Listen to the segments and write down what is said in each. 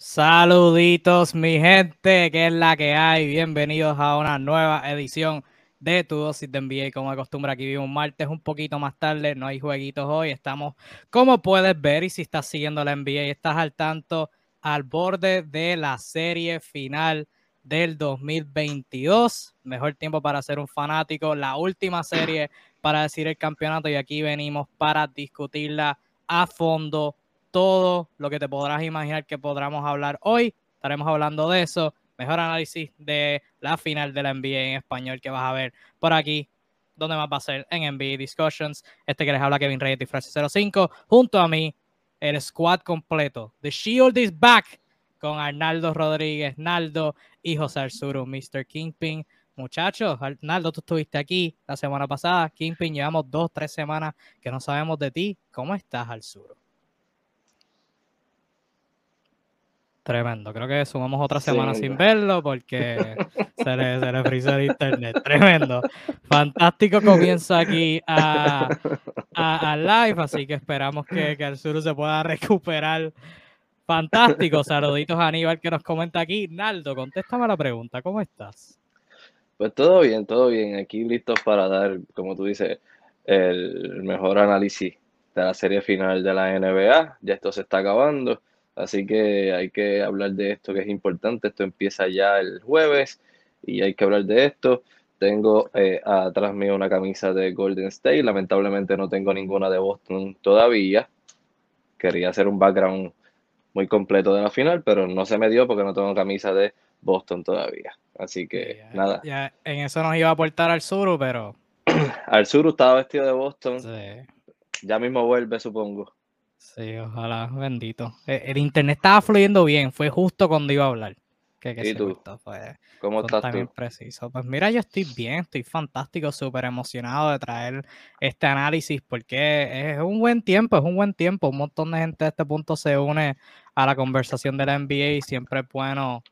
Saluditos, mi gente, que es la que hay. Bienvenidos a una nueva edición de Tu Dosis de NBA. Como de costumbre, aquí un martes un poquito más tarde. No hay jueguitos hoy. Estamos, como puedes ver, y si estás siguiendo la NBA y estás al tanto, al borde de la serie final del 2022. Mejor tiempo para ser un fanático. La última serie para decir el campeonato. Y aquí venimos para discutirla a fondo todo lo que te podrás imaginar que podamos hablar hoy. Estaremos hablando de eso. Mejor análisis de la final de la NBA en español que vas a ver por aquí. donde más va a ser? En NBA Discussions. Este que les habla Kevin Reyes y Francis 05. Junto a mí, el squad completo. The Shield is back. Con Arnaldo Rodríguez, Naldo y José Arzuru, Mr. Kingpin. Muchachos, Arnaldo, tú estuviste aquí la semana pasada. Kingpin, llevamos dos, tres semanas que no sabemos de ti. ¿Cómo estás, Arzuru? Tremendo. Creo que sumamos otra semana sin verlo porque se le, se le frisa el internet. Tremendo. Fantástico comienzo aquí a, a, live, así que esperamos que, que el sur se pueda recuperar. Fantástico. Saluditos a Aníbal que nos comenta aquí. Naldo, contéstame la pregunta. ¿Cómo estás? Pues todo bien, todo bien. Aquí listos para dar, como tú dices, el mejor análisis de la serie final de la NBA. Ya esto se está acabando Así que hay que hablar de esto que es importante. Esto empieza ya el jueves y hay que hablar de esto. Tengo eh, atrás mío una camisa de Golden State. Lamentablemente no tengo ninguna de Boston todavía. Quería hacer un background muy completo de la final, pero no se me dio porque no tengo camisa de Boston todavía. Así que nada. Ya en eso nos iba a aportar al Suru, pero. al Suru estaba vestido de Boston. Ya mismo vuelve, supongo. Sí, ojalá, bendito. E, el, internet estaba fluyendo bien, fue justo cuando iba a hablar. Que, ¿Y tú? ¿Cómo estás tú? preciso. Pues mira, yo estoy bien, estoy fantástico, súper emocionado de traer este análisis porque es un buen tiempo, es un buen tiempo. Un montón de gente a este punto se une a la conversación de la NBA y siempre es bueno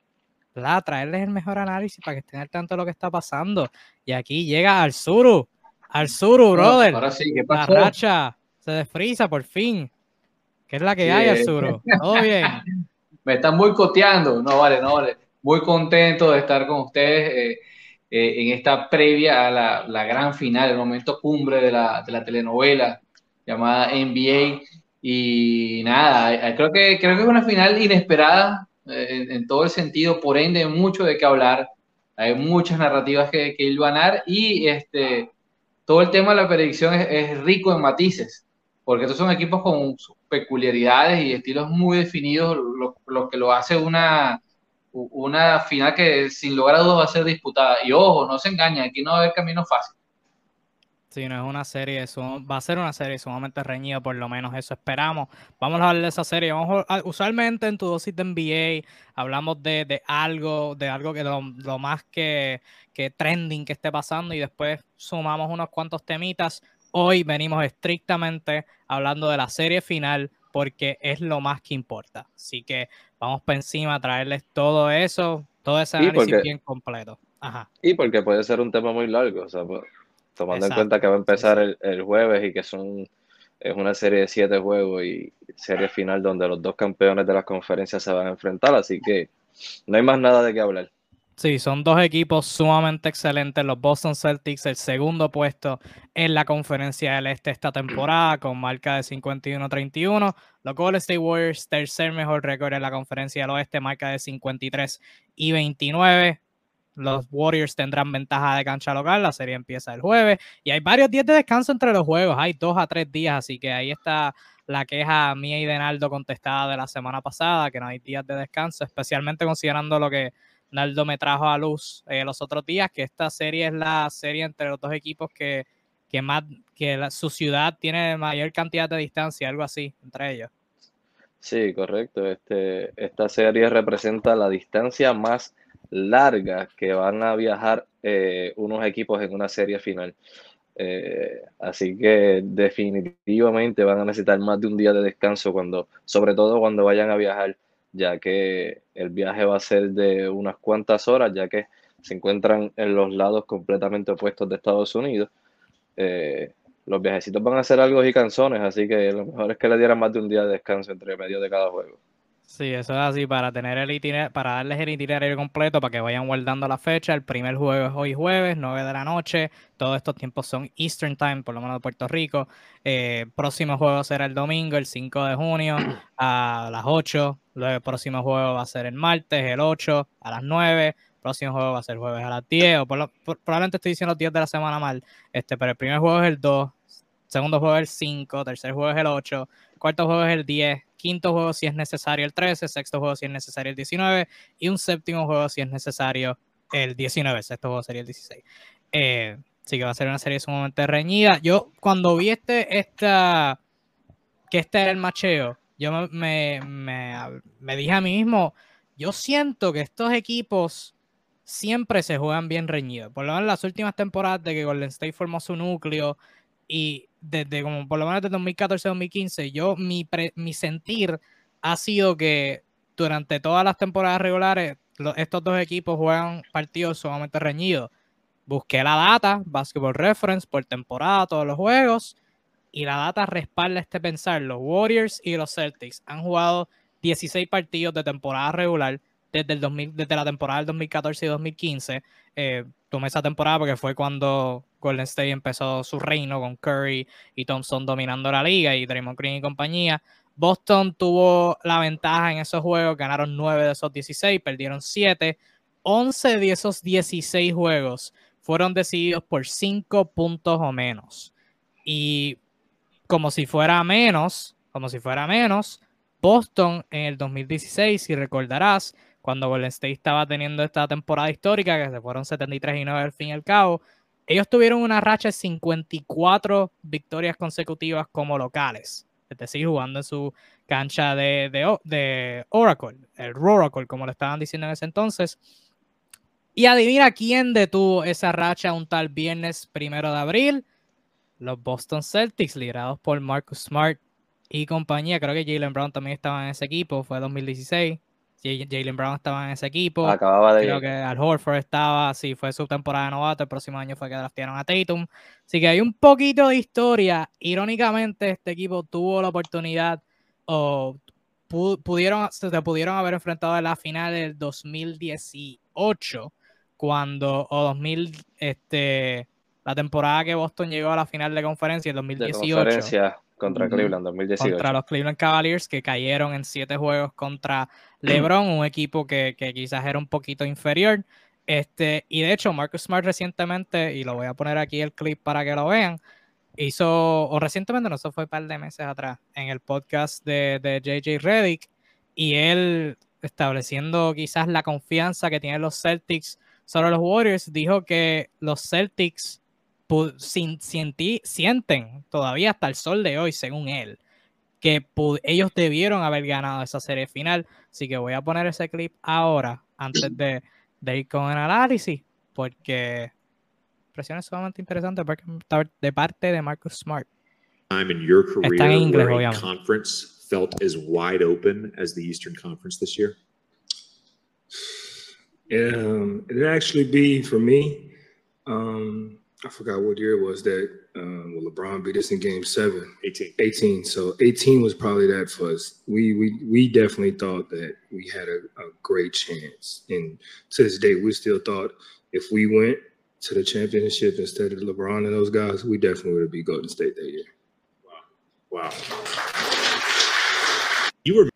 traerles el mejor análisis para que estén al tanto de lo que está pasando. Y aquí llega al Suru, al Suru, brother. Ahora sí, ¿qué pasó? La racha se desfrisa por fin. ¿Qué es la que hay, Arzuro? ¿Todo bien? Me están muy coteando. No, vale, no, vale. Muy contento de estar con ustedes eh, eh, en esta previa a la, gran final, el momento cumbre de la, telenovela llamada NBA. Y nada, creo que, creo que es una final inesperada eh, en, todo el sentido, por ende, mucho de qué hablar. Hay muchas narrativas que, que ganar y este, todo el tema de la predicción es, es rico en matices porque estos son equipos con peculiaridades y estilos muy definidos, lo, que lo hace una, una final que sin lugar a dudas va a ser disputada. Y ojo, no se engañen, aquí no va a haber camino fácil. Sí, no es una serie, va a ser una serie sumamente reñida, por lo menos eso esperamos. Vamos a hablar de esa serie. Vamos usualmente en tu dosis de NBA hablamos de, algo, de algo que lo, lo más que, que trending que esté pasando y después sumamos unos cuantos temitas Hoy venimos estrictamente hablando de la serie final porque es lo más que importa. Así que vamos para encima a traerles todo eso, todo ese análisis bien completo. Y porque puede ser un tema muy largo, o sea, pues, tomando en cuenta que va a empezar el, jueves y que son es una serie de siete juegos y serie final donde los dos campeones de las conferencias se van a enfrentar, así que no hay más nada de qué hablar. Sí, son dos equipos sumamente excelentes. Los Boston Celtics, el segundo puesto en la conferencia del Este esta temporada, con marca de 51-31. Los Golden State Warriors, tercer mejor récord en la conferencia del Oeste, marca de 53 y 29. Los Warriors tendrán ventaja de cancha local. La serie empieza el jueves y hay varios días de descanso entre los juegos. Hay dos a tres días, así que ahí está la queja mía y de Naldo contestada de la semana pasada, que no hay días de descanso, especialmente considerando lo que Naldo me trajo a luz eh, los otros días, que esta serie es la serie entre los dos equipos que, más, que su ciudad tiene mayor cantidad de distancia, algo así, entre ellos. Sí, correcto. Este, esta serie representa la distancia más larga que van a viajar eh, unos equipos en una serie final. Eh, así que definitivamente van a necesitar más de un día de descanso cuando, sobre todo cuando vayan a viajar ya que el viaje va a ser de unas cuantas horas, ya que se encuentran en los lados completamente opuestos de Estados Unidos. Eh, los viajecitos van a ser algo y canzones, así que lo mejor es que le dieran más de un día de descanso entre medio de cada juego. Sí, eso es así para tener el itinerario, para darles el itinerario completo para que vayan guardando la fecha. El primer juego es hoy jueves, 9 de la noche. Todos estos tiempos son Eastern Time, por lo menos de Puerto Rico. Eh, próximo juego será el domingo, el 5 de junio, a las 8. Luego el próximo juego va a ser el martes, el 8, a las 9. El próximo juego va a ser el jueves a las 10. O probablemente estoy diciendo los días de la semana mal. Este, pero el primer juego es el 2. Segundo juego es el 5. Tercer juego es el 8. Cuarto juego es el 10 quinto juego si es necesario el 13, sexto juego si es necesario el 19 y un séptimo juego si es necesario el 19, sexto juego sería el 16. Eh, sí que va a ser una serie sumamente reñida. Yo cuando vi este, esta, que este era el macheo, yo me, me, me dije a mí mismo, yo siento que estos equipos siempre se juegan bien reñidos. Por lo menos en las últimas temporadas de que Golden State formó su núcleo y desde como por lo menos desde 2014-2015, yo mi, mi sentir ha sido que durante todas las temporadas regulares estos dos equipos juegan partidos sumamente reñidos. Busqué la data, Basketball Reference, por temporada, todos los juegos, y la data respalda este pensar. Los Warriors y los Celtics han jugado 16 partidos de temporada regular desde, el 2000, desde la temporada del 2014 y 2015. Eh, tomé esa temporada porque fue cuando Golden State empezó su reino con Curry y Thompson dominando la liga y Draymond Green y compañía. Boston tuvo la ventaja en esos juegos, ganaron 9 de esos 16, perdieron 7. 11 de esos 16 juegos fueron decididos por 5 puntos o menos. Y como si fuera menos, como si fuera menos, Boston en el 2016, si recordarás, cuando Golden State estaba teniendo esta temporada histórica, que se fueron 73 y 9 al fin y al cabo, ellos tuvieron una racha de 54 victorias consecutivas como locales. Es decir, jugando en su cancha de, de, Oracle, el Oracle, como le estaban diciendo en ese entonces. Y adivina quién detuvo esa racha un tal viernes primero de abril. Los Boston Celtics, liderados por Marcus Smart y compañía. Creo que Jalen Brown también estaba en ese equipo, fue 2016. Jalen Brown estaba en ese equipo. Acababa de Creo que Al Horford estaba, sí, fue su temporada de novato. El próximo año fue que draftearon a Tatum. Así que hay un poquito de historia. Irónicamente, este equipo tuvo la oportunidad o pudieron, se pudieron haber enfrentado en la final del 2018 cuando, o 2000, este, la temporada que Boston llegó a la final de conferencia, el 2018. Contra Cleveland 2018. Contra los Cleveland Cavaliers que cayeron en siete juegos contra LeBron, un equipo que, que, quizás era un poquito inferior. Este, y de hecho, Marcus Smart recientemente, y lo voy a poner aquí el clip para que lo vean, hizo, o recientemente, no, eso fue un par de meses atrás, en el podcast de, de JJ Reddick, y él estableciendo quizás la confianza que tienen los Celtics sobre los Warriors, dijo que los Celtics sin, sienten todavía hasta el sol de hoy, según él, que ellos debieron haber ganado esa serie final. Así que voy a poner ese clip ahora, antes de, ir con el análisis, porque impresiones sumamente interesantes de parte de Marcus Smart. Está en inglés, obviamente. Conference felt as wide open as the Eastern Conference this year? Um, it actually be for me. Um, I forgot what year it was that um, well, LeBron beat us in Game Seven. 18. 18. So 18 was probably that for us. We we we definitely thought that we had a, a great chance, and to this day, we still thought if we went to the championship instead of LeBron and those guys, we definitely would have beat Golden State that year. Wow. Wow. You were.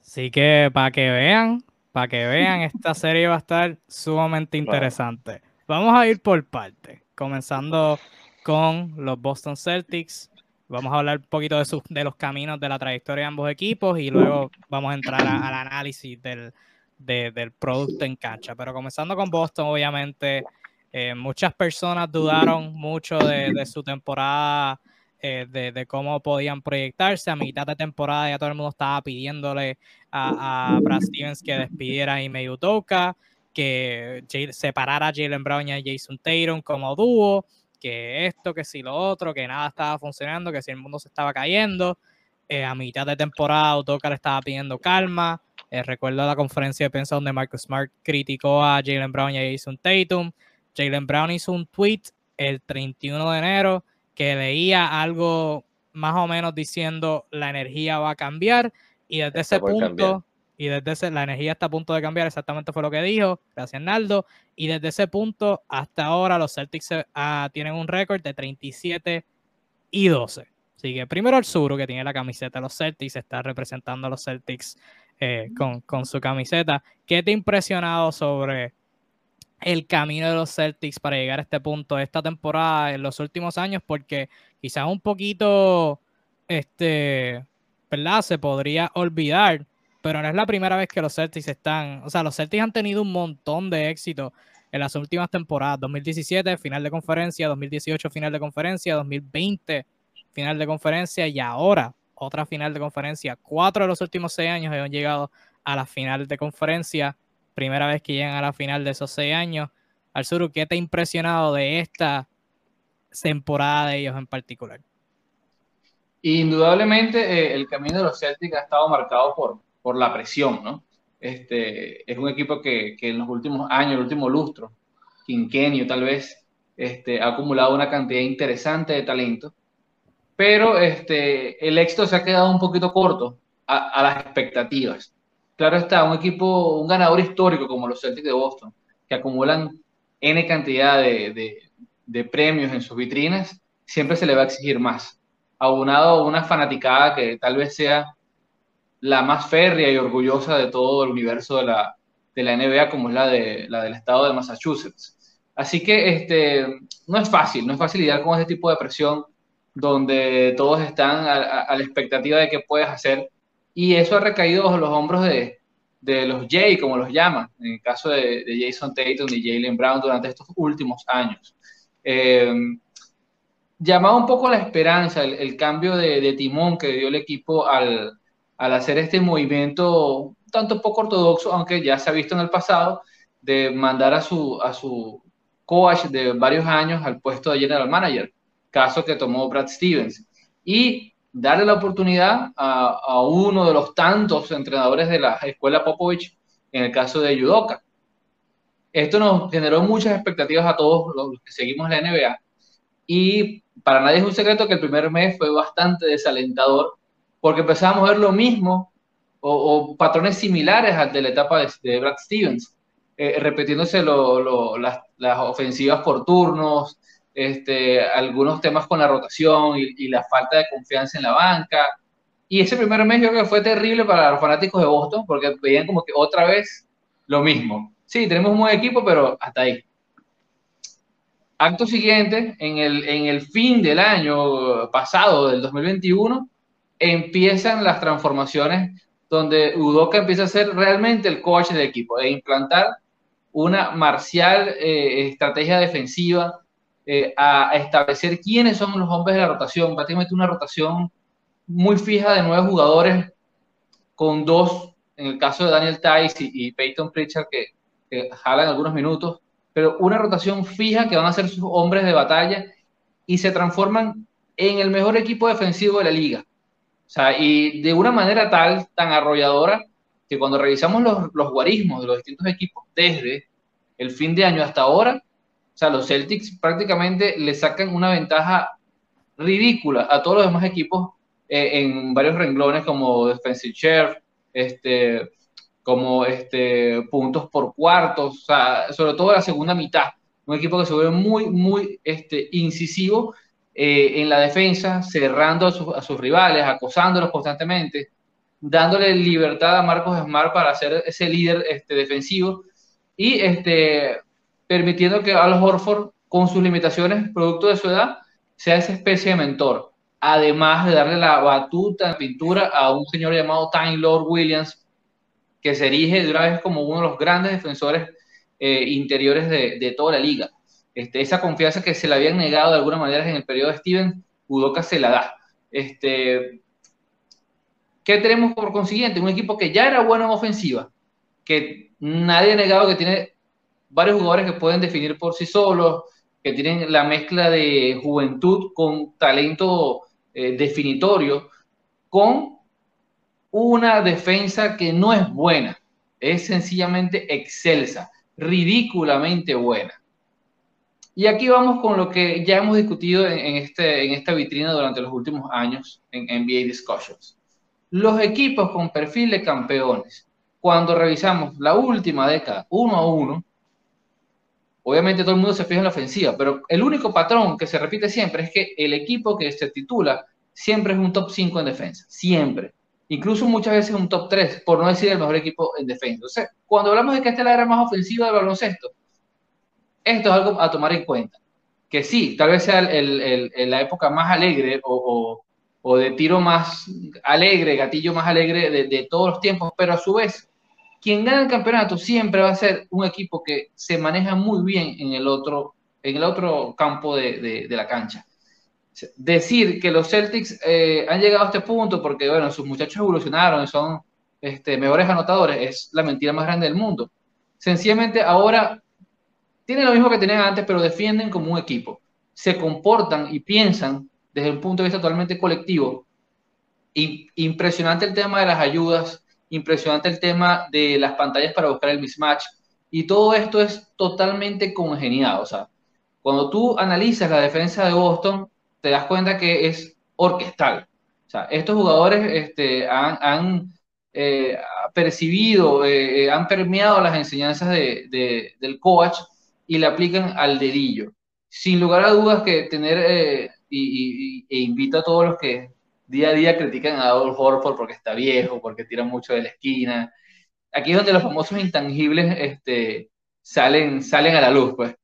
Así que para que vean, para que vean, esta serie va a estar sumamente interesante. Vamos a ir por parte comenzando con los Boston Celtics. Vamos a hablar un poquito de, de los caminos de la trayectoria de ambos equipos y luego vamos a entrar al análisis del, del, producto en cancha. Pero comenzando con Boston, obviamente, eh, muchas personas dudaron mucho de, su temporada, eh, de, cómo podían proyectarse. A mitad de temporada ya todo el mundo estaba pidiéndole a, a Brad Stevens que despidiera a Ime Udoka que separara a Jalen Brown y a Jason Tatum como dúo, que esto, que si lo otro, que nada estaba funcionando, que si el mundo se estaba cayendo. Eh, a mitad de temporada, le estaba pidiendo calma. Eh, recuerdo la conferencia de prensa donde Marcus Smart criticó a Jalen Brown y a Jason Tatum. Jalen Brown hizo un tweet el 31 de enero que leía algo más o menos diciendo la energía va a cambiar Y desde ese punto, y desde ese, la energía está a punto de cambiar, exactamente fue lo que dijo, gracias Naldo. Y desde ese punto hasta ahora los Celtics ah, tienen un récord de 37 y 12. Así que primero el Suru, que tiene la camiseta de los Celtics, está representando a los Celtics eh, con, con, su camiseta. ¿Qué te ha impresionado sobre el camino de los Celtics para llegar a este punto esta temporada en los últimos años? Porque quizás un poquito, este. Se podría olvidar, pero no es la primera vez que los Celtics están, o sea, los Celtics han tenido un montón de éxito en las últimas temporadas, 2017 final de conferencia, 2018 final de conferencia, 2020 final de conferencia y ahora otra final de conferencia. Cuatro de los últimos seis años han llegado a la final de conferencia. Primera vez que llegan a la final de esos seis años. Arzuru, ¿qué te ha impresionado de esta temporada de ellos en particular? Indudablemente eh, el camino de los Celtics ha estado marcado por, por la presión, ¿no? Este, es un equipo que, que en los últimos años, el último lustro, quinquenio tal vez, este, ha acumulado una cantidad interesante de talento pero este, el éxito se ha quedado un poquito corto a, las expectativas. Claro está, un equipo, un ganador histórico como los Celtics de Boston, que acumulan N cantidad de, de, premios en sus vitrinas, siempre se le va a exigir más. Aunado a una fanaticada que tal vez sea la más férrea y orgullosa de todo el universo de la, de la NBA, como es la, de, la del estado de Massachusetts. Así que este, no es fácil, no es fácil lidiar con ese tipo de presión donde todos están a, la expectativa de qué puedes hacer. Y eso ha recaído en los hombros de, de los Jay, como los llaman, en el caso de, Jason Tatum y Jalen Brown durante estos últimos años. Eh, llamaba un poco la esperanza el, cambio de, timón que dio el equipo al, al hacer este movimiento tanto poco ortodoxo, aunque ya se ha visto en el pasado, de mandar a su, a su coach de varios años al puesto de general manager caso que tomó Brad Stevens, y darle la oportunidad a, uno de los tantos entrenadores de la escuela Popovich, en el caso de Yudoka. Esto nos generó muchas expectativas a todos los que seguimos la NBA, y para nadie es un secreto que el primer mes fue bastante desalentador, porque empezamos a ver lo mismo o, patrones similares al de la etapa de, Brad Stevens, eh, repitiéndose las, las, ofensivas por turnos, este, algunos temas con la rotación y, la falta de confianza en la banca. Y ese primer mes yo creo que fue terrible para los fanáticos de Boston porque veían como que otra vez lo mismo. Sí, tenemos un buen equipo, pero hasta ahí. Acto siguiente, en el, en el fin del año pasado, del 2021, empiezan las transformaciones donde Udoka empieza a ser realmente el coach del equipo, de implantar una marcial eh, estrategia defensiva, eh, a, establecer quiénes son los hombres de la rotación, prácticamente una rotación muy fija de nueve jugadores con dos, en el caso de Daniel Tice y, Peyton Pritchard, que, jalan algunos minutos, pero una rotación fija que van a ser sus hombres de batalla y se transforman en el mejor equipo defensivo de la liga. O sea, y de una manera tal, tan arrolladora, que cuando revisamos los, los guarismos de los distintos equipos desde el fin de año hasta ahora, o sea, los Celtics prácticamente le sacan una ventaja ridícula a todos los demás equipos eh, en varios renglones como defensive share, este, como este, puntos por cuartos, o sea, sobre todo la segunda mitad. Un equipo que se ve muy, muy este, incisivo eh, en la defensa, cerrando a, sus rivales, acosándolos constantemente, dándole libertad a Marcos Smart para ser ese líder este, defensivo. Y este, permitiendo que Al Horford, con sus limitaciones, producto de su edad, sea esa especie de mentor. Además de darle la batuta en pintura a un señor llamado Time Lord Williams, que se erige de una vez como uno de los grandes defensores eh, interiores de, toda la liga. Este, esa confianza que se le habían negado de alguna manera en el periodo de Steven, Udoka se la da. Este, ¿Qué tenemos por consiguiente? Un equipo que ya era bueno en ofensiva, que nadie ha negado que tiene varios jugadores que pueden definir por sí solos, que tienen la mezcla de juventud con talento eh, definitorio, con una defensa que no es buena, es sencillamente excelsa, ridículamente buena. Y aquí vamos con lo que ya hemos discutido en, este, en esta vitrina durante los últimos años en NBA Discussions. los equipos con perfil de campeones, cuando revisamos la última década, uno a uno, obviamente todo el mundo se fija en la ofensiva, pero el único patrón que se repite siempre es que el equipo que se titula siempre es un top 5 en defensa, siempre. Incluso muchas veces un top 3, por no decir el mejor equipo en defensa. Sea, cuando hablamos de que esta es la era más ofensiva del baloncesto, esto es algo a tomar en cuenta. Que sí, tal vez sea la época más alegre o, o, de tiro más alegre, gatillo más alegre de, de todos los tiempos, pero a su vez quien gana el campeonato siempre va a ser un equipo que se maneja muy bien en el otro, en el otro campo de, de, la cancha. Decir que los Celtics eh, han llegado a este punto porque, bueno, sus muchachos evolucionaron y son este, mejores anotadores es la mentira más grande del mundo. Sencillamente ahora tienen lo mismo que tenían antes, pero defienden como un equipo. Se comportan y piensan desde un punto de vista totalmente colectivo. Impresionante el tema de las ayudas, impresionante el tema de las pantallas para buscar el mismatch. Y todo esto es totalmente congeniado. O sea, cuando tú analizas la defensa de Boston, te das cuenta que es orquestal. O sea, estos jugadores este, han, eh, percibido, eh, eh, han permeado las enseñanzas de, del coach y le aplican al dedillo. Sin lugar a dudas que tener, y, y, e invito a todos los que día a día critican a Adolf Horford porque está viejo, porque tira mucho de la esquina. Aquí es donde los famosos intangibles este, salen, salen a la luz, pues.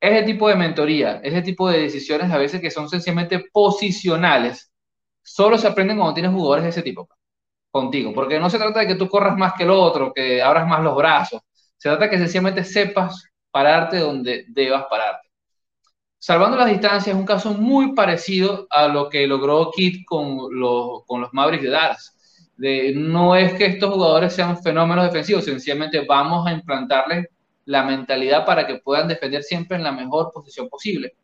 Ese tipo de mentoría, ese tipo de decisiones a veces que son sencillamente posicionales, solo se aprenden cuando tienes jugadores de ese tipo, pues, contigo. Porque no se trata de que tú corras más que el otro, que abras más los brazos. Se trata de que sencillamente sepas pararte donde debas pararte. Salvando las distancias, es un caso muy parecido a lo que logró Kit con los, con los Mavericks de Dallas. De, no es que estos jugadores sean fenómenos defensivos, sencillamente vamos a implantarles la mentalidad para que puedan defender siempre en la mejor posición posible.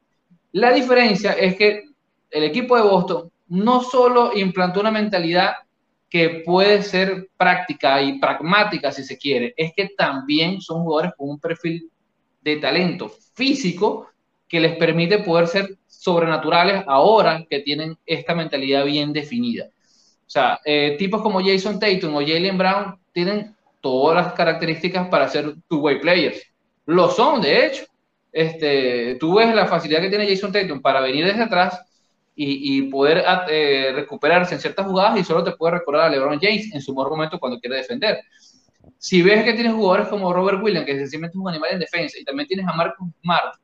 La diferencia es que el equipo de Boston no solo implantó una mentalidad que puede ser práctica y pragmática si se quiere, es que también son jugadores con un perfil de talento físico que les permite poder ser sobrenaturales ahora que tienen esta mentalidad bien definida. O sea, eh, tipos como Jason Tatum o Jalen Brown tienen todas las características para ser two-way players. Lo son, de hecho. Este, tú ves la facilidad que tiene Jason Tatum para venir desde atrás y, poder eh, recuperarse en ciertas jugadas y solo te puede recordar a LeBron James en su mejor momento cuando quiere defender. Si ves que tienes jugadores como Robert Williams, que sencillamente es un animal en defensa, y también tienes a Marcus Smart,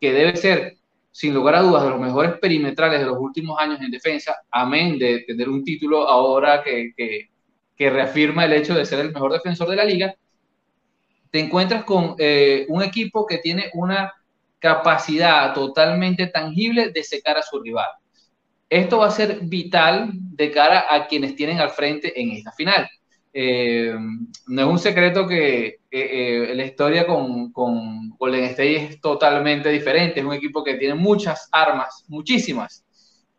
que debe ser, sin lugar a dudas, de los mejores perimetrales de los últimos años en defensa, amén de tener un título ahora que, que, reafirma el hecho de ser el mejor defensor de la liga, te encuentras con eh, un equipo que tiene una capacidad totalmente tangible de secar a su rival. Esto va a ser vital de cara a quienes tienen al frente en esta final. Eh, no es un secreto que eh, la historia con, con, Golden State es totalmente diferente. Es un equipo que tiene muchas armas, muchísimas.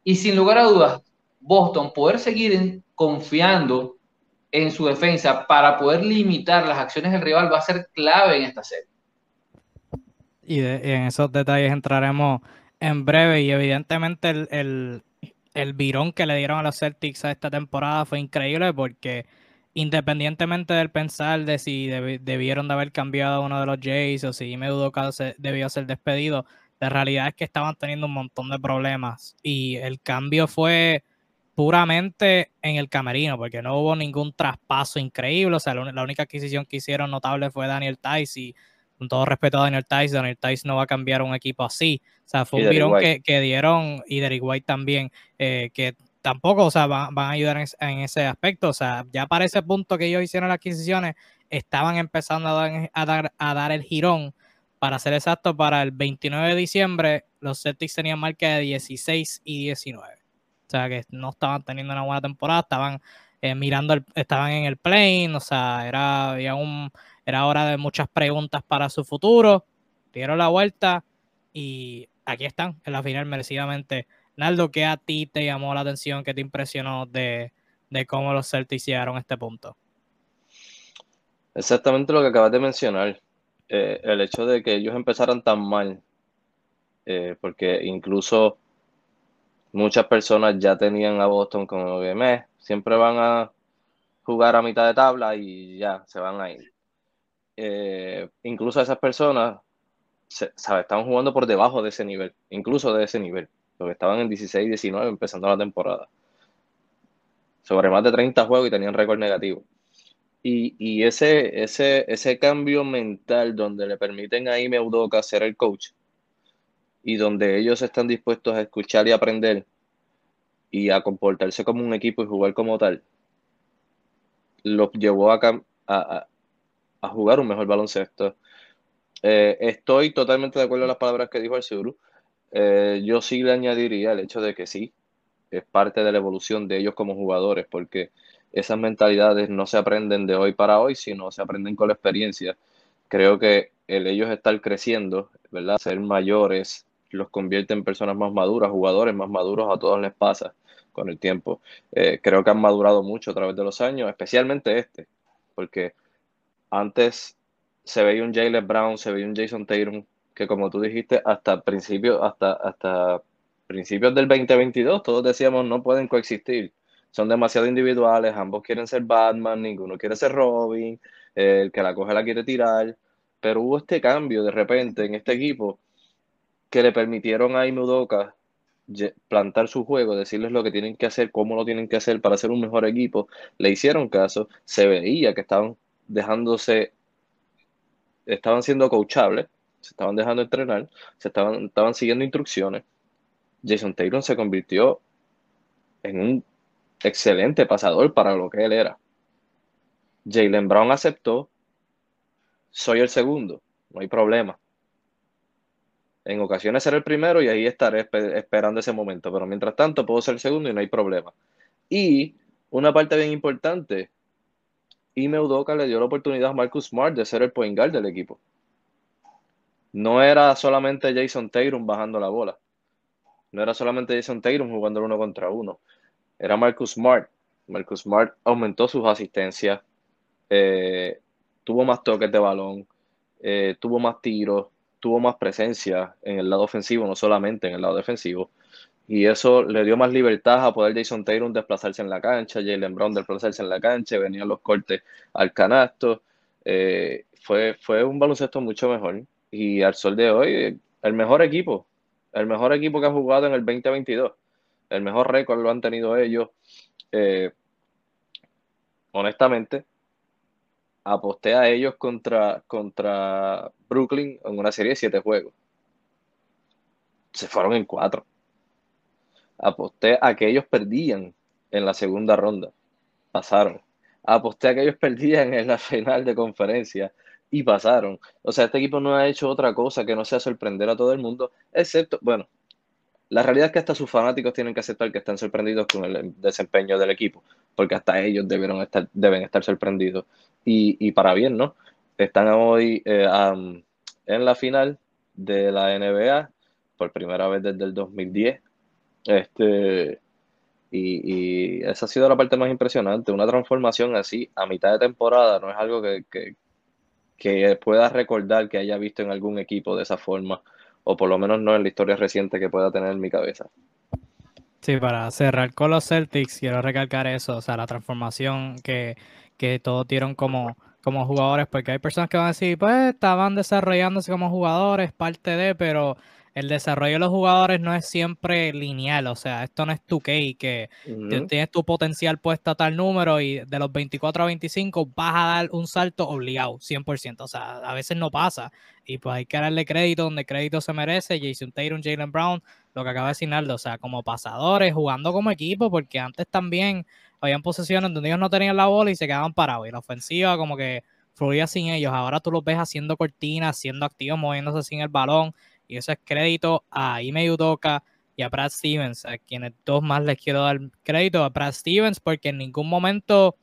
Y sin lugar a dudas, Boston poder seguir confiando en su defensa para poder limitar las acciones del rival va a ser clave en esta serie. Y, en esos detalles entraremos en breve y evidentemente el, el, el virón que le dieron a los Celtics a esta temporada fue increíble porque independientemente del pensar de si debieron de haber cambiado a uno de los Jays o si me dudo que debió ser despedido, la realidad es que estaban teniendo un montón de problemas y el cambio fue puramente en el camerino, porque no hubo ningún traspaso increíble, o sea, la, única adquisición que hicieron notable fue Daniel Tice y con todo respeto a Daniel Tice, Daniel Tice no va a cambiar un equipo así, o sea, fue un virón que, que, dieron, y Derek White también, eh, que tampoco, o sea, van, a ayudar en, ese aspecto. O sea, ya para ese punto que ellos hicieron las adquisiciones, estaban empezando a dar, a dar, a dar el girón. Para ser exacto, para el 29 de diciembre, los Celtics tenían marca de 16 y 19. O sea, que no estaban teniendo una buena temporada, estaban eh, mirando, estaban en el plane, o sea, era, había era hora de muchas preguntas para su futuro. Dieron la vuelta y aquí están en la final merecidamente Naldo, ¿qué a ti te llamó la atención, qué te impresionó de, cómo los Celtics llegaron a este punto? Exactamente lo que acabas de mencionar. Eh, el hecho de que ellos empezaran tan mal, eh, porque incluso muchas personas ya tenían a Boston como que me, siempre van a jugar a mitad de tabla y ya se van a ir. Eh, incluso esas personas se, estaban jugando por debajo de ese nivel, incluso de ese nivel, porque estaban en 16, 19 empezando la temporada. Sobre más de 30 juegos y tenían récord negativo. Y, ese, ese, ese cambio mental donde le permiten a Ime Udoka ser el coach y donde ellos están dispuestos a escuchar y aprender y a comportarse como un equipo y jugar como tal, los llevó a, jugar un mejor baloncesto. Eh, estoy totalmente de acuerdo con las palabras que dijo el Eh, yo sí le añadiría el hecho de que sí, es parte de la evolución de ellos como jugadores, porque esas mentalidades no se aprenden de hoy para hoy, sino se aprenden con la experiencia. Creo que el ellos estar creciendo, ¿verdad? Ser mayores, los convierte en personas más maduras, jugadores más maduros, a todos les pasa con el tiempo. Eh, creo que han madurado mucho a través de los años, especialmente este, porque antes se veía un Jalen Brown, se veía un Jason Tatum, que como tú dijiste, hasta principios, hasta, hasta principios del 2022, todos decíamos no pueden coexistir. Son demasiado individuales, ambos quieren ser Batman, ninguno quiere ser Robin, el que la coge la quiere tirar. Pero hubo este cambio de repente en este equipo que le permitieron a Imudoka plantar su juego, decirles lo que tienen que hacer, cómo lo tienen que hacer para ser un mejor equipo. Le hicieron caso, se veía que estaban dejándose, estaban siendo coachables, se estaban dejando entrenar, se estaban, estaban siguiendo instrucciones. Jason Taylor se convirtió en un excelente pasador para lo que él era. Jalen Brown aceptó, soy el segundo, no hay problema. En ocasiones seré el primero y ahí estaré esperando ese momento, pero mientras tanto puedo ser el segundo y no hay problema. Y una parte bien importante, y Meudoka le dio la oportunidad a Marcus Smart de ser el point guard del equipo. No era solamente Jason Tatum bajando la bola. No era solamente Jason Tatum jugando uno contra uno. Era Marcus Smart. Marcus Smart aumentó sus asistencias, eh, tuvo más toques de balón, eh, tuvo más tiros, tuvo más presencia en el lado ofensivo, no solamente en el lado defensivo. Y eso le dio más libertad a poder Jason Taylor desplazarse en la cancha, Jalen Brown desplazarse en la cancha, venían los cortes al canasto. Eh, fue, fue un baloncesto mucho mejor. Y al sol de hoy, el mejor equipo, el mejor equipo que ha jugado en el 2022. El mejor récord lo han tenido ellos. Eh, honestamente, aposté a ellos contra, contra Brooklyn en una serie de siete juegos. Se fueron en cuatro. Aposté a que ellos perdían en la segunda ronda. Pasaron. Aposté a que ellos perdían en la final de conferencia y pasaron. O sea, este equipo no ha hecho otra cosa que no sea sorprender a todo el mundo, excepto, bueno, la realidad es que hasta sus fanáticos tienen que aceptar que están sorprendidos con el desempeño del equipo, porque hasta ellos debieron estar, deben estar sorprendidos. Y, para bien, ¿no? Están hoy eh, en la final de la NBA por primera vez desde el 2010. Este, y, esa ha sido la parte más impresionante. Una transformación así a mitad de temporada no es algo que, que pueda recordar que haya visto en algún equipo de esa forma o por lo menos no en la historia reciente que pueda tener en mi cabeza. Sí, para cerrar con los Celtics, quiero recalcar eso, o sea, la transformación que, que todos dieron como, como jugadores, porque hay personas que van a decir, pues estaban desarrollándose como jugadores, parte de, pero el desarrollo de los jugadores no es siempre lineal, o sea, esto no es tu k que tienes tu potencial puesto a tal número y de los 24 a 25 vas a dar un salto obligado, 100%, o sea, a veces no pasa. Y pues hay que darle crédito donde crédito se merece, Jason Tatum, Jalen Brown, lo que acaba de decir o sea, como pasadores, jugando como equipo, porque antes también habían posesiones donde ellos no tenían la bola y se quedaban parados y la ofensiva como que fluía sin ellos, ahora tú los ves haciendo cortinas, siendo activos, moviéndose sin el balón, y eso es crédito a Ime Udoka y a Brad Stevens, a quienes dos más les quiero dar crédito a Brad Stevens porque en ningún momento,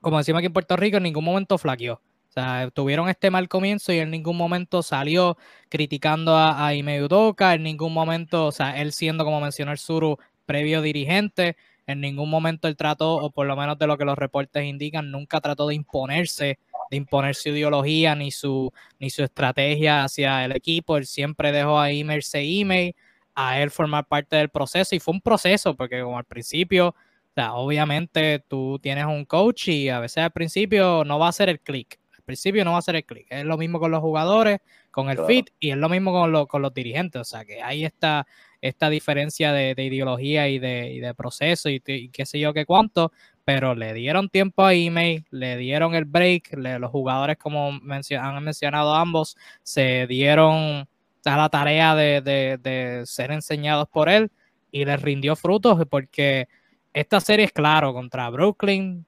como decimos aquí en Puerto Rico, en ningún momento flaqueó. O sea, tuvieron este mal comienzo y en ningún momento salió criticando a, a Ime Udoka, en ningún momento, o sea, él siendo, como mencionó el Suru, previo dirigente, en ningún momento él trató, o por lo menos de lo que los reportes indican, nunca trató de imponerse de imponer su ideología ni su, ni su estrategia hacia el equipo. Él siempre dejó a Imer email a él formar parte del proceso y fue un proceso porque como al principio, o sea, obviamente tú tienes un coach y a veces al principio no va a ser el click, al principio no va a ser el click, es lo mismo con los jugadores, con el fit y es lo mismo con, con los dirigentes, o sea que ahí está esta diferencia de, ideología y de, proceso y, qué sé yo qué cuánto, pero le dieron tiempo a email, le dieron el break, los jugadores como han mencionado ambos, se dieron a la tarea de, ser enseñados por él y les rindió frutos porque esta serie es claro, contra Brooklyn,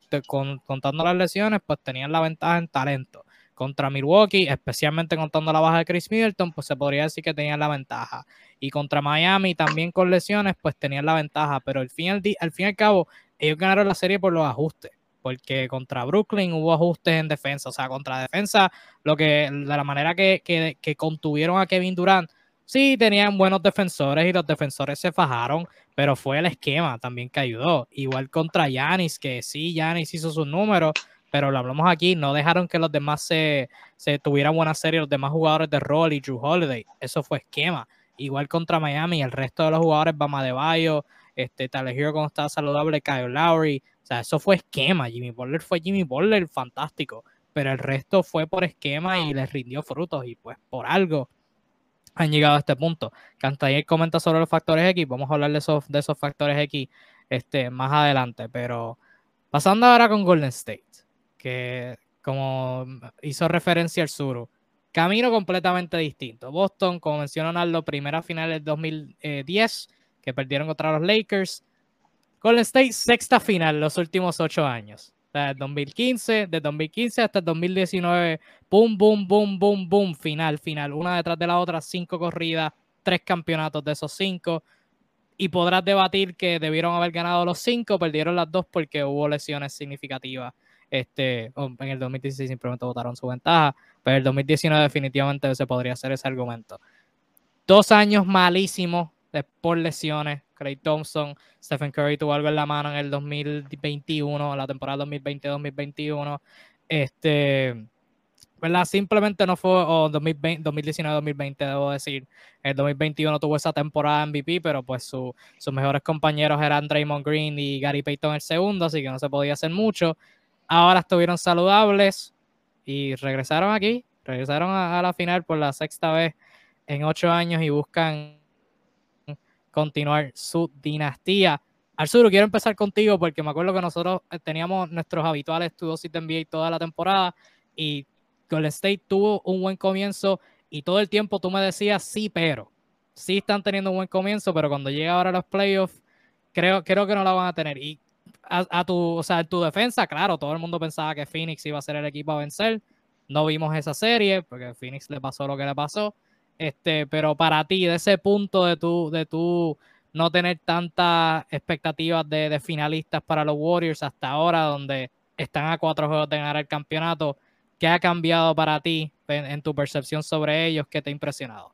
contando las lesiones, pues tenían la ventaja en talento contra Milwaukee, especialmente contando la baja de Chris Middleton, pues se podría decir que tenían la ventaja. Y contra Miami, también con lesiones, pues tenían la ventaja. Pero al fin, al, fin y al cabo, ellos ganaron la serie por los ajustes. Porque contra Brooklyn hubo ajustes en defensa. O sea, contra defensa, lo que, de la manera que, que, contuvieron a Kevin Durant, sí tenían buenos defensores y los defensores se fajaron, pero fue el esquema también que ayudó. Igual contra Yanis, que sí, Yanis hizo sus números, pero lo hablamos aquí, no dejaron que los demás se, se tuvieran buena serie, los demás jugadores de rol y Drew Holiday. Eso fue esquema. Igual contra Miami, el resto de los jugadores, Bama de Bayo, este, Tyler Hero cuando estaba saludable, Kyle Lowry. O sea, eso fue esquema. Jimmy Butler fue Jimmy Butler, fantástico. Pero el resto fue por esquema y les rindió frutos. Y pues por algo han llegado a este punto. Cantayer comenta sobre los factores X. Vamos a hablar de esos, de esos factores X este, más adelante. Pero pasando ahora con Golden State que como hizo referencia al sur, camino completamente distinto. Boston, como mencionó Naldo, primera final del 2010, que perdieron contra los Lakers. Golden State, sexta final los últimos ocho años. De 2015, de 2015 hasta el 2019, boom, boom, boom, boom, boom, final, final, una detrás de la otra, cinco corridas, tres campeonatos de esos cinco. Y podrás debatir que debieron haber ganado los cinco, perdieron las dos porque hubo lesiones significativas este, en el 2016 simplemente votaron su ventaja, pero en el 2019 definitivamente se podría hacer ese argumento. Dos años malísimos por lesiones. Craig Thompson, Stephen Curry tuvo algo en la mano en el 2021, la temporada 2020-2021. Este, ¿verdad? Simplemente no fue, o 2019-2020, debo decir. El 2021 tuvo esa temporada MVP, pero pues sus mejores compañeros eran Draymond Green y Gary Payton el segundo, así que no se podía hacer mucho. Ahora estuvieron saludables y regresaron aquí, regresaron a, la final por la sexta vez en ocho años y buscan continuar su dinastía. Arzuro, quiero empezar contigo porque me acuerdo que nosotros eh, teníamos nuestros habituales tu dosis de NBA toda la temporada y Golden State tuvo un buen comienzo y todo el tiempo tú me decías sí, pero sí están teniendo un buen comienzo, pero cuando llega ahora los playoffs, creo, creo que no la van a tener. Y a, tu, o sea, tu defensa, claro, todo el mundo pensaba que Phoenix iba a ser el equipo a vencer. No vimos esa serie porque Phoenix le pasó lo que le pasó. Este, pero para ti, de ese punto de tu, de tu no tener tantas expectativas de, finalistas para los Warriors hasta ahora, donde están a cuatro juegos de ganar el campeonato, ¿qué ha cambiado para ti en tu percepción sobre ellos? ¿Qué te ha impresionado?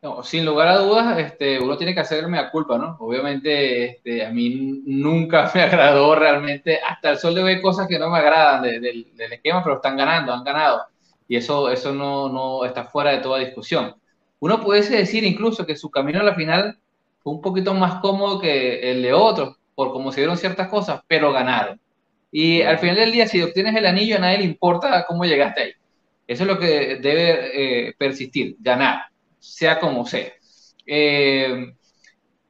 No, sin lugar a dudas, este, uno tiene que hacerme a culpa, ¿no? Obviamente, este, a mí nunca me agradó realmente, hasta el sol de hoy cosas que no me agradan del esquema, pero están ganando, han ganado. Y eso, eso no, no está fuera de toda discusión. Uno pudiese decir incluso que su camino a la final fue un poquito más cómodo que el de otros, por cómo se dieron ciertas cosas, pero ganaron. Y al final del día, si obtienes el anillo, a nadie le importa cómo llegaste ahí. Eso es lo que debe eh, persistir, ganar sea como sea. Eh,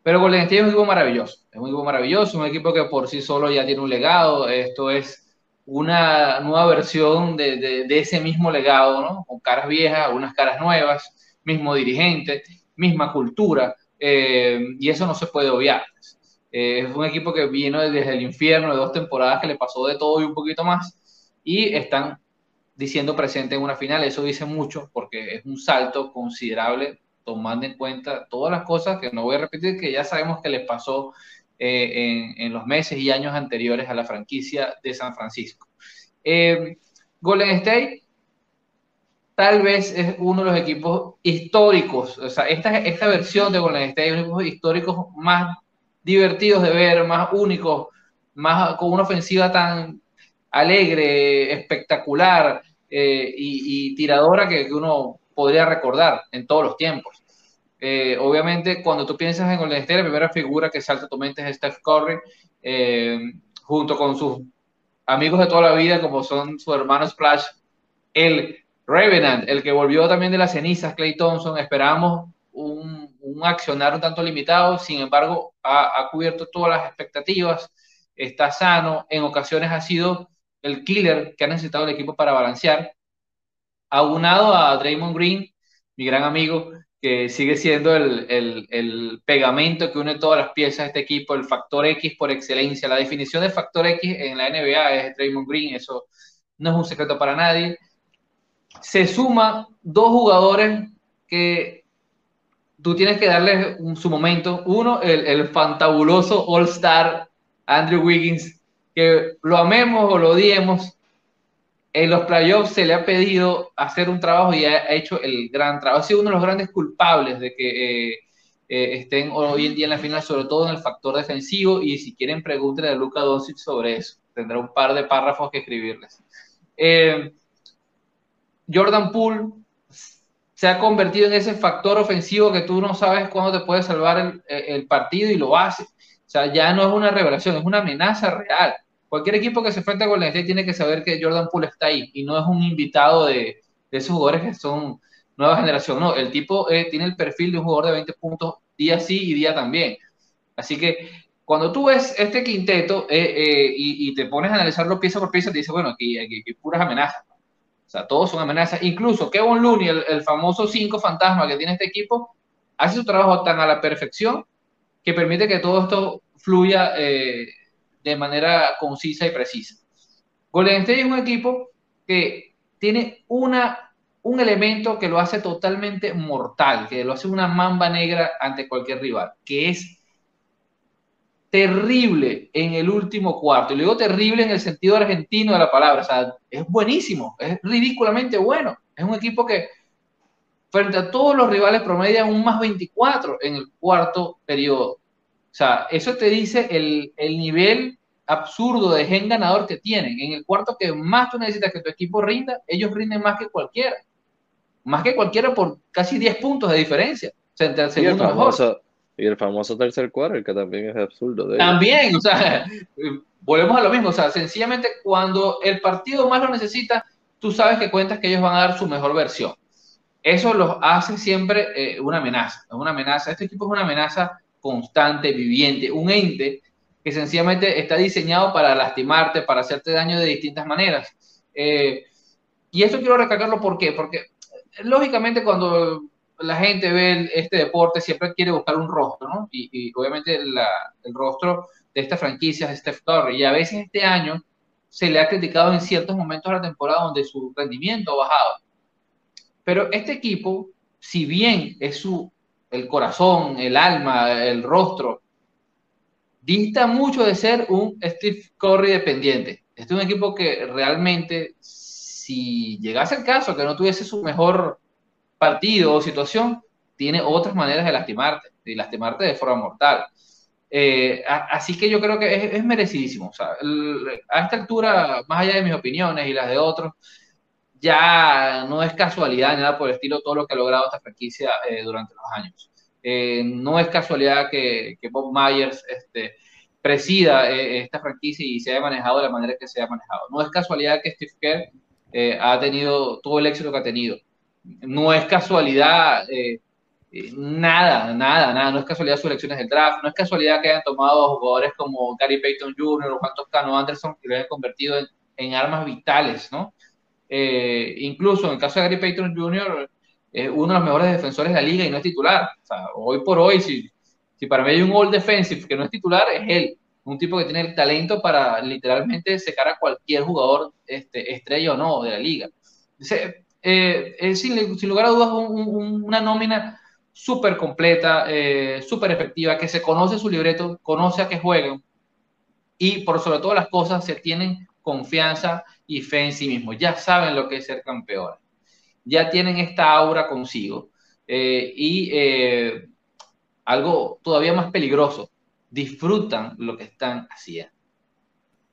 pero Golden State es un equipo maravilloso, es un equipo maravilloso, un equipo que por sí solo ya tiene un legado, esto es una nueva versión de, ese mismo legado, ¿no? Con caras viejas, algunas caras nuevas, mismo dirigente, misma cultura, eh, y eso no se puede obviar. Eh, es un equipo que vino desde el infierno de dos temporadas que le pasó de todo y un poquito más, y están diciendo presente en una final. Eso dice mucho porque es un salto considerable tomando en cuenta todas las cosas que no voy a repetir, que ya sabemos que les pasó eh, en, los meses y años anteriores a la franquicia de San Francisco. Eh, Golden State tal vez es uno de los equipos históricos, o sea, esta, esta versión de Golden State es uno de los históricos más divertidos de ver, más únicos, más con una ofensiva tan alegre, espectacular eh, y, tiradora que, uno podría recordar en todos los tiempos. Eh, obviamente, cuando tú piensas en Golden State, la primera figura que salta a tu mente es Steph Curry, eh, junto con sus amigos de toda la vida, como son su hermano Splash, el Revenant, el que volvió también de las cenizas, Clay Thompson. Esperamos un, un accionar un tanto limitado, sin embargo, ha, cubierto todas las expectativas, está sano, en ocasiones ha sido el killer que ha necesitado el equipo para balancear. Aunado a Draymond Green, mi gran amigo, que sigue siendo el, el, pegamento que une todas las piezas de este equipo, el factor X por excelencia. La definición de factor X en la NBA es Draymond Green, eso no es un secreto para nadie. Se suma dos jugadores que tú tienes que darles su momento. Uno, el, el fantabuloso All-Star Andrew Wiggins, que lo amemos o lo odiemos, en los playoffs se le ha pedido hacer un trabajo y ha hecho el gran trabajo. Ha sido uno de los grandes culpables de que eh, eh, estén hoy en día en la final, sobre todo en el factor defensivo. Y si quieren, pregúntenle a Luca Doncic sobre eso. Tendrá un par de párrafos que escribirles. Eh, Jordan Poole se ha convertido en ese factor ofensivo que tú no sabes cuándo te puede salvar el, el partido y lo hace. O sea, ya no es una revelación, es una amenaza real cualquier equipo que se enfrente con Golden State tiene que saber que Jordan Poole está ahí y no es un invitado de, esos jugadores que son nueva generación. No, el tipo eh, tiene el perfil de un jugador de 20 puntos día sí y día también. Así que cuando tú ves este quinteto eh, eh, y, te pones a analizarlo pieza por pieza, te dices, bueno, aquí hay puras amenazas. O sea, todos son amenazas. Incluso Kevin Looney, el, el famoso 5 fantasma que tiene este equipo, hace su trabajo tan a la perfección que permite que todo esto fluya de manera concisa y precisa. Golden State es un equipo que tiene una, un elemento que lo hace totalmente mortal, que lo hace una mamba negra ante cualquier rival, que es terrible en el último cuarto. Y lo digo terrible en el sentido argentino de la palabra. Es buenísimo, es ridículamente bueno. Es un equipo que frente a todos los rivales promedia un más 24 en el cuarto periodo. O sea, eso te dice el, el nivel absurdo de gen ganador que tienen. En el cuarto que más tú necesitas que tu equipo rinda, ellos rinden más que cualquiera. Más que cualquiera por casi 10 puntos de diferencia. O sea, entre el segundo y, el famoso, y el famoso tercer cuarto, que también es absurdo. De también, o sea, volvemos a lo mismo. O sea, sencillamente cuando el partido más lo necesita, tú sabes que cuentas que ellos van a dar su mejor versión. Eso los hace siempre eh, una amenaza. Una amenaza. Este equipo es una amenaza constante, viviente, un ente que sencillamente está diseñado para lastimarte, para hacerte daño de distintas maneras. Eh, y esto quiero recalcarlo ¿por qué? porque lógicamente cuando la gente ve este deporte siempre quiere buscar un rostro, ¿no? Y, obviamente el rostro de esta franquicia es Steph Curry. Y a veces este año se le ha criticado en ciertos momentos de la temporada donde su rendimiento ha bajado. Pero este equipo, si bien es su el corazón, el alma, el rostro, dista mucho de ser un Steve Curry dependiente. Este es un equipo que realmente, si llegase el caso que no tuviese su mejor partido o situación, tiene otras maneras de lastimarte, de lastimarte de forma mortal. Eh, así que yo creo que es, merecidísimo. O sea, a esta altura, más allá de mis opiniones y las de otros, ya no es casualidad nada por el estilo todo lo que ha logrado esta franquicia eh, durante los años. Eh, no es casualidad que, que Bob Myers este, presida eh, esta franquicia y se haya manejado de la manera que se haya manejado. No es casualidad que Steve Kerr ha tenido todo el éxito que ha tenido. No es casualidad nada, nada, nada. No es casualidad sus elecciones del draft. No es casualidad que hayan tomado jugadores como Gary Payton Jr. o Juan Toscano Anderson y lo hayan convertido en, en armas vitales, ¿no? Incluso en el caso de Gary Payton Jr., es uno de los mejores defensores de la liga y no es titular. Hoy por hoy, si, para mí hay un all defensive que no es titular, es él. Un tipo que tiene el talento para literalmente secar a cualquier jugador este, estrella o no de la liga. Eh, sin, lugar a dudas un, un, una nómina súper completa, eh, súper efectiva, que se conoce su libreto, conoce a qué juegan y por sobre todas las cosas se tienen confianza y fe en sí mismos. Ya saben lo que es ser campeones ya tienen esta aura consigo. Eh, y eh, algo todavía más peligroso, disfrutan lo que están haciendo.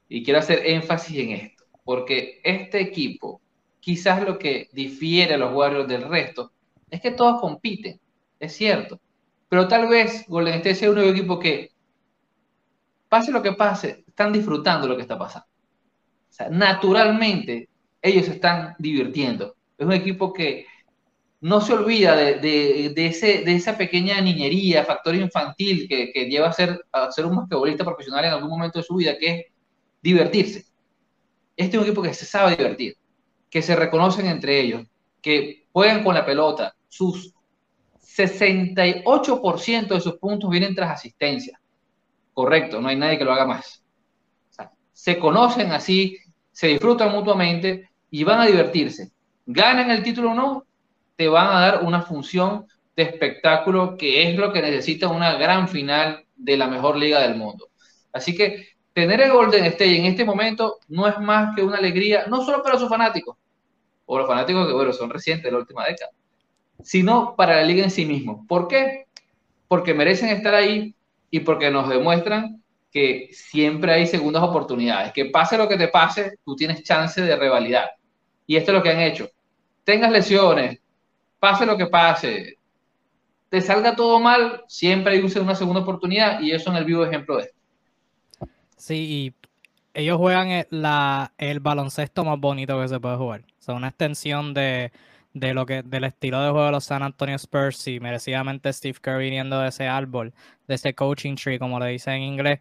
Y quiero hacer énfasis en esto, porque este equipo, quizás lo que difiere a los Warriors del resto, es que todos compiten, es cierto, pero tal vez Golden State sea un equipo que, pase lo que pase, están disfrutando lo que está pasando. Naturalmente, ellos están divirtiendo. Es un equipo que no se olvida de, ese, de esa pequeña niñería, factor infantil que, lleva a ser, a ser un basquetbolista profesional en algún momento de su vida, que es divertirse. Este es un equipo que se sabe divertir, que se reconocen entre ellos, que juegan con la pelota. Sus 68% de sus puntos vienen tras asistencia. Correcto, no hay nadie que lo haga más. Se conocen así, se disfrutan mutuamente y van a divertirse. Ganan el título o no, te van a dar una función de espectáculo que es lo que necesita una gran final de la mejor liga del mundo. Así que tener el Golden State en este momento no es más que una alegría, no solo para sus fanáticos, o los fanáticos que, bueno, son recientes de la última década, sino para la liga en sí mismo. ¿Por qué? Porque merecen estar ahí y porque nos demuestran que siempre hay segundas oportunidades. Que pase lo que te pase, tú tienes chance de revalidar. Y esto es lo que han hecho. Tengas lesiones, pase lo que pase, te salga todo mal, siempre hay una segunda oportunidad y eso en el vivo ejemplo de esto. Sí, y ellos juegan la, el baloncesto más bonito que se puede jugar. O sea, una extensión de, de lo que, del estilo de juego de los San Antonio Spurs y merecidamente Steve Kerr viniendo de ese árbol, de ese coaching tree, como le dicen en inglés.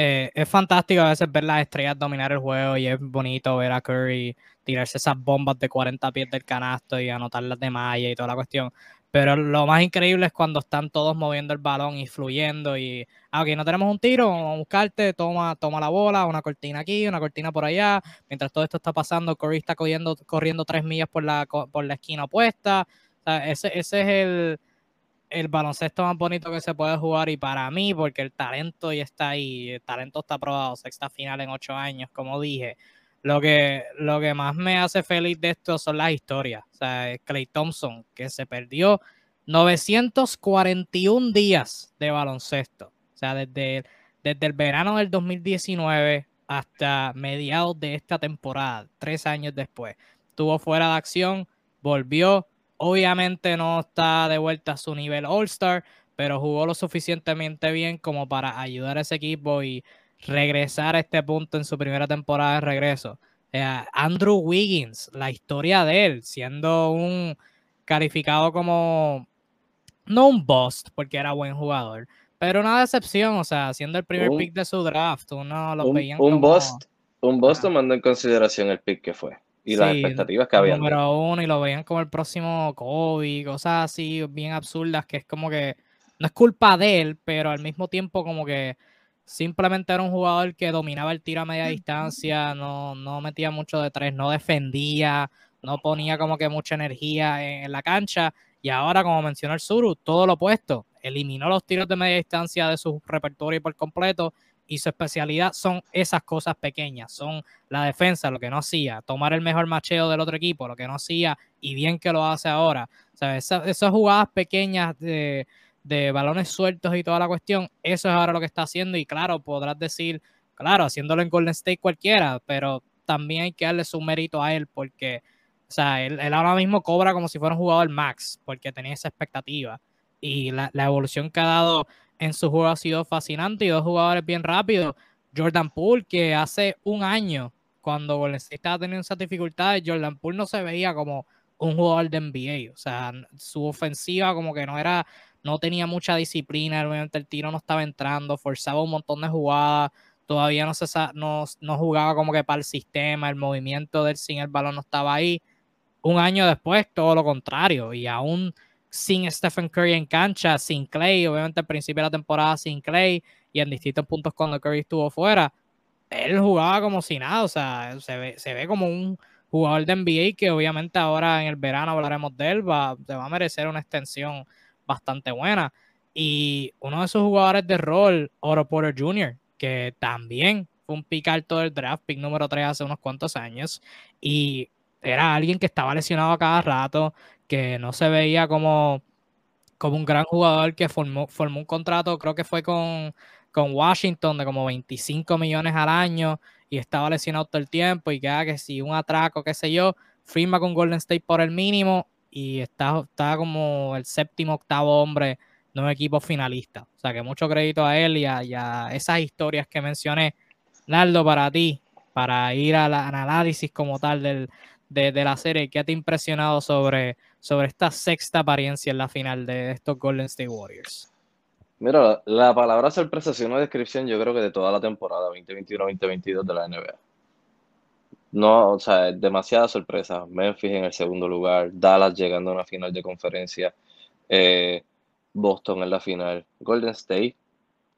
Eh, es fantástico a veces ver las estrellas dominar el juego y es bonito ver a Curry tirarse esas bombas de 40 pies del canasto y anotarlas de malla y toda la cuestión. Pero lo más increíble es cuando están todos moviendo el balón y fluyendo y, ah, ok, no tenemos un tiro, vamos a buscarte, toma, toma la bola, una cortina aquí, una cortina por allá. Mientras todo esto está pasando, Curry está corriendo, corriendo tres millas por la, por la esquina opuesta. ese, ese es el, el baloncesto más bonito que se puede jugar y para mí, porque el talento ya está ahí, el talento está aprobado, sexta final en ocho años, como dije. Lo que, lo que más me hace feliz de esto son las historias. O sea, Clay Thompson, que se perdió 941 días de baloncesto. O sea, desde, desde el verano del 2019 hasta mediados de esta temporada, tres años después. Estuvo fuera de acción, volvió. Obviamente no está de vuelta a su nivel All-Star, pero jugó lo suficientemente bien como para ayudar a ese equipo y regresar a este punto en su primera temporada de regreso. Eh, Andrew Wiggins, la historia de él, siendo un calificado como, no un bust, porque era buen jugador, pero una decepción, o sea, siendo el primer pick de su draft, uno lo un, un bust, un bust tomando en consideración el pick que fue y las expectativas que había. Número uno, y lo veían como el próximo Kobe, cosas así bien absurdas que es como que no es culpa de él, pero al mismo tiempo como que Simplemente era un jugador que dominaba el tiro a media distancia, no, no metía mucho de tres, no defendía, no ponía como que mucha energía en, la cancha. Y ahora, como mencionó el Suru, todo lo opuesto. Eliminó los tiros de media distancia de su repertorio por completo y su especialidad son esas cosas pequeñas, son la defensa, lo que no hacía, tomar el mejor macheo del otro equipo, lo que no hacía y bien que lo hace ahora. O sea, esas jugadas pequeñas de, de balones sueltos y toda la cuestión, eso es ahora lo que está haciendo y claro, podrás decir, claro, haciéndolo en Golden State cualquiera, pero también hay que darle su mérito a él porque, o sea, él, ahora mismo cobra como si fuera un jugador max porque tenía esa expectativa y la, evolución que ha dado en su juego ha sido fascinante y dos jugadores bien rápidos. Jordan Poole, que hace un año, cuando Golden State estaba teniendo esas dificultades, Jordan Poole no se veía como un jugador de NBA. O sea, su ofensiva como que no era no tenía mucha disciplina, obviamente el tiro no estaba entrando, forzaba un montón de jugadas, todavía no, se, no, no jugaba como que para el sistema, el movimiento del sin el balón no estaba ahí. Un año después, todo lo contrario, y aún sin Stephen Curry en cancha, sin Clay, obviamente al principio de la temporada sin Clay, y en distintos puntos cuando Curry estuvo fuera, él jugaba como si nada, o sea, se ve, se ve como un jugador de NBA que obviamente ahora en el verano hablaremos de él, va, se va a merecer una extensión bastante buena. Y uno de esos jugadores de rol, Oro Porter Jr., que también fue un pick alto del draft, pick número 3 hace unos cuantos años, y era alguien que estaba lesionado a cada rato, que no se veía como, como un gran jugador que formó, formó un contrato, creo que fue con, con Washington de como 25 millones al año y estaba lesionado todo el tiempo y queda que si un atraco, qué sé yo, firma con Golden State por el mínimo y está, está como el séptimo, octavo hombre de un equipo finalista. O sea que mucho crédito a él y a, esas historias que mencioné. Naldo, para ti, para ir al análisis como tal del, de, la serie, ¿qué te ha impresionado sobre, sobre esta sexta apariencia en la final de estos Golden State Warriors? Mira, la palabra sorpresa es una descripción, yo creo que de toda la temporada 2021-2022 de la NBA. No, o sea, demasiada sorpresa. Memphis en el segundo lugar, Dallas llegando a una final de conferencia, eh, Boston en la final, Golden State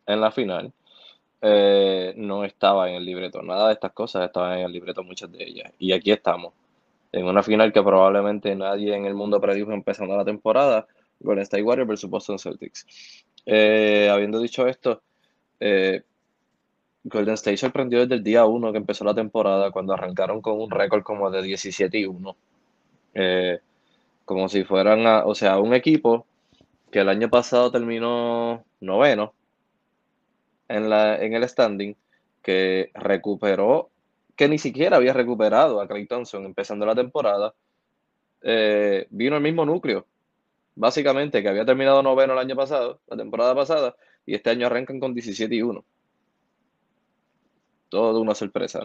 en la final. Eh, no estaba en el libreto. Nada de estas cosas estaban en el libreto, muchas de ellas. Y aquí estamos, en una final que probablemente nadie en el mundo predijo empezando la temporada, Golden State Warriors versus Boston Celtics. Eh, habiendo dicho esto, eh, Golden State sorprendió desde el día 1 que empezó la temporada, cuando arrancaron con un récord como de 17 y 1. Eh, como si fueran, o sea, un equipo que el año pasado terminó noveno en, la, en el standing, que recuperó, que ni siquiera había recuperado a Clay Thompson empezando la temporada, vino el mismo núcleo básicamente, que había terminado noveno el año pasado, la temporada pasada, y este año arrancan con 17 y 1. Todo una sorpresa.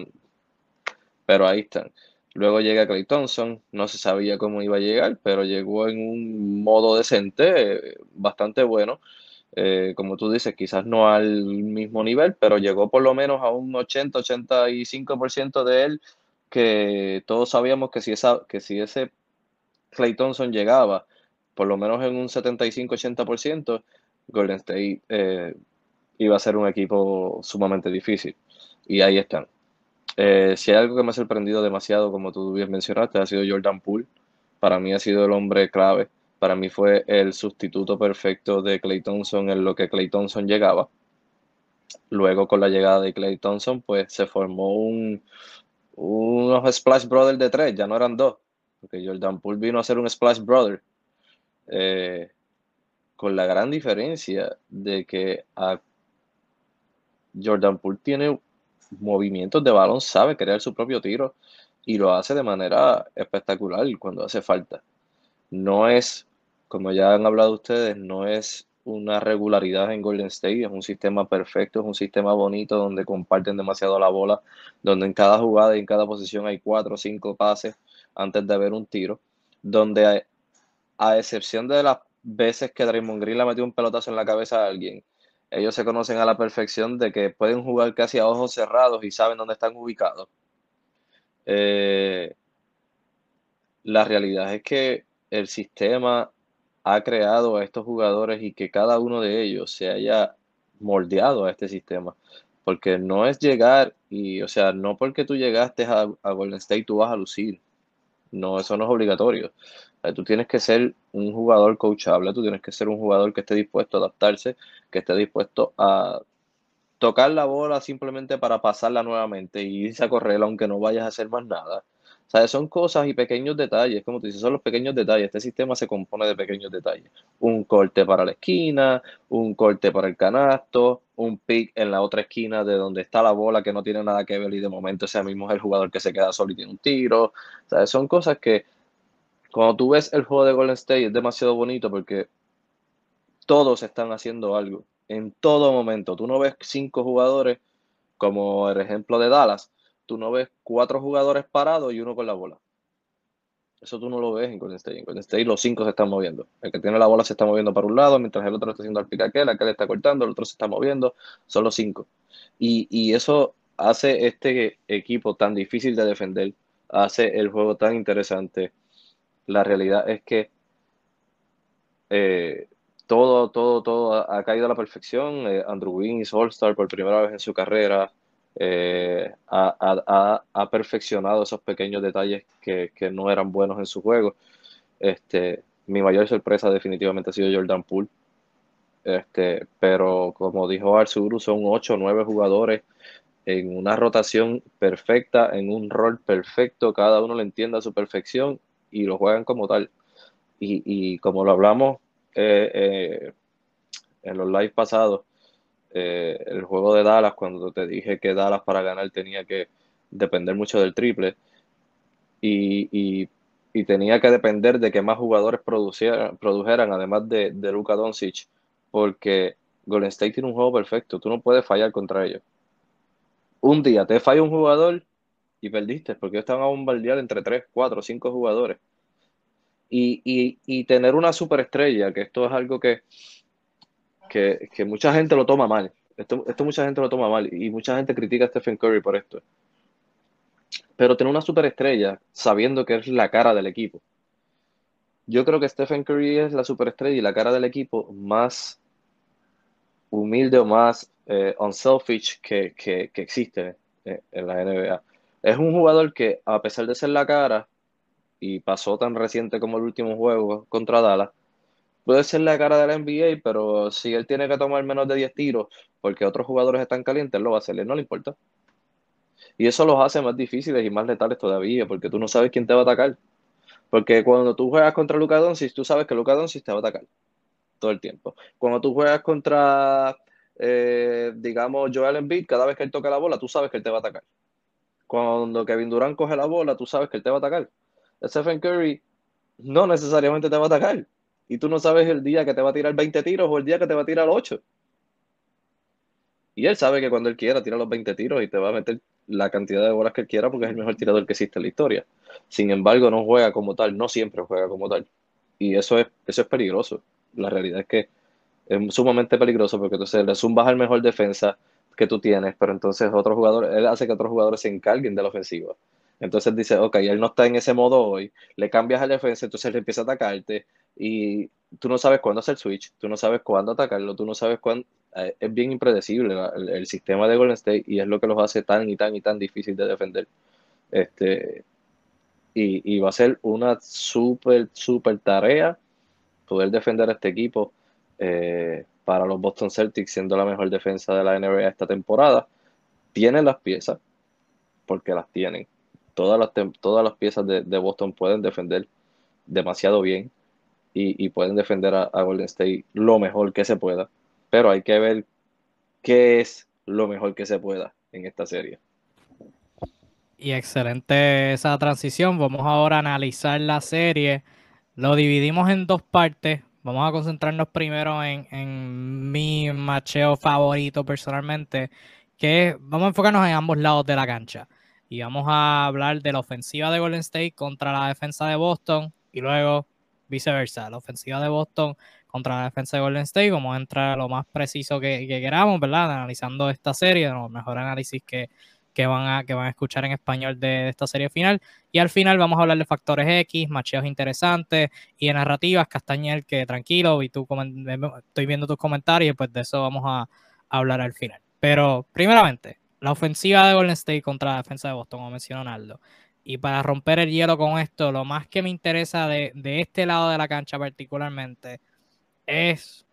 Pero ahí están. Luego llega Clay Thompson, no se sabía cómo iba a llegar, pero llegó en un modo decente, bastante bueno. Eh, como tú dices, quizás no al mismo nivel, pero llegó por lo menos a un 80-85% de él, que todos sabíamos que si, esa, que si ese Clay Thompson llegaba por lo menos en un 75-80%, Golden State eh, iba a ser un equipo sumamente difícil. Y ahí están. Eh, si hay algo que me ha sorprendido demasiado, como tú bien mencionaste, ha sido Jordan Poole. Para mí ha sido el hombre clave. Para mí fue el sustituto perfecto de Clay Thompson en lo que Clay Thompson llegaba. Luego, con la llegada de Clay Thompson, pues se formó un, unos Splash Brothers de tres, ya no eran dos. Porque Jordan Poole vino a ser un Splash Brother eh, con la gran diferencia de que Jordan Poole tiene movimientos de balón, sabe crear su propio tiro y lo hace de manera espectacular cuando hace falta. No es, como ya han hablado ustedes, no es una regularidad en Golden State, es un sistema perfecto, es un sistema bonito donde comparten demasiado la bola, donde en cada jugada y en cada posición hay cuatro o cinco pases antes de ver un tiro, donde hay, a excepción de las veces que Draymond Green le metió un pelotazo en la cabeza a alguien, ellos se conocen a la perfección de que pueden jugar casi a ojos cerrados y saben dónde están ubicados. Eh, la realidad es que el sistema ha creado a estos jugadores y que cada uno de ellos se haya moldeado a este sistema. Porque no es llegar y, o sea, no porque tú llegaste a, Golden State tú vas a lucir. No, eso no es obligatorio. Tú tienes que ser un jugador coachable, tú tienes que ser un jugador que esté dispuesto a adaptarse, que esté dispuesto a tocar la bola simplemente para pasarla nuevamente y irse a correr aunque no vayas a hacer más nada. Son cosas y pequeños detalles, como tú dices, son los pequeños detalles. Este sistema se compone de pequeños detalles. Un corte para la esquina, un corte para el canasto, un pick en la otra esquina de donde está la bola que no tiene nada que ver y de momento ese mismo es el jugador que se queda solo y tiene un tiro. O son cosas que cuando tú ves el juego de Golden State es demasiado bonito porque todos están haciendo algo en todo momento. Tú no ves cinco jugadores como el ejemplo de Dallas. Tú no ves cuatro jugadores parados y uno con la bola. Eso tú no lo ves en Golden State. En Golden State los cinco se están moviendo. El que tiene la bola se está moviendo para un lado, mientras el otro está haciendo el picaquel, aquel está cortando, el otro se está moviendo. Son los cinco. Y, y eso hace este equipo tan difícil de defender. Hace el juego tan interesante la realidad es que eh, todo, todo, todo ha, caído a la perfección. Eh, Andrew Wiggins, All-Star por primera vez en su carrera, eh, ha, perfeccionado esos pequeños detalles que, no eran buenos en su juego. Este, mi mayor sorpresa definitivamente ha sido Jordan Poole. Este, pero como dijo Arzuru, son 8 o 9 jugadores en una rotación perfecta, en un rol perfecto, cada uno le entiende a su perfección y lo juegan como tal. Y, como lo hablamos eh, eh, en los live pasados, eh, el juego de Dallas, cuando te dije que Dallas para ganar tenía que depender mucho del triple y, tenía que depender de que más jugadores produjeran, además de, de Luka Doncic, porque Golden State tiene un juego perfecto. Tú no puedes fallar contra ellos. Un día te falla un jugador y perdiste, porque ellos están a bombardear entre 3, 4, 5 jugadores. Y, tener una superestrella, que esto es algo que, que, mucha gente lo toma mal. Esto, mucha gente lo toma mal y mucha gente critica a Stephen Curry por esto. Pero tener una superestrella sabiendo que es la cara del equipo. Yo creo que Stephen Curry es la superestrella y la cara del equipo más humilde o más eh, unselfish que, que, existe eh, en la NBA. Es un jugador que, a pesar de ser la cara, y pasó tan reciente como el último juego contra Dallas, puede ser la cara de la NBA, pero si él tiene que tomar menos de 10 tiros porque otros jugadores están calientes, lo va a hacer, no le importa. Y eso los hace más difíciles y más letales todavía, porque tú no sabes quién te va a atacar. Porque cuando tú juegas contra Luka Doncic, tú sabes que Luka Doncic te va a atacar todo el tiempo. Cuando tú juegas contra, eh, digamos, Joel Embiid, cada vez que él toca la bola, tú sabes que él te va a atacar. Cuando Kevin Durant coge la bola, tú sabes que él te va a atacar. Stephen Curry no necesariamente te va a atacar. Y tú no sabes el día que te va a tirar 20 tiros o el día que te va a tirar 8. Y él sabe que cuando él quiera tira los 20 tiros y te va a meter la cantidad de bolas que él quiera porque es el mejor tirador que existe en la historia. Sin embargo, no juega como tal, no siempre juega como tal. Y eso es, eso es peligroso. La realidad es que es sumamente peligroso porque entonces le zumbas al mejor defensa que tú tienes, pero entonces otro jugador, él hace que otros jugadores se encarguen de la ofensiva. Entonces dice, ok, él no está en ese modo hoy, le cambias al defensa, entonces él empieza a atacarte y tú no sabes cuándo hacer switch, tú no sabes cuándo atacarlo, tú no sabes cuándo... Eh, es bien impredecible el, sistema de Golden State y es lo que los hace tan y tan y tan difícil de defender. Este, y, va a ser una súper, súper tarea poder defender a este equipo eh, para los Boston Celtics siendo la mejor defensa de la NBA esta temporada. Tienen las piezas, porque las tienen todas las, todas las piezas de, Boston pueden defender demasiado bien y, pueden defender a, Golden State lo mejor que se pueda. Pero hay que ver qué es lo mejor que se pueda en esta serie. Y excelente esa transición. Vamos ahora a analizar la serie. Lo dividimos en dos partes. Vamos a concentrarnos primero en, mi macheo favorito personalmente, que vamos a enfocarnos en ambos lados de la cancha y vamos a hablar de la ofensiva de Golden State contra la defensa de Boston y luego viceversa, la ofensiva de Boston contra la defensa de Golden State, vamos a entrar a lo más preciso que, queramos, ¿verdad? Analizando esta serie, los mejor análisis que, van a, que van a escuchar en español de, esta serie final. Y al final vamos a hablar de factores X, macheos interesantes y de narrativas. Castañel, que tranquilo, y tú estoy viendo tus comentarios, pues de eso vamos a hablar al final. Pero primeramente, la ofensiva de Golden State contra la defensa de Boston, como mencionó Naldo. Y para romper el hielo con esto, lo más que me interesa de, este lado de la cancha particularmente es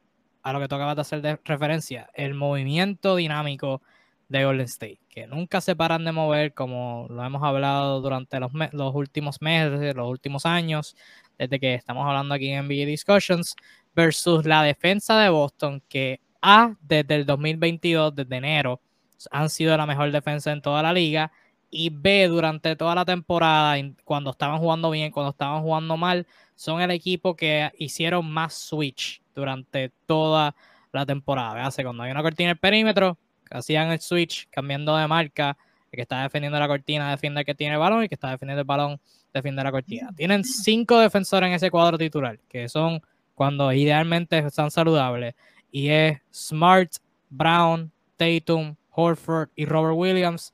a lo que tú acabas de hacer de referencia, el movimiento dinámico de Golden State, que nunca se paran de mover, como lo hemos hablado durante los, los últimos meses, los últimos años, desde que estamos hablando aquí en NBA Discussions, versus la defensa de Boston, que A, desde el 2022, desde enero, han sido la mejor defensa en toda la liga. Y B, durante toda la temporada, cuando estaban jugando bien, cuando estaban jugando mal, son el equipo que hicieron más switch durante toda la temporada. Hace cuando hay una cortina en el perímetro, hacían el switch cambiando de marca. El que está defendiendo la cortina defiende el que tiene el balón y el que está defendiendo el balón defiende la cortina. Tienen cinco defensores en ese cuadro titular, que son cuando idealmente están saludables. Y es Smart, Brown, Tatum, Horford y Robert Williams,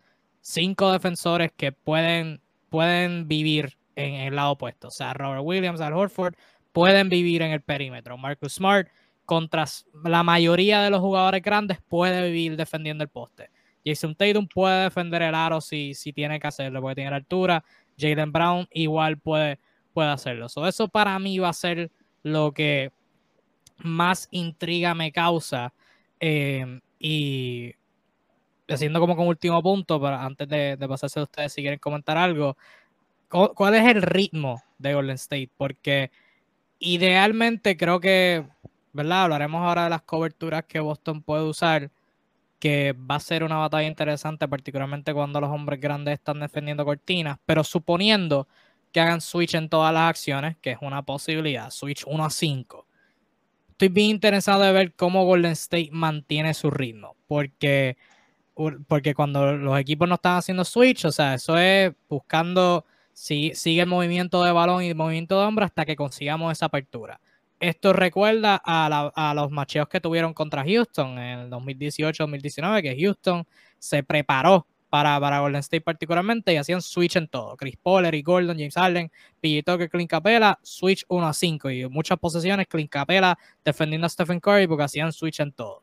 cinco defensores que pueden, pueden vivir en el lado opuesto. O sea, Robert Williams, Al Horford pueden vivir en el perímetro. Marcus Smart, contra la mayoría de los jugadores grandes, puede vivir defendiendo el poste. Jason Tatum puede defender el aro si, si tiene que hacerlo, porque tiene la altura. Jalen Brown igual puede, puede hacerlo. eso para mí va a ser lo que más intriga me causa. Eh, y haciendo como como último punto, para antes de, pasarse a ustedes si quieren comentar algo, ¿cuál es el ritmo de Golden State? Porque idealmente creo que, ¿verdad? Hablaremos ahora de las coberturas que Boston puede usar, que va a ser una batalla interesante, particularmente cuando los hombres grandes están defendiendo cortinas, pero suponiendo que hagan switch en todas las acciones, que es una posibilidad, switch 1 a 5. estoy bien interesado de ver cómo Golden State mantiene su ritmo, porque, porque cuando los equipos no están haciendo switch, o sea, eso es buscando, si, sigue el movimiento de balón y el movimiento de hombro hasta que consigamos esa apertura. Esto recuerda a, los macheos que tuvieron contra Houston en el 2018-2019, que Houston se preparó para, para Golden State particularmente y hacían switch en todo. Chris Paul, y Gordon, James Harden, PJ Tucker, Clint Capela, switch 1 a 5 y muchas posesiones Clint Capela defendiendo a Stephen Curry porque hacían switch en todo.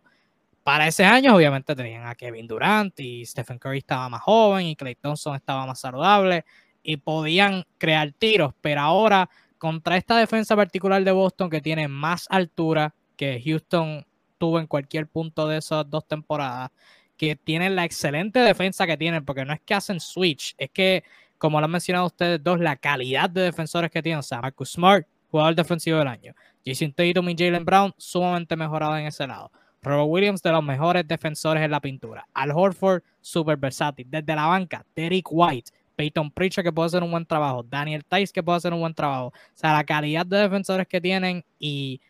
Para ese año obviamente tenían a Kevin Durant y Stephen Curry estaba más joven y Clay Thompson estaba más saludable y podían crear tiros, pero ahora contra esta defensa particular de Boston que tiene más altura que Houston tuvo en cualquier punto de esas dos temporadas que tienen la excelente defensa que tienen, porque no es que hacen switch, es que, como lo han mencionado ustedes dos, la calidad de defensores que tienen, o Marcus Smart, jugador defensivo del año, Jason Tatum y Jalen Brown, sumamente mejorado en ese lado. Robert Williams, de los mejores defensores en la pintura. Al Horford, súper versátil. Desde la banca, Derek White, Peyton Pritchard, que puede hacer un buen trabajo. Daniel Tice, que puede hacer un buen trabajo. O sea, la calidad de defensores que tienen y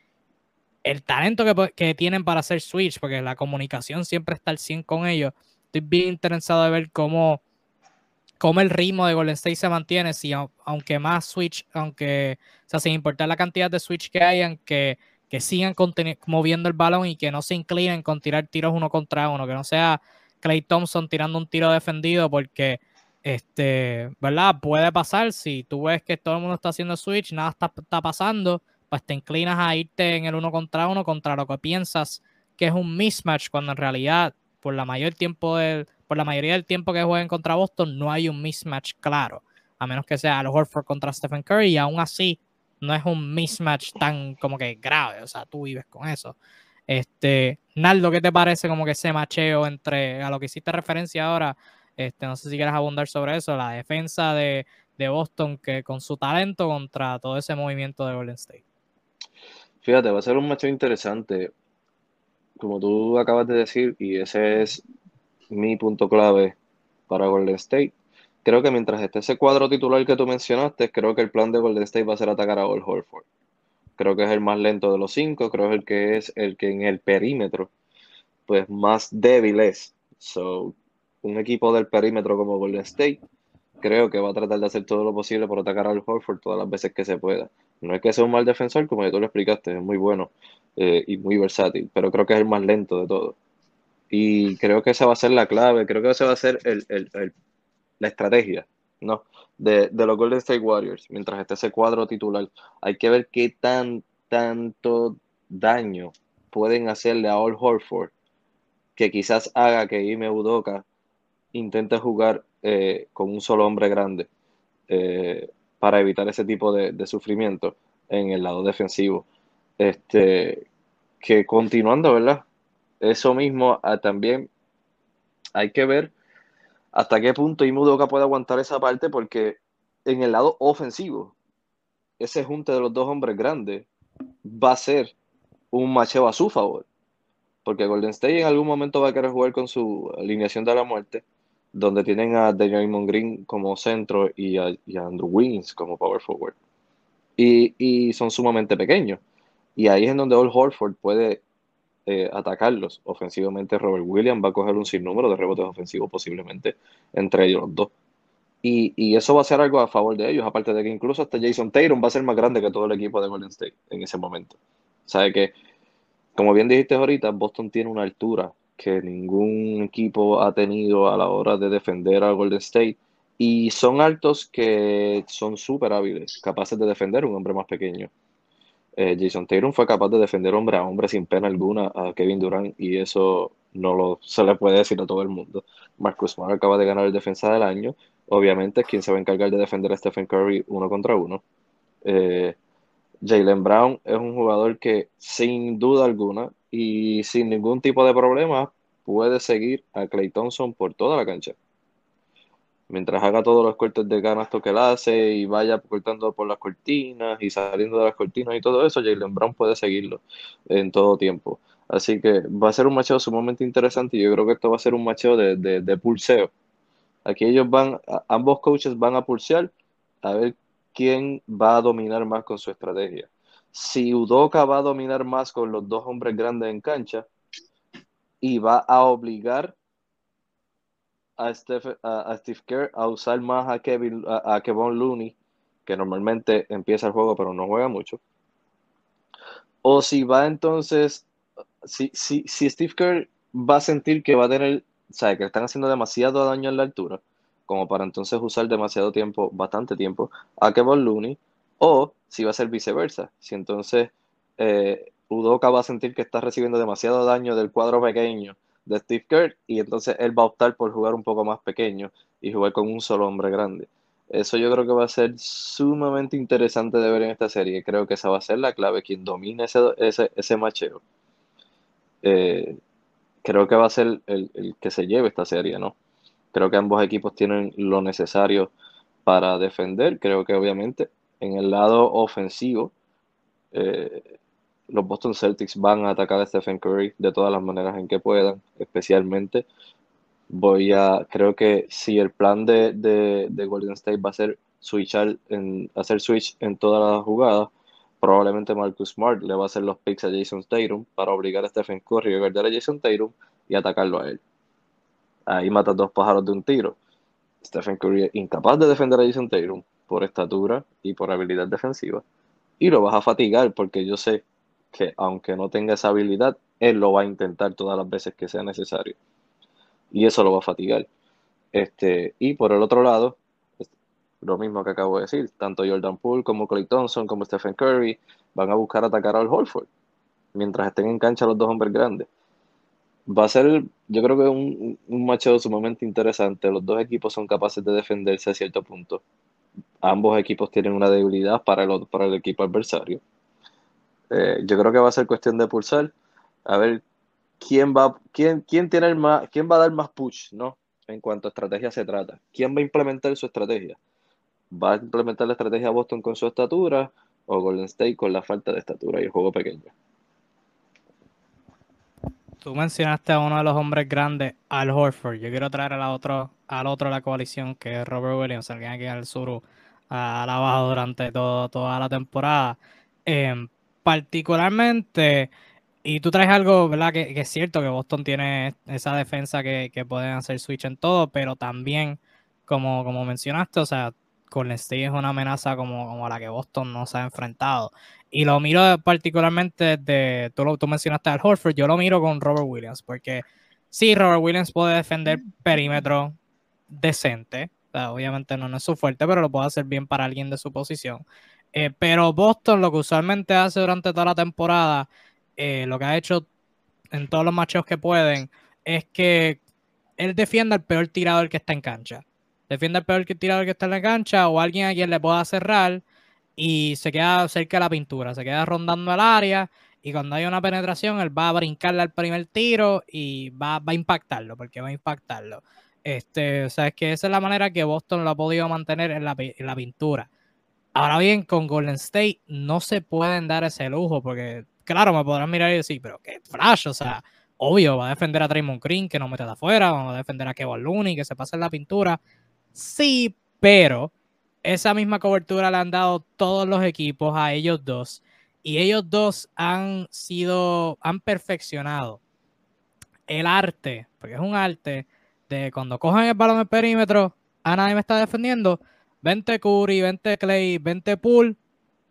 el talento que, tienen para hacer switch, porque la comunicación siempre está al 100 con ellos. Estoy bien interesado de ver cómo, cómo el ritmo de Golden State se mantiene, si aunque más switch, aunque, o sea, sin importar la cantidad de switch que hayan, que, que sigan moviendo el balón y que no se inclinen con tirar tiros uno contra uno, que no sea Clay Thompson tirando un tiro defendido, porque, este, ¿verdad? Puede pasar si tú ves que todo el mundo está haciendo switch, nada está, está pasando pues te inclinas a irte en el uno contra uno contra lo que piensas que es un mismatch, cuando en realidad, por la mayor tiempo del, por la mayoría del tiempo que jueguen contra Boston, no hay un mismatch claro. A menos que sea Al Horford contra Stephen Curry, y aún así no es un mismatch tan como que grave. O sea, tú vives con eso. Este, Naldo, ¿qué te parece como que ese macheo entre a lo que hiciste referencia ahora? Este, no sé si quieres abundar sobre eso, la defensa de, de Boston que con su talento contra todo ese movimiento de Golden State. Fíjate, va a ser un match interesante, como tú acabas de decir, y ese es mi punto clave para Golden State. Creo que mientras esté ese cuadro titular que tú mencionaste, creo que el plan de Golden State va a ser atacar a All Horford. Creo que es el más lento de los cinco, creo que es el que es el que en el perímetro, pues más débil es. So, un equipo del perímetro como Golden State, creo que va a tratar de hacer todo lo posible por atacar a Al Horford todas las veces que se pueda. No es que sea un mal defensor, como tú lo explicaste, es muy bueno eh, y muy versátil, pero creo que es el más lento de todos. Y creo que esa va a ser la clave, creo que esa va a ser la estrategia ¿no? de, los Golden State Warriors. Mientras esté ese cuadro titular, hay que ver qué tan, tanto daño pueden hacerle a All Horford que quizás haga que Ime Udoka intente jugar eh, con un solo hombre grande. Eh, para evitar ese tipo de, sufrimiento en el lado defensivo. Este, que continuando, ¿verdad? Eso mismo ah, también hay que ver hasta qué punto Imudoka puede aguantar esa parte porque en el lado ofensivo, ese junte de los dos hombres grandes va a ser un macheo a su favor. Porque Golden State en algún momento va a querer jugar con su alineación de la muerte donde tienen a Daniel Green como centro y a, Andrew Wiggins como power forward. Y, son sumamente pequeños. Y ahí es en donde Old Horford puede eh, atacarlos. Ofensivamente, Robert Williams va a coger un sinnúmero de rebotes ofensivos posiblemente entre ellos los dos. Y, eso va a ser algo a favor de ellos, aparte de que incluso hasta Jason Tatum va a ser más grande que todo el equipo de Golden State en ese momento. Sabe que, como bien dijiste ahorita, Boston tiene una altura que ningún equipo ha tenido a la hora de defender a Golden State. Y son altos que son súper hábiles, capaces de defender un hombre más pequeño. Eh, Jason Tatum fue capaz de defender hombre a hombre sin pena alguna a Kevin Durant y eso no lo, se le puede decir a todo el mundo. Marcus Smart acaba de ganar el defensa del año. Obviamente es quien se va a encargar de defender a Stephen Curry uno contra uno. Eh, Jalen Brown es un jugador que sin duda alguna y sin ningún tipo de problema puede seguir a Clay Thompson por toda la cancha. Mientras haga todos los cortes de canasto que él hace y vaya cortando por las cortinas y saliendo de las cortinas y todo eso, Jalen Brown puede seguirlo en todo tiempo. Así que va a ser un macheo sumamente interesante y yo creo que esto va a ser un macheo de, de pulseo. Aquí ellos van, ambos coaches van a pulsear a ver quién va a dominar más con su estrategia si Udoka va a dominar más con los dos hombres grandes en cancha y va a obligar a Steve, a, Steve Kerr a usar más a Kevin, a, Kevin Looney, que normalmente empieza el juego pero no juega mucho. O si va entonces, si, si, si Steve Kerr va a sentir que va a tener, o sea, que están haciendo demasiado daño en la altura, como para entonces usar demasiado tiempo, bastante tiempo, a Kevin Looney, o si va a ser viceversa, si entonces eh, Udoka va a sentir que está recibiendo demasiado daño del cuadro pequeño de Steve Kerr y entonces él va a optar por jugar un poco más pequeño y jugar con un solo hombre grande. Eso yo creo que va a ser sumamente interesante de ver en esta serie. Creo que esa va a ser la clave, quien domine ese, ese, ese macheo. Eh, creo que va a ser el, el, que se lleve esta serie, ¿no? Creo que ambos equipos tienen lo necesario para defender. Creo que obviamente en el lado ofensivo, eh, los Boston Celtics van a atacar a Stephen Curry de todas las maneras en que puedan, especialmente voy a, creo que si el plan de, de, Golden State va a ser switchar en, hacer switch en todas las jugadas, probablemente Marcus Smart le va a hacer los picks a Jason Tatum para obligar a Stephen Curry a guardar a Jason Tatum y atacarlo a él. Ahí mata dos pájaros de un tiro. Stephen Curry es incapaz de defender a Jason Tatum por estatura y por habilidad defensiva. Y lo vas a fatigar porque yo sé que aunque no tenga esa habilidad, él lo va a intentar todas las veces que sea necesario. Y eso lo va a fatigar. Este, y por el otro lado, lo mismo que acabo de decir, tanto Jordan Poole como Clay Thompson como Stephen Curry van a buscar atacar al Holford mientras estén en cancha los dos hombres grandes. Va a ser, yo creo que un, un sumamente interesante. Los dos equipos son capaces de defenderse a cierto punto. Ambos equipos tienen una debilidad para el, para el equipo adversario. Eh, yo creo que va a ser cuestión de pulsar, a ver quién va, quién, quién tiene el más, quién va a dar más push, ¿no? En cuanto a estrategia se trata. ¿Quién va a implementar su estrategia? ¿Va a implementar la estrategia Boston con su estatura o Golden State con la falta de estatura y el juego pequeño? Tú mencionaste a uno de los hombres grandes, Al Horford. Yo quiero traer al otro, al otro de la coalición, que es Robert Williams, alguien aquí al sur, a la baja durante toda la temporada. Eh, particularmente, y tú traes algo, ¿verdad? Que, es cierto que Boston tiene esa defensa que, pueden hacer switch en todo, pero también, como, como mencionaste, o sea, con State es una amenaza como, como la que Boston no se ha enfrentado. Y lo miro particularmente de, tú, lo, tú mencionaste al Horford, yo lo miro con Robert Williams, porque sí, Robert Williams puede defender perímetro decente, obviamente no, no es su fuerte, pero lo puede hacer bien para alguien de su posición. Eh, pero Boston lo que usualmente hace durante toda la temporada, eh, lo que ha hecho en todos los machos que pueden, es que él defienda al peor tirador que está en cancha. Defiende al peor tirador que está en la cancha o alguien a quien le pueda cerrar y se queda cerca de la pintura, se queda rondando el área y cuando hay una penetración él va a brincarle al primer tiro y va, a impactarlo, porque va a impactarlo. Este, o es que esa es la manera que Boston lo ha podido mantener en la, en la pintura. Ahora bien, con Golden State no se pueden dar ese lujo porque, claro, me podrán mirar y decir, pero qué flash, o sea, obvio, va a defender a Draymond Green que no mete de afuera, va a defender a Kevin Looney que se pasa en la pintura. Sí, pero esa misma cobertura le han dado todos los equipos a ellos dos y ellos dos han sido, han perfeccionado el arte, porque es un arte de cuando cogen el balón del perímetro, a nadie me está defendiendo, vente Curry, vente Clay, vente Pool,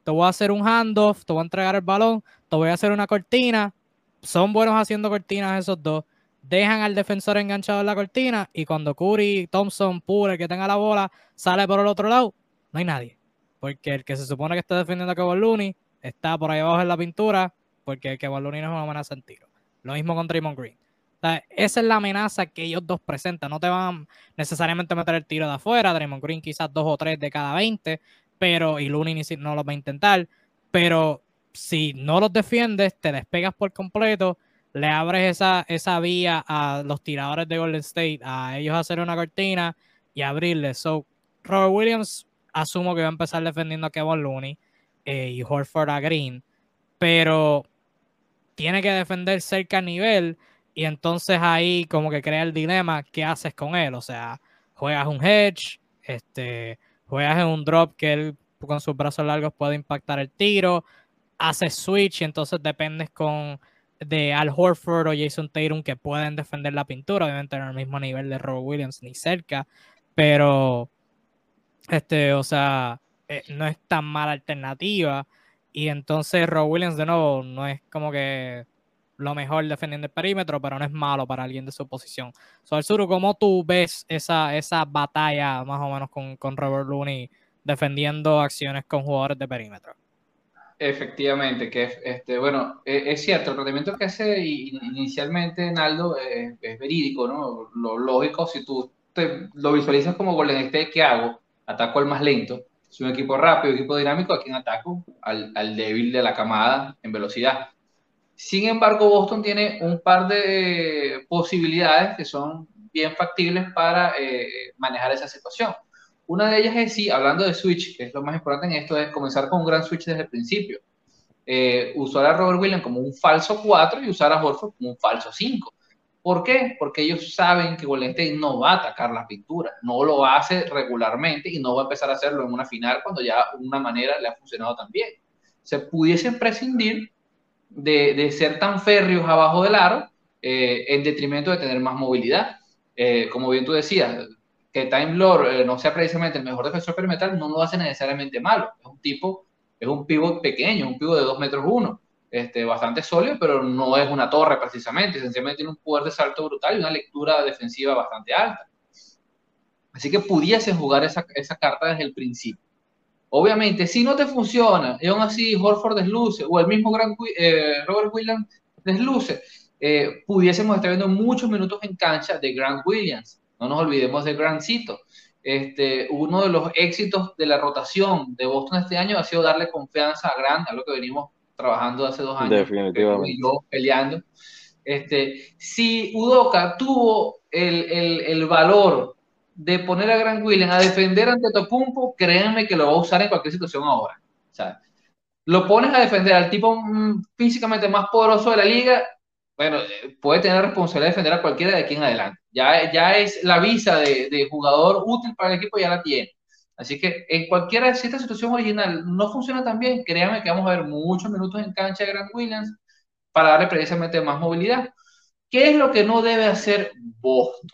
te voy a hacer un handoff, te voy a entregar el balón, te voy a hacer una cortina. Son buenos haciendo cortinas esos dos. Dejan al defensor enganchado en la cortina y cuando Curry, Thompson, Poole, el que tenga la bola, sale por el otro lado, no hay nadie. Porque el que se supone que está defendiendo a Kevin Looney está por ahí abajo en la pintura porque Kevin Looney no es una amenaza en tiro. Lo mismo con Draymond Green esa es la amenaza que ellos dos presentan. No te van necesariamente a meter el tiro de afuera. Draymond Green quizás dos o tres de cada 20, pero y Looney no los va a intentar. Pero si no los defiendes, te despegas por completo, le abres esa, esa vía a los tiradores de Golden State, a ellos hacer una cortina y abrirle. So, Robert Williams asumo que va a empezar defendiendo a Kevin Looney eh, y Horford a Green, pero tiene que defender cerca a nivel y entonces ahí como que crea el dilema, ¿qué haces con él? O sea, juegas un hedge, este, juegas en un drop que él con sus brazos largos puede impactar el tiro, haces switch y entonces dependes con de Al Horford o Jason Tatum que pueden defender la pintura, obviamente no al mismo nivel de Robert Williams ni cerca, pero este, o sea, eh, no es tan mala alternativa. Y entonces Robert Williams de nuevo no es como que lo mejor defendiendo el perímetro, pero no es malo para alguien de su posición. So, Suru, ¿cómo tú ves esa, esa batalla más o menos con, con Robert Looney defendiendo acciones con jugadores de perímetro? Efectivamente, que este, bueno, e, es, cierto, el planteamiento que hace inicialmente Naldo es, verídico, ¿no? Lo lógico, si tú te, lo visualizas como Golden State, ¿qué hago? Ataco al más lento. Es un equipo rápido, equipo dinámico, ¿a quién ataco? Al, al débil de la camada en velocidad. Sin embargo, Boston tiene un par de posibilidades que son bien factibles para eh, manejar esa situación. Una de ellas es, sí, hablando de switch, que es lo más importante en esto, es comenzar con un gran switch desde el principio. Eh, usar a Robert Williams como un falso 4 y usar a Horford como un falso 5. ¿Por qué? Porque ellos saben que Golden State no va a atacar la pintura, no lo hace regularmente y no va a empezar a hacerlo en una final cuando ya una manera le ha funcionado tan bien. Se pudiesen prescindir de, de ser tan férreos abajo del aro eh, en detrimento de tener más movilidad. Eh, como bien tú decías, que Time Lord eh, no sea precisamente el mejor defensor perimetral no lo hace necesariamente malo. Es un tipo, es un pivot pequeño, un pivot de 2 metros 1, este, bastante sólido, pero no es una torre precisamente. Esencialmente tiene un poder de salto brutal y una lectura defensiva bastante alta. Así que pudiese jugar esa, esa carta desde el principio. Obviamente, si no te funciona, y aún así Horford desluce, o el mismo gran, eh, Robert Williams desluce, eh, pudiésemos estar viendo muchos minutos en cancha de Grant Williams. No nos olvidemos de Grantcito. Este, uno de los éxitos de la rotación de Boston este año ha sido darle confianza a Grant, a lo que venimos trabajando hace dos años. Definitivamente. Y yo peleando. Este, si Udoka tuvo el, el, el, valor de poner a Grant Williams a defender ante Tocumpo, créanme que lo va a usar en cualquier situación ahora. Sea, lo pones a defender al tipo mm, físicamente más poderoso de la liga bueno, puede tener responsabilidad de defender a cualquiera de aquí en adelante. Ya, ya es la visa de, de, jugador útil para el equipo, ya la tiene. Así que en cualquiera, si esta situación original no funciona tan bien, créanme que vamos a ver muchos minutos en cancha de Grant Williams para darle precisamente más movilidad. ¿Qué es lo que no debe hacer Boston?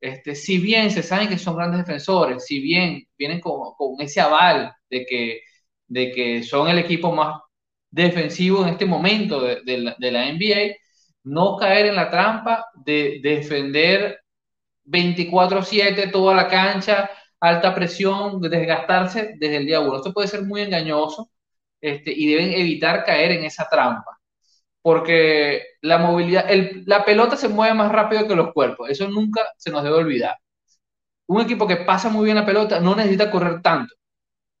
Este, si bien se saben que son grandes defensores, si bien vienen con, con ese aval de que, de que son el equipo más defensivo en este momento de, la, de la NBA, no caer en la trampa de, defender 24/7 toda la cancha, alta presión, desgastarse desde el día uno. Esto puede ser muy engañoso este, y deben evitar caer en esa trampa. Porque la movilidad, la pelota se mueve más rápido que los cuerpos. Eso nunca se nos debe olvidar. Un equipo que pasa muy bien la pelota no necesita correr tanto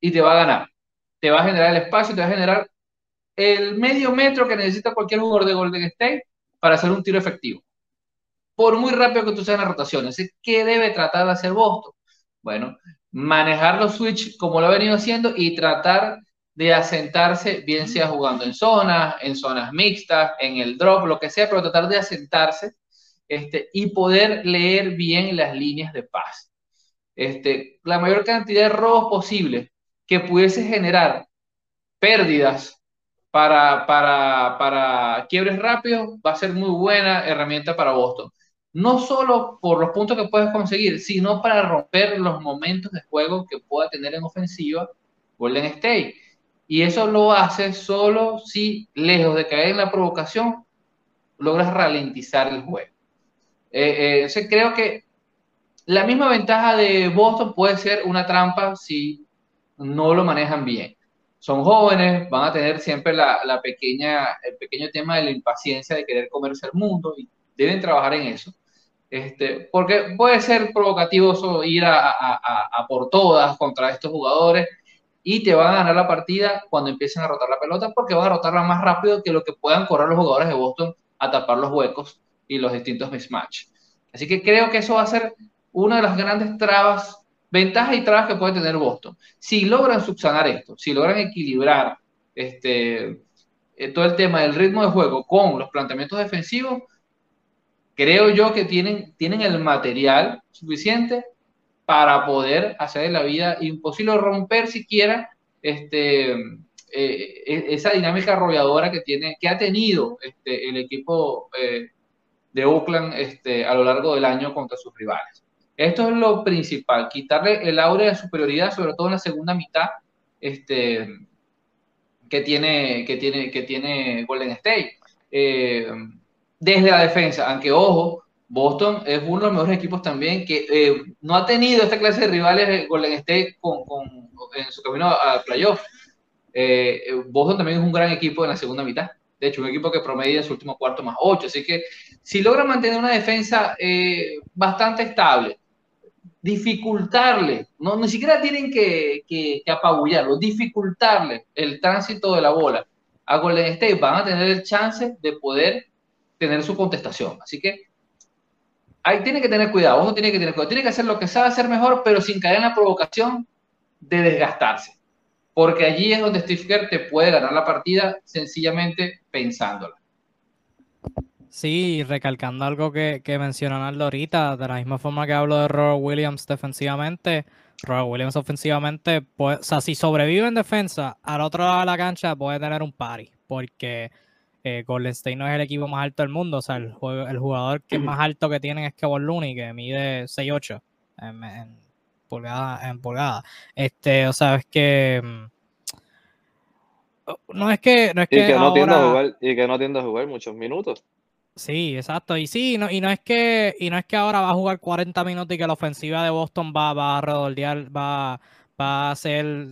y te va a ganar. Te va a generar el espacio, te va a generar el medio metro que necesita cualquier jugador de Golden State para hacer un tiro efectivo. Por muy rápido que tú seas en la rotación, ¿qué debe tratar de hacer Boston? Bueno, manejar los switch como lo ha venido haciendo y tratar de asentarse, bien sea jugando en zonas, en zonas mixtas, en el drop, lo que sea, pero tratar de asentarse este, y poder leer bien las líneas de paz. Este, la mayor cantidad de robos posible que pudiese generar pérdidas para, para, para quiebres rápidos va a ser muy buena herramienta para Boston. No solo por los puntos que puedes conseguir, sino para romper los momentos de juego que pueda tener en ofensiva Golden State. Y eso lo hace solo si, lejos de caer en la provocación, logras ralentizar el juego. Eh, eh, creo que la misma ventaja de Boston puede ser una trampa si no lo manejan bien son jóvenes, van a tener siempre la, pequeña, el pequeño tema de la impaciencia de querer comerse el mundo y deben trabajar en eso. Este, porque puede ser provocativo ir a, a, a, por todas contra estos jugadores y te van a ganar la partida cuando empiecen a rotar la pelota porque van a rotarla más rápido que lo que puedan correr los jugadores de Boston a tapar los huecos y los distintos mismatch. Así que creo que eso va a ser una de las grandes trabas ventajas y trabas que puede tener Boston. Si logran subsanar esto, si logran equilibrar este, eh, todo el tema del ritmo de juego con los planteamientos defensivos, creo yo que tienen, tienen el material suficiente para poder hacer la vida imposible romper siquiera este, eh, e, esa dinámica arrolladora que, tiene, que ha tenido este, el equipo eh, de Oakland este, a lo largo del año contra sus rivales. Esto es lo principal, quitarle el aura de superioridad, sobre todo en la segunda mitad, este, que, tiene, que, tiene, que tiene Golden State. Eh, desde la defensa, aunque ojo, Boston es uno de los mejores equipos también que eh, no ha tenido esta clase de rivales Golden State con, con, en su camino al playoff. Eh, Boston también es un gran equipo en la segunda mitad. De hecho, un equipo que promedia en su último cuarto más 8. Así que si logra mantener una defensa eh, bastante estable, dificultarle, no, ni siquiera tienen que, que, apabullarlo, dificultarle el tránsito de la bola a Golden State, van a tener el chance de poder tener su contestación. Así que ahí tiene que tener cuidado, uno tiene que tener tiene que hacer lo que sabe hacer mejor, pero sin caer en la provocación de desgastarse. Porque allí es donde Steve Kerr te puede ganar la partida sencillamente pensándola. Sí, recalcando algo que, que mencionó Naldo ahorita, de la misma forma que hablo de Robert Williams defensivamente, Robert Williams ofensivamente, pues, o sea, si sobrevive en defensa, al otro lado de la cancha puede tener un party, porque eh, Golden State no es el equipo más alto del mundo, o sea, el, el jugador que más alto que tienen es Kevin Looney, que mide 6'8 en, en pulgada, en pulgada. Este, o sea, es que mm, no es que no es que, y que no tiende a jugar y que no tiende a jugar muchos minutos. Sí, exacto. Y sí, no, y no es que, y no es que ahora va a jugar 40 minutos y que la ofensiva de Boston va, va a redondear, va, va a ser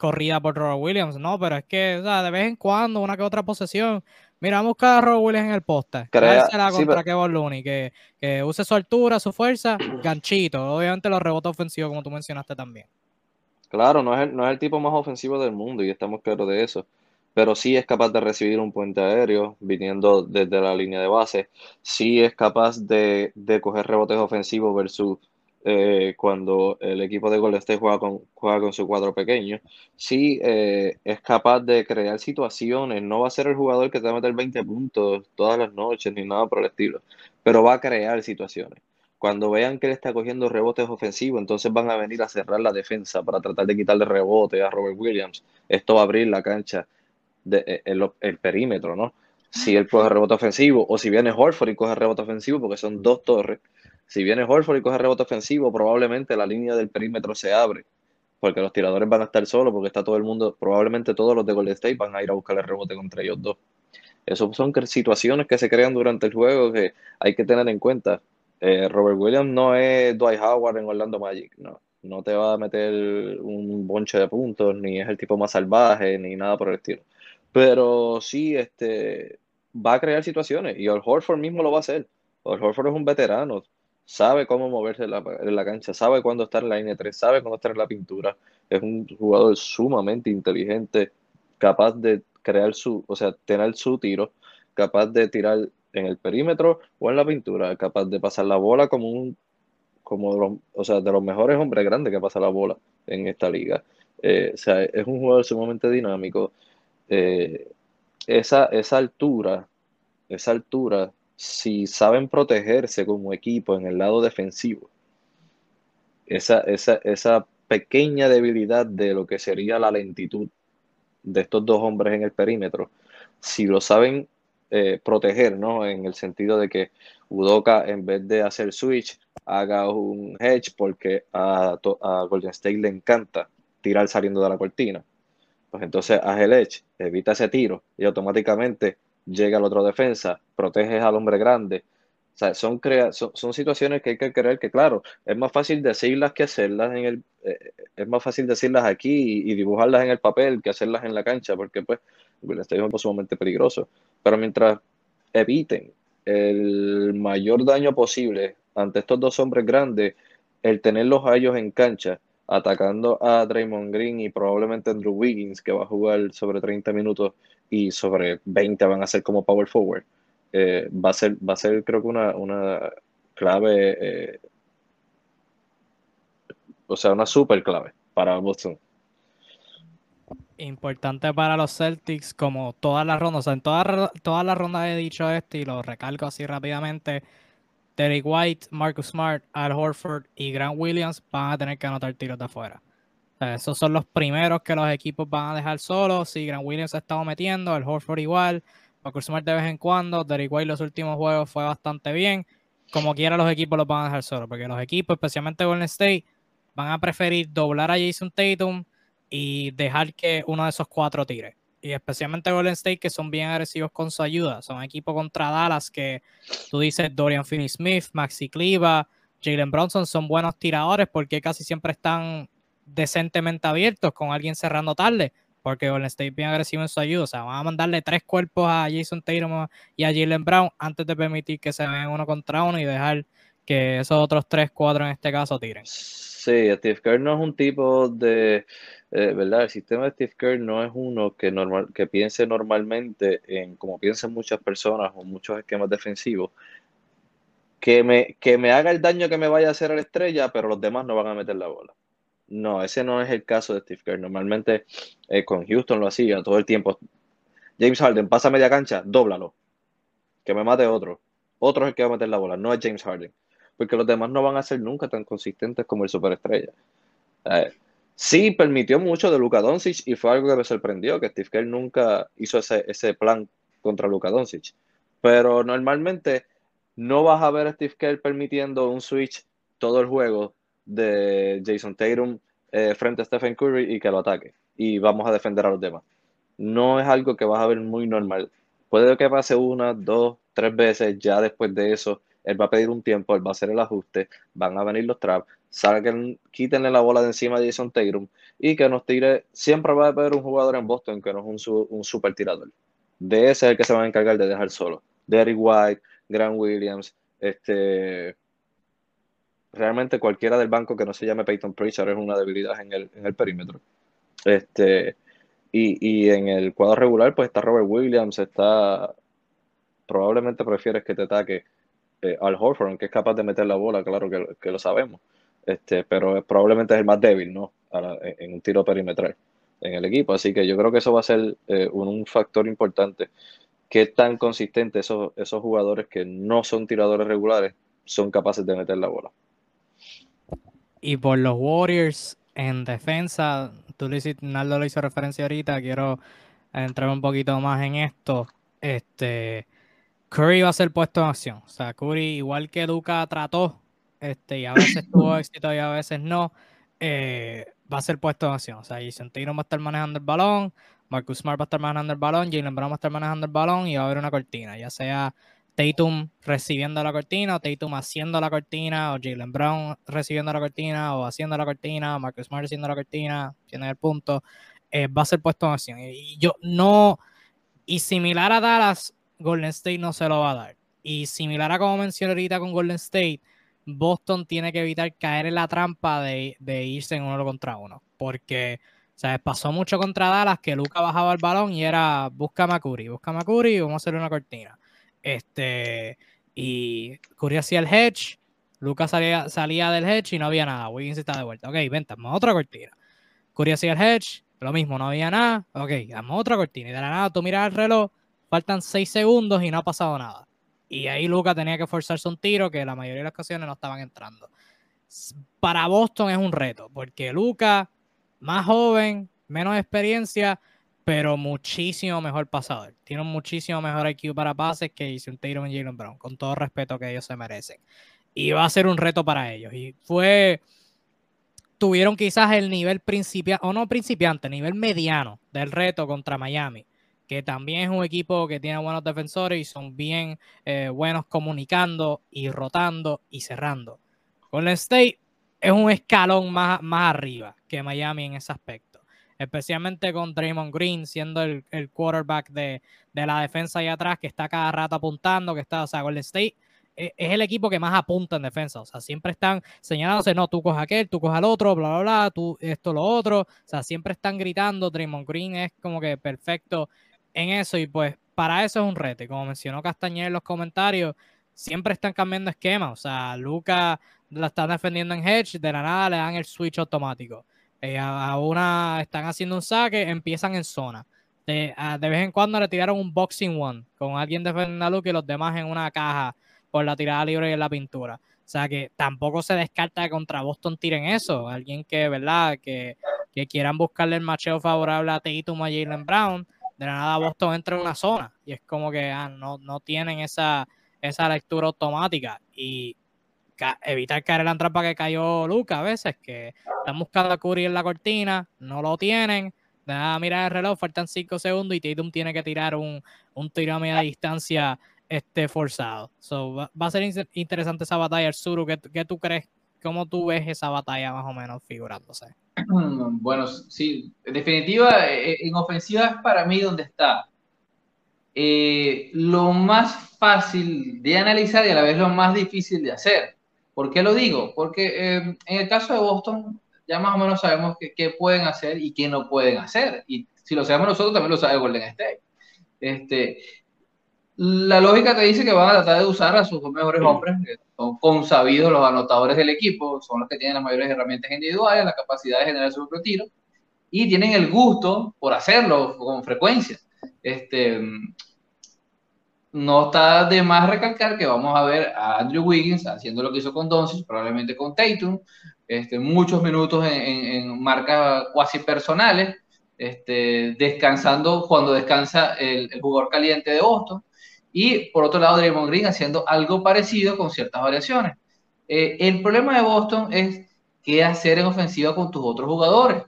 corrida por Robert Williams. No, pero es que, o sea, de vez en cuando, una que otra posesión. Mira, vamos a buscar a Robert Williams en el poste. Créasela contra Kevin Looney, que, que use su altura, su fuerza, ganchito. Obviamente los rebotes ofensivos, como tú mencionaste también. Claro, no es el, no es el tipo más ofensivo del mundo y estamos claros de eso pero sí es capaz de recibir un puente aéreo viniendo desde la línea de base, sí es capaz de, de coger rebotes ofensivos versus eh, cuando el equipo de Golden State juega con, su cuadro pequeño, sí eh, es capaz de crear situaciones, no va a ser el jugador que te va a meter 20 puntos todas las noches ni nada por el estilo, pero va a crear situaciones. Cuando vean que él está cogiendo rebotes ofensivos, entonces van a venir a cerrar la defensa para tratar de quitarle rebote a Robert Williams. Esto va a abrir la cancha de, eh, el, perímetro, ¿no? Si él coge rebote ofensivo o si viene Horford y coge rebote ofensivo, porque son dos torres. Si viene Horford y coge rebote ofensivo, probablemente la línea del perímetro se abre, porque los tiradores van a estar solos, porque está todo el mundo, probablemente todos los de Golden State van a ir a buscar el rebote contra ellos dos. Esas son situaciones que se crean durante el juego que hay que tener en cuenta. Eh, Robert Williams no es Dwight Howard en Orlando Magic, no. No te va a meter un bonche de puntos, ni es el tipo más salvaje, ni nada por el estilo. Pero sí, este, va a crear situaciones y el Horford mismo lo va a hacer. Horford es un veterano, sabe cómo moverse en la, cancha, sabe cuándo estar en la línea 3, sabe cuándo estar en la pintura. Es un jugador sumamente inteligente, capaz de crear su, o sea, tener su tiro, capaz de tirar en el perímetro o en la pintura, capaz de pasar la bola como un, como o sea, de los mejores hombres grandes que pasa la bola en esta liga. Eh, o sea, es un jugador sumamente dinámico eh, esa, esa altura, esa altura, si saben protegerse como equipo en el lado defensivo, esa, esa, esa pequeña debilidad de lo que sería la lentitud de estos dos hombres en el perímetro, si lo saben eh, proteger, ¿no? En el sentido de que Udoka, en vez de hacer switch, haga un hedge porque a, a Golden State le encanta tirar saliendo de la cortina pues entonces haz el edge, evita ese tiro y automáticamente llega al otro defensa, proteges al hombre grande. O sea, son, son, situaciones que hay que creer que, claro, es más fácil decirlas que hacerlas en el. Eh, es más fácil decirlas aquí y, dibujarlas en el papel que hacerlas en la cancha, porque, pues, el estadio es sumamente peligroso. Pero mientras eviten el mayor daño posible ante estos dos hombres grandes, el tenerlos a ellos en cancha atacando a Draymond Green y probablemente Andrew Wiggins, que va a jugar sobre 30 minutos y sobre 20 van a ser como power forward. Eh, va, a ser, va a ser, creo que, una, una clave, eh, o sea, una super clave para Boston. Importante para los Celtics, como todas las rondas, o sea, en todas toda las rondas he dicho esto y lo recalco así rápidamente Derek White, Marcus Smart, Al Horford y Grant Williams van a tener que anotar tiros de afuera. Esos son los primeros que los equipos van a dejar solos. Si Grant Williams se ha estado metiendo, el Horford igual, Marcus Smart de vez en cuando, Derrick White los últimos juegos fue bastante bien. Como quiera los equipos los van a dejar solos, porque los equipos, especialmente Golden State, van a preferir doblar a Jason Tatum y dejar que uno de esos cuatro tire. Y especialmente Golden State, que son bien agresivos con su ayuda. Son equipos contra Dallas que tú dices Dorian Finney-Smith, Maxi Cliva, Jalen Bronson son buenos tiradores porque casi siempre están decentemente abiertos con alguien cerrando tarde, porque Golden State bien agresivo en su ayuda. O sea, van a mandarle tres cuerpos a Jason Tatum y a Jalen Brown antes de permitir que se vean uno contra uno y dejar que esos otros tres, cuatro en este caso tiren. Sí, Steve Kerr no es un tipo de, eh, ¿verdad? El sistema de Steve Kerr no es uno que, normal, que piense normalmente en como piensan muchas personas o muchos esquemas defensivos, que me, que me haga el daño que me vaya a hacer a la estrella, pero los demás no van a meter la bola. No, ese no es el caso de Steve Kerr. Normalmente eh, con Houston lo hacía todo el tiempo. James Harden pasa media cancha, dóblalo. Que me mate otro. Otro es el que va a meter la bola, no es James Harden. Porque los demás no van a ser nunca tan consistentes como el superestrella. Eh, sí, permitió mucho de Luka Doncic y fue algo que me sorprendió, que Steve Kerr nunca hizo ese, ese plan contra Luka Doncic. Pero normalmente no vas a ver a Steve Kerr permitiendo un switch todo el juego de Jason Tatum eh, frente a Stephen Curry y que lo ataque. Y vamos a defender a los demás. No es algo que vas a ver muy normal. Puede que pase una, dos, tres veces. Ya después de eso, él va a pedir un tiempo, él va a hacer el ajuste, van a venir los traps, salgan, quítenle la bola de encima de Jason Tatum y que nos tire. Siempre va a haber un jugador en Boston que no es un, un super tirador. De ese es el que se van a encargar de dejar solo. Derrick White, Grant Williams, este, realmente cualquiera del banco que no se llame Peyton Pritchard es una debilidad en el, en el perímetro. Este, y, y, en el cuadro regular, pues está Robert Williams, está. Probablemente prefieres que te ataque eh, al Horford, que es capaz de meter la bola, claro que, que lo sabemos. Este, pero probablemente es el más débil, ¿no? en un tiro perimetral en el equipo. Así que yo creo que eso va a ser eh, un, un, factor importante qué tan consistentes esos, esos jugadores que no son tiradores regulares son capaces de meter la bola. Y por los Warriors en defensa, tú le hiciste, Naldo le hizo referencia ahorita, quiero entrar un poquito más en esto. Este, Curry va a ser puesto en acción. O sea, Curry, igual que Duca trató, este, y a veces tuvo éxito y a veces no, eh, va a ser puesto en acción. O sea, Jason Tatum va a estar manejando el balón, Marcus Smart va a estar manejando el balón, Jalen Brown va a estar manejando el balón y va a haber una cortina, ya sea Tatum recibiendo la cortina, o Tatum haciendo la cortina, o Jalen Brown recibiendo la cortina, o haciendo la cortina, o Marcus Smart haciendo la cortina, tiene el punto, eh, va a ser puesto en acción. Y yo no, y similar a Dallas, Golden State no se lo va a dar. Y similar a como mencioné ahorita con Golden State, Boston tiene que evitar caer en la trampa de, irse en uno contra uno, porque sea, pasó mucho contra Dallas que Luca bajaba el balón y era busca a Curry, busca a Curry y vamos a hacer una cortina. Este, y Curry hacía el hedge, Luca salía, salía del hedge y no había nada. Wiggins está de vuelta. Ok, ven, otra cortina. Curry hacía el hedge, lo mismo, no había nada. Ok, damos otra cortina. Y de la nada tú miras el reloj, faltan seis segundos y no ha pasado nada. Y ahí Luca tenía que forzarse un tiro que la mayoría de las ocasiones no estaban entrando. Para Boston es un reto, porque Luca más joven, menos experiencia, pero muchísimo mejor pasador. Tiene un muchísimo mejor IQ para pases que un Tatum y Jalen Brown, con todo respeto que ellos se merecen. Y va a ser un reto para ellos. Y fue. Tuvieron quizás el nivel principiante, o no principiante, nivel mediano del reto contra Miami, que también es un equipo que tiene buenos defensores y son bien eh, buenos comunicando y rotando y cerrando. El State es un escalón más, más arriba que Miami en ese aspecto. Especialmente con Draymond Green siendo el, quarterback de, la defensa ahí atrás, que está cada rato apuntando, que está, o sea, Golden State es, es el equipo que más apunta en defensa. O sea, siempre están señalándose, no, tú coges aquel, tú coges al otro, bla, bla, bla, tú esto, lo otro. O sea, siempre están gritando. Draymond Green es como que perfecto en eso. Y pues para eso es un reto. como mencionó Castañer en los comentarios, siempre están cambiando esquemas. O sea, Luca la están defendiendo en hedge, de la nada le dan el switch automático. Eh, a, una están haciendo un saque, empiezan en zona. De, vez en cuando le tiraron un boxing one con alguien a Luca y los demás en una caja por la tirada libre y en la pintura. O sea que tampoco se descarta que contra Boston tiren eso. Alguien que, ¿verdad? Que que quieran buscarle el macheo favorable a Tatum a Jalen Brown, de la nada Boston entra en una zona y es como que ah, no, no tienen esa, esa lectura automática y evitar caer en la trampa que cayó Luca a veces, que están buscando a Curry en la cortina, no lo tienen, nada mira el reloj, faltan 5 segundos y Tatum tiene que tirar un, un tiro a media distancia este, forzado. So, va, a ser interesante esa batalla, Arzuru, ¿qué, ¿qué tú crees? ¿Cómo tú ves esa batalla más o menos figurándose? Bueno, sí, en definitiva, eh, en ofensiva es para mí donde está. Eh, lo más fácil de analizar y a la vez lo más difícil de hacer. ¿Por qué lo digo? Porque eh, en el caso de Boston ya más o menos sabemos qué pueden hacer y qué no pueden hacer. Y si lo sabemos nosotros, también lo sabe Golden State. Este, la lógica te dice que van a tratar de usar a sus mejores hombres, que son consabidos los anotadores del equipo, son los que tienen las mayores herramientas individuales, la capacidad de generar su propio tiro, y tienen el gusto por hacerlo con frecuencia. Este, no está de más recalcar que vamos a ver a Andrew Wiggins haciendo lo que hizo con Doncic, probablemente con Tatum, este, muchos minutos en, marcas cuasi personales, este, descansando cuando descansa el, jugador caliente de Boston y por otro lado, Draymond Green haciendo algo parecido con ciertas variaciones. Eh, el problema de Boston es qué hacer en ofensiva con tus otros jugadores.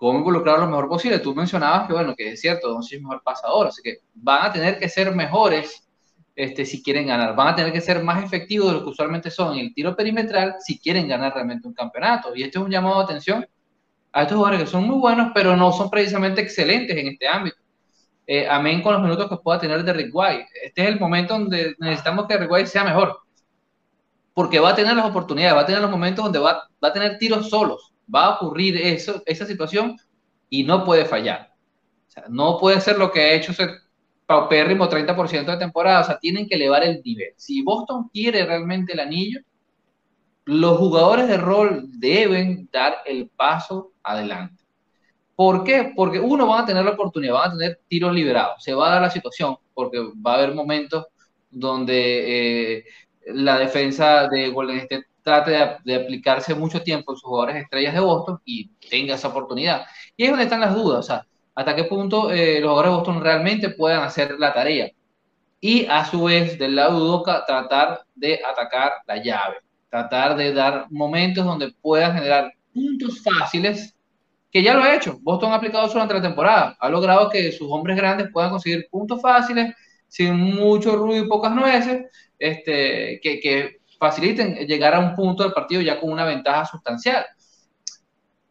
Cómo involucrarlos lo mejor posible. Tú mencionabas que, bueno, que es cierto, no soy mejor pasador, así que van a tener que ser mejores este, si quieren ganar. Van a tener que ser más efectivos de lo que usualmente son en el tiro perimetral si quieren ganar realmente un campeonato. Y este es un llamado de atención a estos jugadores que son muy buenos, pero no son precisamente excelentes en este ámbito. Eh, amén con los minutos que pueda tener de Rick White. Este es el momento donde necesitamos que Rick White sea mejor, porque va a tener las oportunidades, va a tener los momentos donde va, va a tener tiros solos, va a ocurrir esa situación y no puede fallar. No puede ser lo que ha hecho ese paupérrimo 30% de temporada, o sea, tienen que elevar el nivel. Si Boston quiere realmente el anillo, los jugadores de rol deben dar el paso adelante. ¿Por qué? Porque uno, van a tener la oportunidad, van a tener tiros liberados, se va a dar la situación, porque va a haber momentos donde eh, la defensa de Golden State trate de, aplicarse mucho tiempo en sus jugadores estrellas de Boston y tenga esa oportunidad. Y es donde están las dudas, o sea, hasta qué punto eh, los jugadores de Boston realmente puedan hacer la tarea. Y a su vez, del lado de Udoka, tratar de atacar la llave, tratar de dar momentos donde puedan generar puntos fáciles que ya lo ha hecho. Boston ha aplicado eso durante la temporada. Ha logrado que sus hombres grandes puedan conseguir puntos fáciles, sin mucho ruido y pocas nueces, este, que, que faciliten llegar a un punto del partido ya con una ventaja sustancial.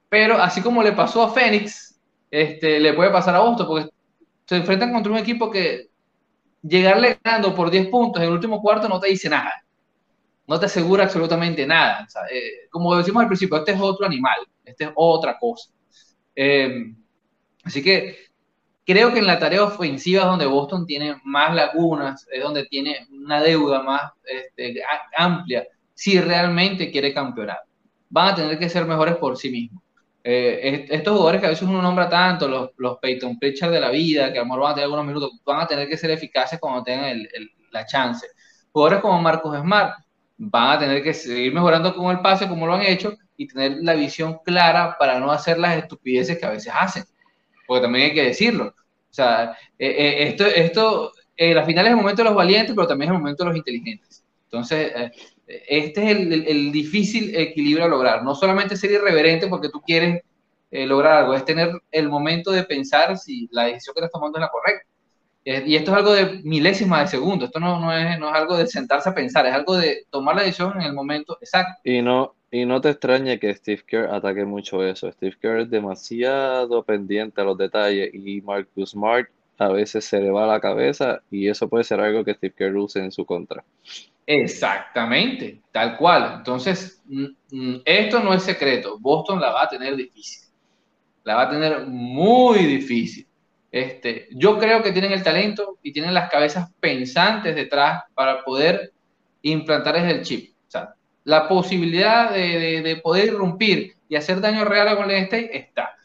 Pero así como le pasó a Phoenix, este, le puede pasar a Boston, porque se enfrentan contra un equipo que llegarle ganando por 10 puntos en el último cuarto no te dice nada. No te asegura absolutamente nada. Eh, como decimos al principio, este es otro animal, este es otra cosa. Em, así que creo que en la tarea ofensiva es donde Boston tiene más lagunas, es donde tiene una deuda más este, amplia, si realmente quiere campeonar. Van a tener que ser mejores por sí mismos. Eh, estos jugadores que a veces uno nombra tanto, los, los Peyton Pritchard de la vida, que a lo mejor van a tener algunos minutos, van a tener que ser eficaces cuando tengan la chance. Jugadores como Marcos Smart van a tener que seguir mejorando con el pase como lo han hecho y tener la visión clara para no hacer las estupideces que a veces hacen. Porque también hay que decirlo. O sea, eh, eh, esto, esto eh, la final es el momento de los valientes, pero también es el momento de los inteligentes. Entonces, este es el, difícil equilibrio a lograr. No solamente ser irreverente porque tú quieres lograr algo, es tener el momento de pensar si la decisión que estás tomando es la correcta. Y esto es algo de milésima de segundo, esto no, no, es, no es algo de sentarse a pensar, es algo de tomar la decisión en el momento exacto. Y no, y no te extrañe que Steve Kerr ataque mucho eso. Steve Kerr es demasiado pendiente a los detalles y Marcus Smart a veces se le va la cabeza y eso puede ser algo que Steve Kerr use en su contra. Exactamente, tal cual. Entonces, mm, mm, esto no es secreto. Boston la va a tener difícil. La va a tener muy difícil. Este, yo creo que tienen el talento y tienen las cabezas pensantes detrás para poder implantar el chip la posibilidad de, poder irrumpir y hacer daño real a Golden State está.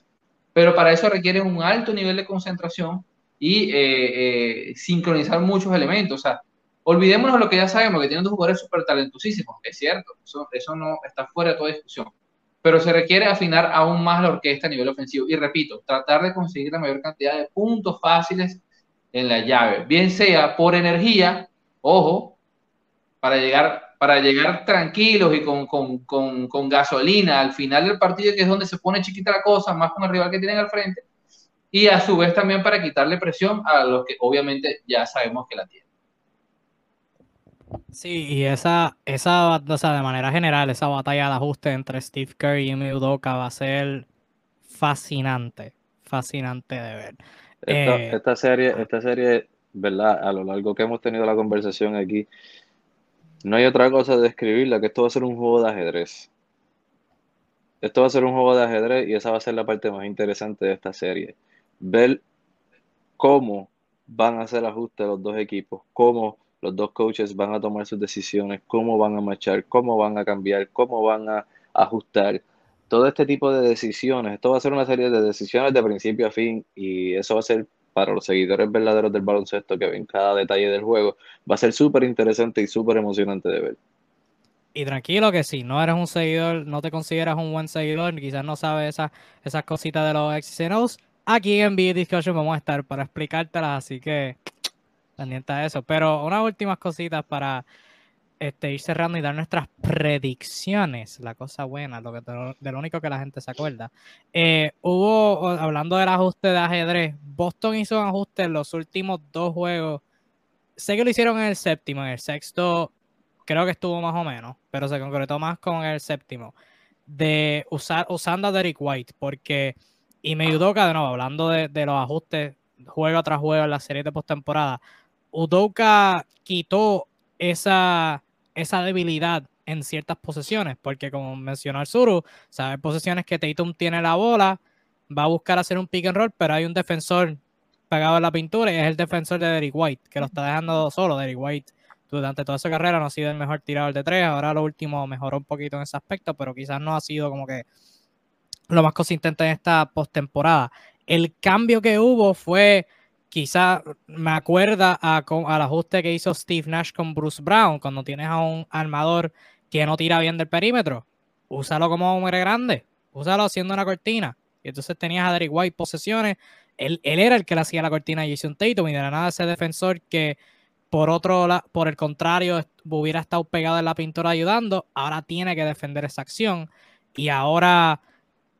Pero para eso requiere un alto nivel de concentración y eh, eh, sincronizar muchos elementos. O sea, olvidémonos lo que ya sabemos, que tienen dos jugadores súper talentosísimos, es cierto, eso, eso no está fuera de toda discusión. pero se requiere afinar aún más la orquesta a nivel ofensivo. Y repito, tratar de conseguir la mayor cantidad de puntos fáciles en la llave, bien sea por energía, ojo, para llegar, para llegar tranquilos y con, con, con, con gasolina al final del partido, que es donde se pone chiquita la cosa, más con el rival que tienen al frente, y a su vez también para quitarle presión a los que obviamente ya sabemos que la tienen. Sí, y esa, esa, o sea, de manera general, esa batalla de ajuste entre Steve Curry y Udoka va a ser fascinante, fascinante de ver. Esta, Eh, esta serie, esta serie, ¿verdad? A lo largo que hemos tenido la conversación aquí, no hay otra cosa de describirla que esto va a ser un juego de ajedrez. Esto va a ser un juego de ajedrez y esa va a ser la parte más interesante de esta serie. Ver cómo van a hacer ajustes los dos equipos, cómo los dos coaches van a tomar sus decisiones, cómo van a marchar, cómo van a cambiar, cómo van a ajustar. Todo este tipo de decisiones, esto va a ser una serie de decisiones de principio a fin y eso va a ser para los seguidores verdaderos del baloncesto que ven cada detalle del juego, va a ser súper interesante y súper emocionante de ver. Y tranquilo que si no eres un seguidor, no te consideras un buen seguidor, quizás no sabes esas, esas cositas de los X's aquí en NBA Discussion vamos a estar para explicártelas, así que pendiente a eso. Pero unas últimas cositas para este, ir cerrando y dar nuestras predicciones, la cosa buena, lo que de lo único que la gente se acuerda. Eh, hubo, hablando del ajuste de ajedrez, Boston hizo un ajuste en los últimos dos juegos. Sé que lo hicieron en el séptimo, en el sexto creo que estuvo más o menos, pero se concretó más con el séptimo, de usar, usando a Derek White, porque, y me Udoka, de nuevo, hablando de, de los ajustes juego tras juego en la serie de postemporada, Udoka quitó esa, esa debilidad en ciertas posesiones, porque como mencionó el Suru, sabe posesiones que Tatum tiene la bola, va a buscar hacer un pick and roll, pero hay un defensor pegado en la pintura y es el defensor de Derek White, que lo está dejando solo. Derek White durante toda su carrera no ha sido el mejor tirador de tres, ahora lo último mejoró un poquito en ese aspecto, pero quizás no ha sido como que lo más consistente en esta postemporada. El cambio que hubo fue, quizás me acuerda al ajuste que hizo Steve Nash con Bruce Brown, cuando tienes a un armador que no tira bien del perímetro, úsalo como hombre grande, úsalo haciendo una cortina. Y entonces tenías a Derek White posesiones, él, él era el que le hacía la cortina a Jason Tatum y de la nada ese defensor que por otro por el contrario, hubiera estado pegado en la pintura ayudando, ahora tiene que defender esa acción. Y ahora,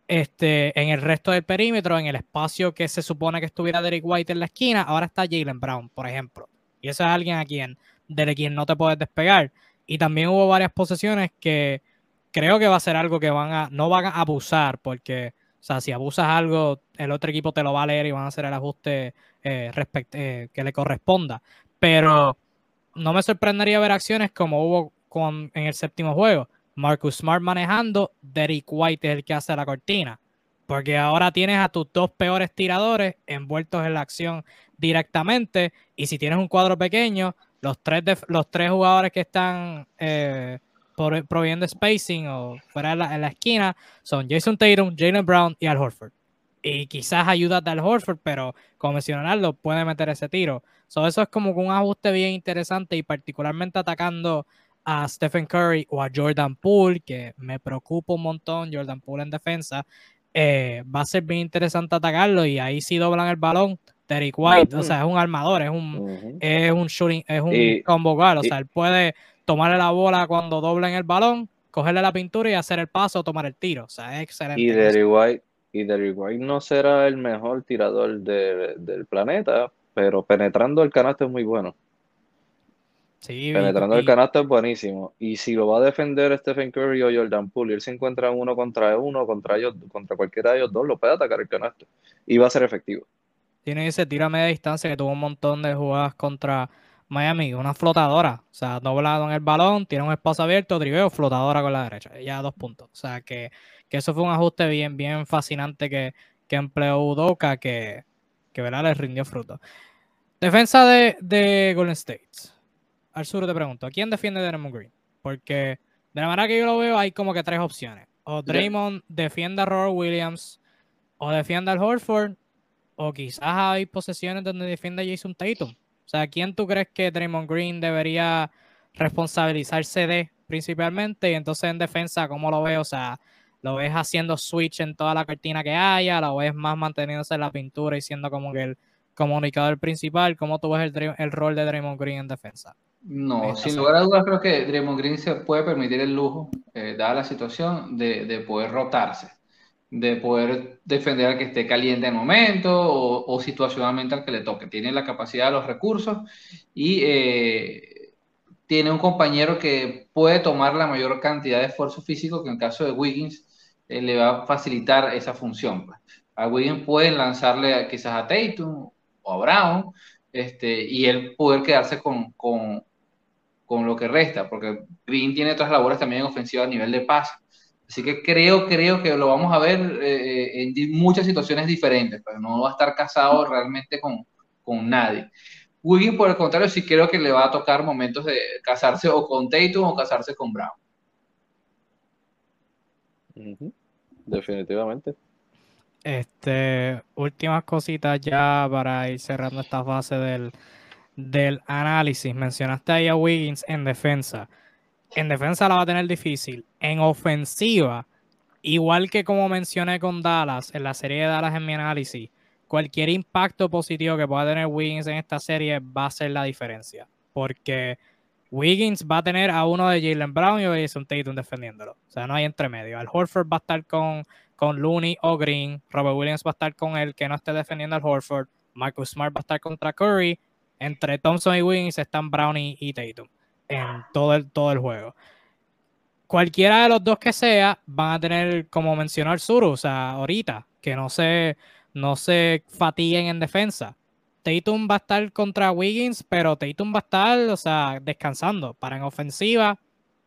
este, en el resto del perímetro, en el espacio que se supone que estuviera Derek White en la esquina, ahora está Jalen Brown, por ejemplo. Y eso es alguien a quien, de quien no te puedes despegar. Y también hubo varias posesiones que creo que va a ser algo que van a, no van a abusar, porque, o sea, si abusas algo, el otro equipo te lo va a leer y van a hacer el ajuste eh, eh, que le corresponda pero no me sorprendería ver acciones como hubo con, en el séptimo juego. Marcus Smart manejando, Derek White es el que hace la cortina. Porque ahora tienes a tus dos peores tiradores envueltos en la acción directamente. Y si tienes un cuadro pequeño, los tres, los tres jugadores que están eh, spacing o fuera en la, esquina son Jason Tatum, Jalen Brown y Al Horford. Y quizás ayuda a Al Horford, pero como mencionarlo, puede meter ese tiro. So, eso es como un ajuste bien interesante y particularmente atacando a Stephen Curry o a Jordan Poole, que me preocupa un montón, Jordan Poole en defensa, eh, va a ser bien interesante atacarlo y ahí sí doblan el balón. Derek White, o sea, es un armador, es un, uh -huh. es un shooting, es un y, combo guard, o sea, él puede tomarle la bola cuando doblen el balón, cogerle la pintura y hacer el paso o tomar el tiro, o sea, es excelente. Y Derek White, y Derek White no será el mejor tirador de, del planeta, pero penetrando el canasto es muy bueno. Sí, penetrando y, el canasto es buenísimo. Y si lo va a defender Stephen Curry o Jordan Poole, él se encuentra uno contra uno, contra ellos, contra cualquiera de ellos dos, lo puede atacar el canasto. Y va a ser efectivo. Tiene ese tiro a media distancia que tuvo un montón de jugadas contra Miami, una flotadora. O sea, doblado en el balón, tiene un espacio abierto, driveo, flotadora con la derecha. Ya dos puntos. O sea, que, que eso fue un ajuste bien, bien fascinante que, que empleó Udoka, que, que ¿verdad? le rindió fruto. Defensa de, de Golden State. Al sur te pregunto, ¿quién defiende Draymond Green? Porque de la manera que yo lo veo hay como que tres opciones. O Draymond defiende a Robert Williams, o defiende al Horford, o quizás hay posesiones donde defiende a Jason Tatum. O sea, ¿quién tú crees que Draymond Green debería responsabilizarse de principalmente? Y entonces en defensa, ¿cómo lo veo? O sea, lo ves haciendo switch en toda la cortina que haya, lo ves más manteniéndose en la pintura y siendo como que el comunicador principal. ¿Cómo tú ves el, el rol de Draymond Green en defensa? No, sin lugar a dudas creo que Draymond Green se puede permitir el lujo, eh, dada la situación, de, de, poder rotarse, de poder defender al que esté caliente en el momento o, situacionalmente al que le toque. Tiene la capacidad, los recursos y eh, tiene un compañero que puede tomar la mayor cantidad de esfuerzo físico que en caso de Wiggins eh, le va a facilitar esa función. Pues. A Wiggins pueden lanzarle quizás a Tatum o a Brown este, y él poder quedarse con, con con lo que resta, porque Green tiene otras labores también ofensivas a nivel de pase. Así que creo, creo que lo vamos a ver eh, en muchas situaciones diferentes, pero no va a estar casado realmente con, con nadie. Wiggins, por el contrario, sí creo que le va a tocar momentos de casarse o con Tatum o casarse con Brown. Definitivamente. Este, últimas cositas ya para ir cerrando esta fase del, del análisis. Mencionaste ahí a Wiggins en defensa. En defensa la va a tener difícil. En ofensiva, igual que como mencioné con Dallas, en la serie de Dallas en mi análisis, cualquier impacto positivo que pueda tener Wiggins en esta serie va a ser la diferencia. Porque Wiggins va a tener a uno de Jalen Brown y a Jason Tatum defendiéndolo. O sea, no hay entremedio. Al Horford va a estar con, con Looney o Green. Robert Williams va a estar con el que no esté defendiendo al Horford. Marcus Smart va a estar contra Curry entre Thompson y Wiggins están Brownie y Tatum en todo el, todo el juego. Cualquiera de los dos que sea, van a tener, como mencionó el o sea, ahorita, que no se, no se fatiguen en defensa. Tatum va a estar contra Wiggins, pero Tatum va a estar, o sea, descansando. Para en ofensiva,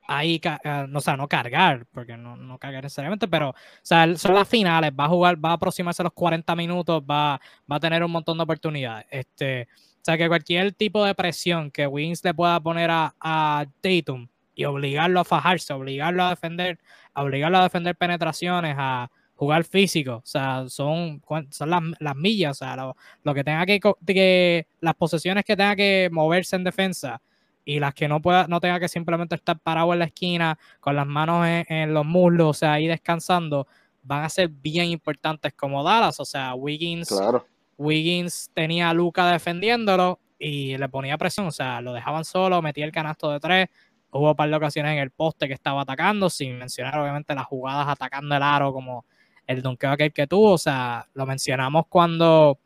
ahí, eh, o sea, no cargar, porque no, no cargar necesariamente, pero, o sea, son las finales, va a jugar, va a aproximarse a los 40 minutos, va, va a tener un montón de oportunidades. Este, o sea, que cualquier tipo de presión que Wings le pueda poner a, a Tatum y obligarlo a fajarse, obligarlo a defender, obligarlo a defender penetraciones, a jugar físico, o sea, son, son las, las millas, o sea, lo, que tenga que, que, las posesiones que tenga que moverse en defensa y las que no pueda, no tenga que simplemente estar parado en la esquina con las manos en, en los muslos, o sea, ahí descansando, van a ser bien importantes como Dallas, o sea, Wiggins. Claro Wiggins tenía a Luca defendiéndolo y le ponía presión, o sea, lo dejaban solo, metía el canasto de tres. Hubo un par de ocasiones en el poste que estaba atacando, sin mencionar obviamente las jugadas atacando el aro como el donkeo aquel que tuvo. O sea, lo mencionamos cuando,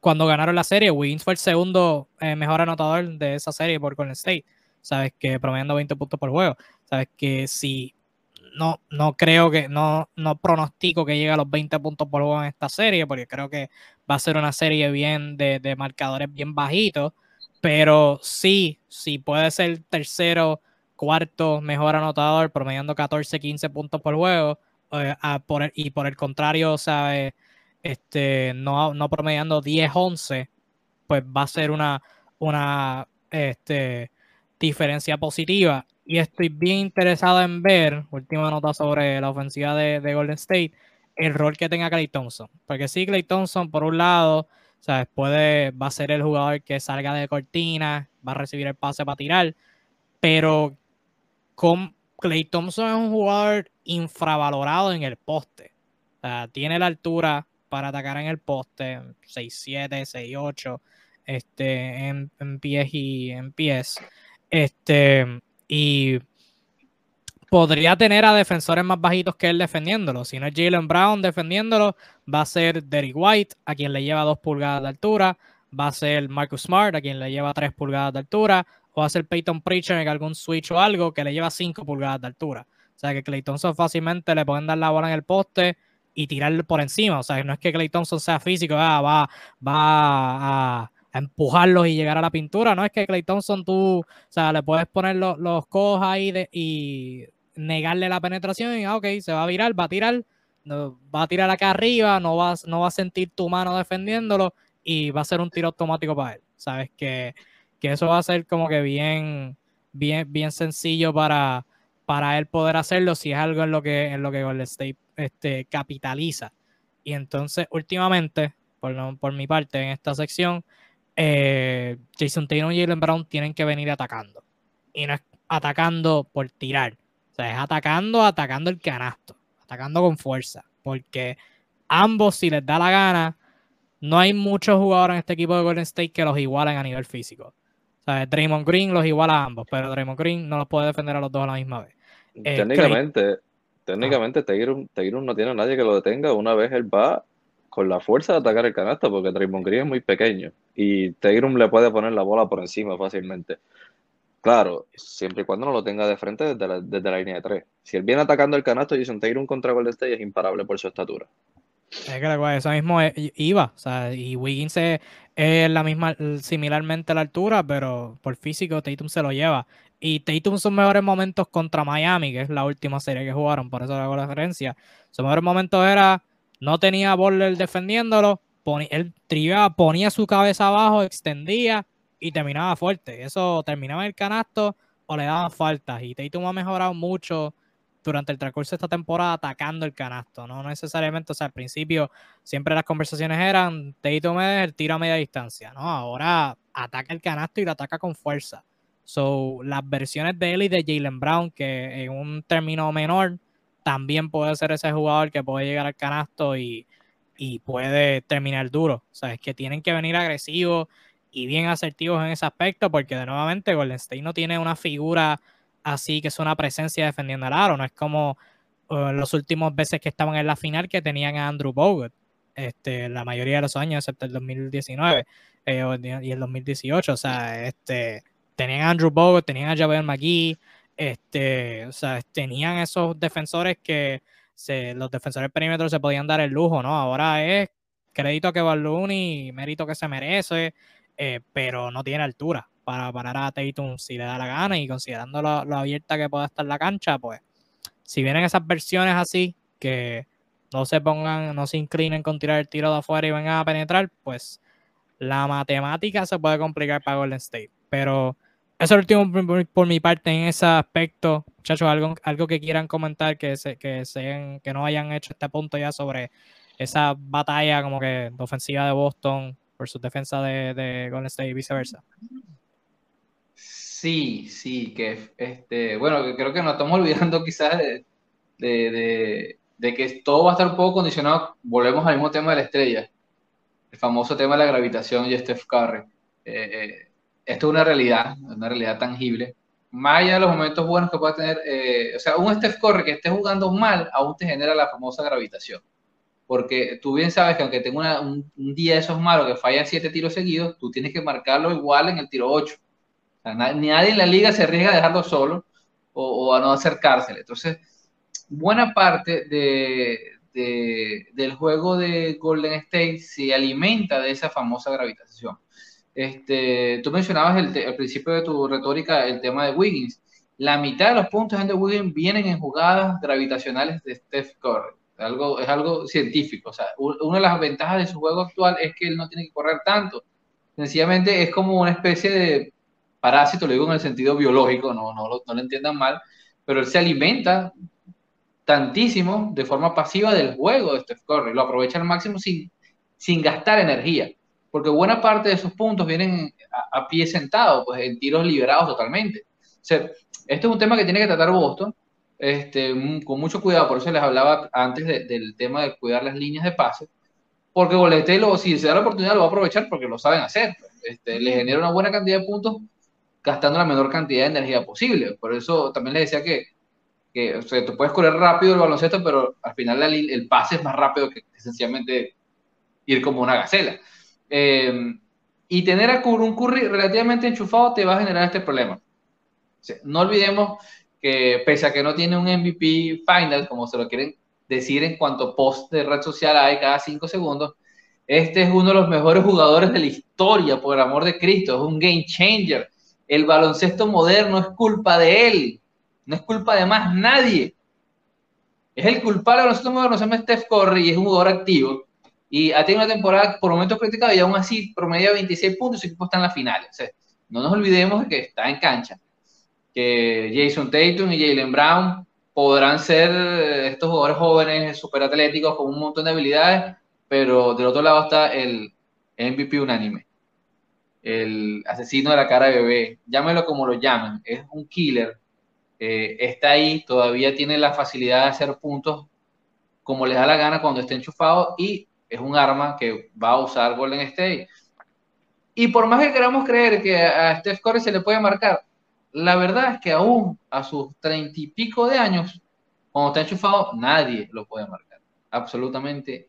cuando ganaron la serie. Wiggins fue el segundo eh, mejor anotador de esa serie por Golden State. Sabes que promediando 20 puntos por juego. Sabes que si no, no creo que, no, no pronostico que llegue a los 20 puntos por juego en esta serie, porque creo que va a ser una serie bien de, marcadores bien bajitos, pero sí, sí puede ser tercero, cuarto mejor anotador, promediando 14, 15 puntos por juego, eh, por y por el contrario, sabe, este, no, no promediando 10, 11, pues va a ser una, una este, diferencia positiva. Y estoy bien interesado en ver, última nota sobre la ofensiva de, de Golden State, el rol que tenga Clay Thompson. Porque sí, Clay Thompson, por un lado, ¿sabes? Puede, va a ser el jugador que salga de cortina, va a recibir el pase para tirar, pero con Clay Thompson es un jugador infravalorado en el poste. Tiene la altura para atacar en el poste, 6'7, 6'8, este, en, en pies y en pies. Este, y podría tener a defensores más bajitos que él defendiéndolo. Si no es Jalen Brown defendiéndolo, va a ser Derek White, a quien le lleva dos pulgadas de altura. Va a ser Marcus Smart, a quien le lleva tres pulgadas de altura. O va a ser Peyton Preacher en algún switch o algo que le lleva cinco pulgadas de altura. O sea que Clay Thompson fácilmente le pueden dar la bola en el poste y tirarle por encima. O sea, no es que Clay Thompson sea físico, ah, va, va a, empujarlos y llegar a la pintura. No es que Clay Thompson tú, o sea, le puedes poner los, los ahí y negarle la penetración y, ah, ok, se va a virar, va a tirar, va a tirar acá arriba, no va, no va a sentir tu mano defendiéndolo y va a ser un tiro automático para él. Sabes que, eso va a ser como que bien, bien, bien sencillo para, para él poder hacerlo si es algo en lo que, en lo que Golden State este, capitaliza. Y entonces, últimamente, por, por mi parte, en esta sección, eh, Jason Taylor y Jalen Brown tienen que venir atacando. Y no es atacando por tirar, es atacando, atacando el canasto. atacando con fuerza, porque ambos, si les da la gana, no hay muchos jugadores en este equipo de Golden State que los igualen a nivel físico. O sea, Draymond Green los iguala a ambos, pero Draymond Green no los puede defender a los dos a la misma vez. Eh, técnicamente, técnicamente Taylor no tiene a nadie que lo detenga. Una vez él va con la fuerza de atacar el canasto, porque Draymond Green es muy pequeño y Taylor le puede poner la bola por encima fácilmente. Claro, siempre y cuando no lo tenga de frente desde la, desde la línea de tres. Si él viene atacando el canasto, Jason Taylor contra Golden State es imparable por su estatura. Es que eso mismo iba, o sea, y Wiggins es, la misma, similarmente la altura, pero por físico Tatum se lo lleva. Y Tatum sus mejores momentos contra Miami, que es la última serie que jugaron, por eso hago la referencia. Sus mejores momentos era, no tenía Borler defendiéndolo, él triaba, ponía su cabeza abajo, extendía y terminaba fuerte. Eso terminaba el canasto o le daban faltas. Y Tatum ha mejorado mucho durante el transcurso de esta temporada atacando el canasto, no necesariamente, o sea, al principio siempre las conversaciones eran Tatum es el tiro a media distancia, ¿no? Ahora ataca el canasto y lo ataca con fuerza. So, las versiones de él y de Jalen Brown, que en un término menor, también puede ser ese jugador que puede llegar al canasto y, y puede terminar duro. O sea, es que tienen que venir agresivos y bien asertivos en ese aspecto, porque de nuevamente Golden State no tiene una figura así que es una presencia defendiendo el aro. No es como uh, los últimos veces que estaban en la final que tenían a Andrew Bogut, este, la mayoría de los años, excepto el 2019 eh, y el 2018. O sea, este, tenían a Andrew Bogut, tenían a Javier McGee, este, o sea, tenían esos defensores que se, los defensores perímetros se podían dar el lujo, ¿no? Ahora es crédito que y mérito que se merece, eh, pero no tiene altura para parar a Tatum si le da la gana y considerando lo, abierta que pueda estar la cancha, pues si vienen esas versiones así que no se pongan, no se inclinen con tirar el tiro de afuera y vengan a penetrar, pues la matemática se puede complicar para Golden State. Pero eso es lo último por, mi parte en ese aspecto. Muchachos, algo, algo que quieran comentar que, se, que, se, que no hayan hecho este punto ya sobre esa batalla como que de ofensiva de Boston por su defensa de, de Golden State y viceversa. Sí, sí, que este, bueno, creo que nos estamos olvidando quizás de, de, que todo va a estar un poco condicionado. Volvemos al mismo tema de la estrella, el famoso tema de la gravitación y Steph Curry. Eh, eh, esto es una realidad, una realidad tangible. Más allá de los momentos buenos que pueda tener, eh, o sea, un Steph Curry que esté jugando mal, aún te genera la famosa gravitación. Porque tú bien sabes que aunque tenga un, día de esos malos que falla siete tiros seguidos, tú tienes que marcarlo igual en el tiro 8 nadie en la liga se arriesga a dejarlo solo o, a no acercársele. Entonces, buena parte del juego de Golden State se alimenta de esa famosa gravitación. Este, tú mencionabas al principio de tu retórica el tema de Wiggins. La mitad de los puntos de Wiggins vienen en jugadas gravitacionales de Steph Curry. Algo, es algo científico. O sea, una de las ventajas de su juego actual es que él no tiene que correr tanto. Sencillamente es como una especie de parásito, lo digo en el sentido biológico, no, no, lo, no lo entiendan mal, pero él se alimenta tantísimo de forma pasiva del juego de Steph Curry, lo aprovecha al máximo sin, sin gastar energía, porque buena parte de sus puntos vienen a, pie sentado, pues en tiros liberados totalmente. O sea, esto es un tema que tiene que tratar Boston este, con mucho cuidado, por eso les hablaba antes del tema de cuidar las líneas de pase, porque Boletelo, si se da la oportunidad, lo va a aprovechar porque lo saben hacer. Este, le genera una buena cantidad de puntos gastando la menor cantidad de energía posible. Por eso también les decía que, que o sea, tú puedes correr rápido el baloncesto, pero al final el, pase es más rápido que sencillamente ir como una gacela. Eh, y tener a un Curry relativamente enchufado te va a generar este problema. no olvidemos que pese a que no tiene un MVP final, como se lo quieren decir en cuanto post de red social hay cada cinco segundos, este es uno de los mejores jugadores de la historia, por el amor de Cristo, es un game changer el baloncesto moderno es culpa de él, no es culpa de más nadie. Es el culpable del baloncesto moderno, se llama Steph Curry y es un jugador activo. Y ha tenido una temporada por momentos criticada y aún así promedia 26 puntos y su equipo está en la final. no nos olvidemos de que está en cancha. Que Jason Tatum y Jalen Brown podrán ser estos jugadores jóvenes, súper atléticos, con un montón de habilidades, pero del otro lado está el MVP unánime el asesino de la cara bebé, llámelo como lo llamen, es un killer, eh, está ahí, todavía tiene la facilidad de hacer puntos como les da la gana cuando esté enchufado y es un arma que va a usar Golden State. Y por más que queramos creer que a Steph Curry se le puede marcar, la verdad es que aún a sus treinta y pico de años, cuando está enchufado, nadie lo puede marcar. Absolutamente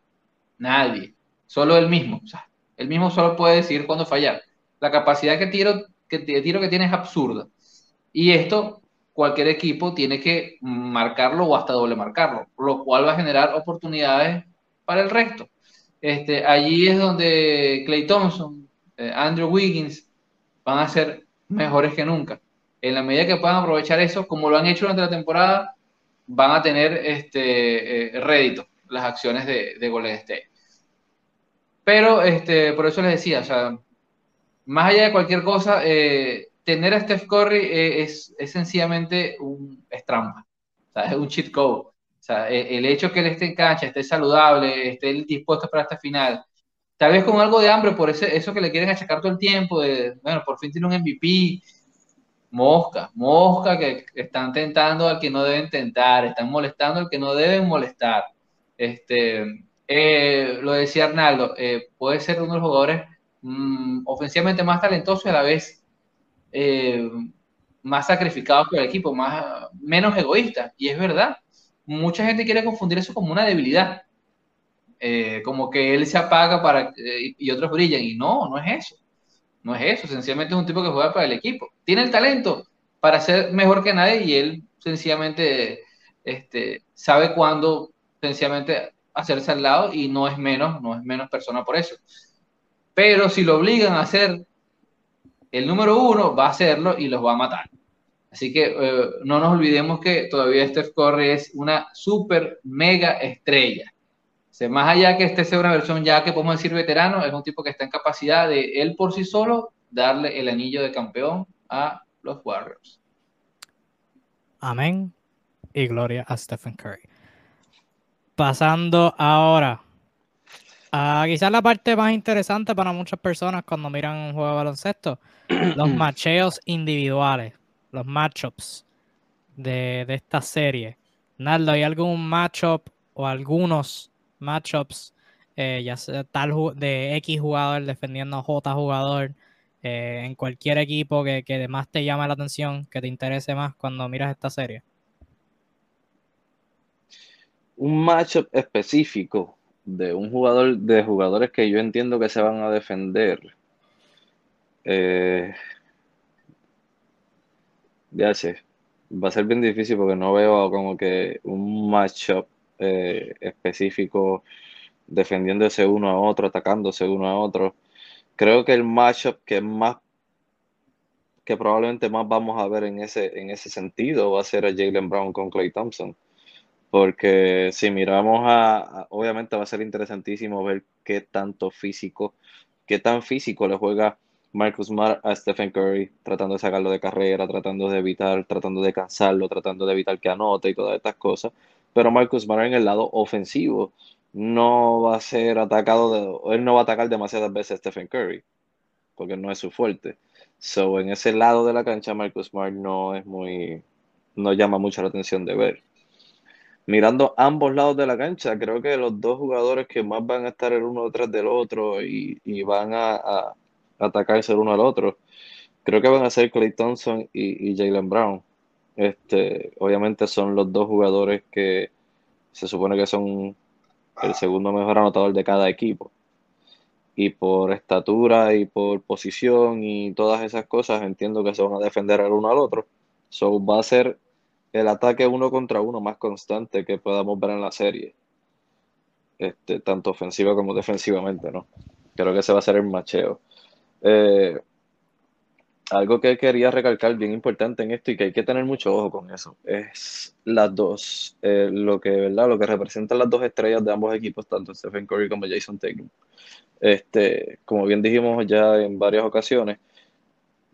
nadie. Solo él mismo. O él mismo solo puede decir cuándo fallar. La capacidad que tiro, que, de tiro que tiene es absurda. Y esto, cualquier equipo tiene que marcarlo o hasta doble marcarlo, lo cual va a generar oportunidades para el resto. Este, allí es donde Clay Thompson, eh, Andrew Wiggins van a ser mejores que nunca. En la medida que puedan aprovechar eso, como lo han hecho durante la temporada, van a tener este eh, rédito las acciones de, de Golden State. Pero este, por eso les decía, o sea, más allá de cualquier cosa, eh, tener a Steph Curry eh, es, es, sencillamente un, es trampa, o sea, es un cheat code. O sea, el, el, hecho que él esté en cancha, esté saludable, esté dispuesto para esta final, tal vez con algo de hambre por ese, eso que le quieren achacar todo el tiempo, bueno, por fin tiene un MVP, mosca, mosca que están tentando al que no deben tentar, están molestando al que no deben molestar. Este, eh, lo decía Arnaldo, puede ser uno de los jugadores mmm, ofensivamente más talentosos y a la vez eh, más sacrificados por el equipo, más, menos egoísta. Y es verdad, mucha gente quiere confundir eso como una debilidad. Eh, como que él se apaga para eh, y otros brillan. Y no, no es eso. No es eso. Sencillamente es un tipo que juega para el equipo. Tiene el talento para ser mejor que nadie y él sencillamente este, sabe cuándo sencillamente hacerse al lado y no es menos, no es menos persona por eso. Pero si lo obligan a ser el número uno, va a hacerlo y los va a matar. Así que eh, no nos olvidemos que todavía Steph Curry es una super mega estrella. O sea, más allá que este sea una versión ya que podemos decir veterano, es un tipo que está en capacidad de él por sí solo darle el anillo de campeón a los Warriors. Amén y gloria a Stephen Curry. Pasando ahora a quizás la parte más interesante para muchas personas cuando miran un juego de baloncesto, los macheos individuales, los matchups de, de esta serie. Naldo, ¿hay algún matchup o algunos matchups, eh, ya sea tal de X jugador defendiendo a J jugador, eh, en cualquier equipo que, que más te llame la atención, que te interese más cuando miras esta serie? Un matchup específico de un jugador, de jugadores que yo entiendo que se van a defender. Eh, ya sé, va a ser bien difícil porque no veo como que un matchup eh, específico defendiéndose uno a otro, atacándose uno a otro. Creo que el matchup que más que probablemente más vamos a ver en ese, en ese sentido va a ser a Jalen Brown con Clay Thompson. Porque si miramos a, obviamente va a ser interesantísimo ver qué tanto físico, qué tan físico le juega Marcus Smart a Stephen Curry, tratando de sacarlo de carrera, tratando de evitar, tratando de cansarlo, tratando de evitar que anote y todas estas cosas. Pero Marcus Smart en el lado ofensivo no va a ser atacado, de, él no va a atacar demasiadas veces a Stephen Curry, porque no es su fuerte. So, en ese lado de la cancha, Marcus Smart no es muy, no llama mucho la atención de ver. Mirando ambos lados de la cancha, creo que los dos jugadores que más van a estar el uno detrás del otro y, y van a, atacarse el uno al otro, creo que van a ser Clay Thompson y, y Jalen Brown. Este, obviamente son los dos jugadores que se supone que son el segundo mejor anotador de cada equipo. Y por estatura y por posición y todas esas cosas, entiendo que se van a defender el uno al otro. So va a ser el ataque uno contra uno más constante que podamos ver en la serie. Este, tanto ofensiva como defensivamente, ¿no? Creo que ese va a ser el macheo. Eh, algo que quería recalcar bien importante en esto y que hay que tener mucho ojo con eso es las dos, eh, lo que verdad, lo que representan las dos estrellas de ambos equipos, tanto Stephen Curry como Jason Tatum. Este, como bien dijimos ya en varias ocasiones,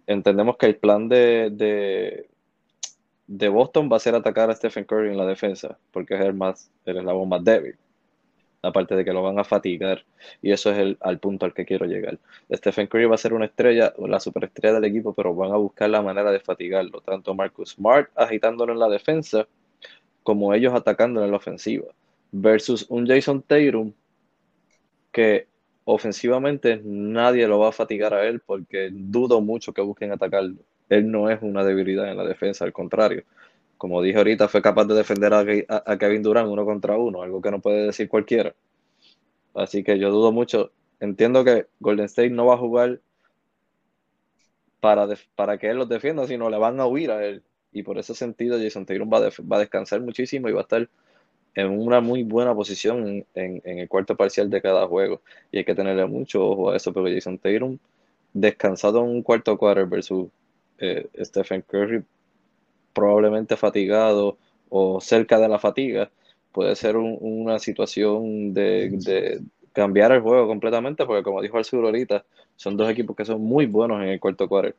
entendemos que el plan de, de, de Boston va a ser atacar a Stephen Curry en la defensa, porque es el más, el eslabón más débil aparte de que lo van a fatigar y eso es el, al punto al que quiero llegar. Stephen Curry va a ser una estrella, la superestrella del equipo, pero van a buscar la manera de fatigarlo, tanto Marcus Smart agitándolo en la defensa como ellos atacándolo en la ofensiva. versus un Jason Tatum que ofensivamente nadie lo va a fatigar a él porque dudo mucho que busquen atacarlo. Él no es una debilidad en la defensa, al contrario. Como dije ahorita, fue capaz de defender a, Kevin Durant uno contra uno, algo que no puede decir cualquiera. Así que yo dudo mucho. Entiendo que Golden State no va a jugar para, que él los defienda, sino le van a huir a él. Y por ese sentido, Jason va, va a descansar muchísimo y va a estar en una muy buena posición en, el cuarto parcial de cada juego. Y hay que tenerle mucho ojo a eso, porque Jason Tatum, descansado en un cuarto quarter versus eh, Stephen Curry, probablemente fatigado o cerca de la fatiga, puede ser una situación de, cambiar el juego completamente, porque como dijo Arturo ahorita, son dos equipos que son muy buenos en el cuarto quarter.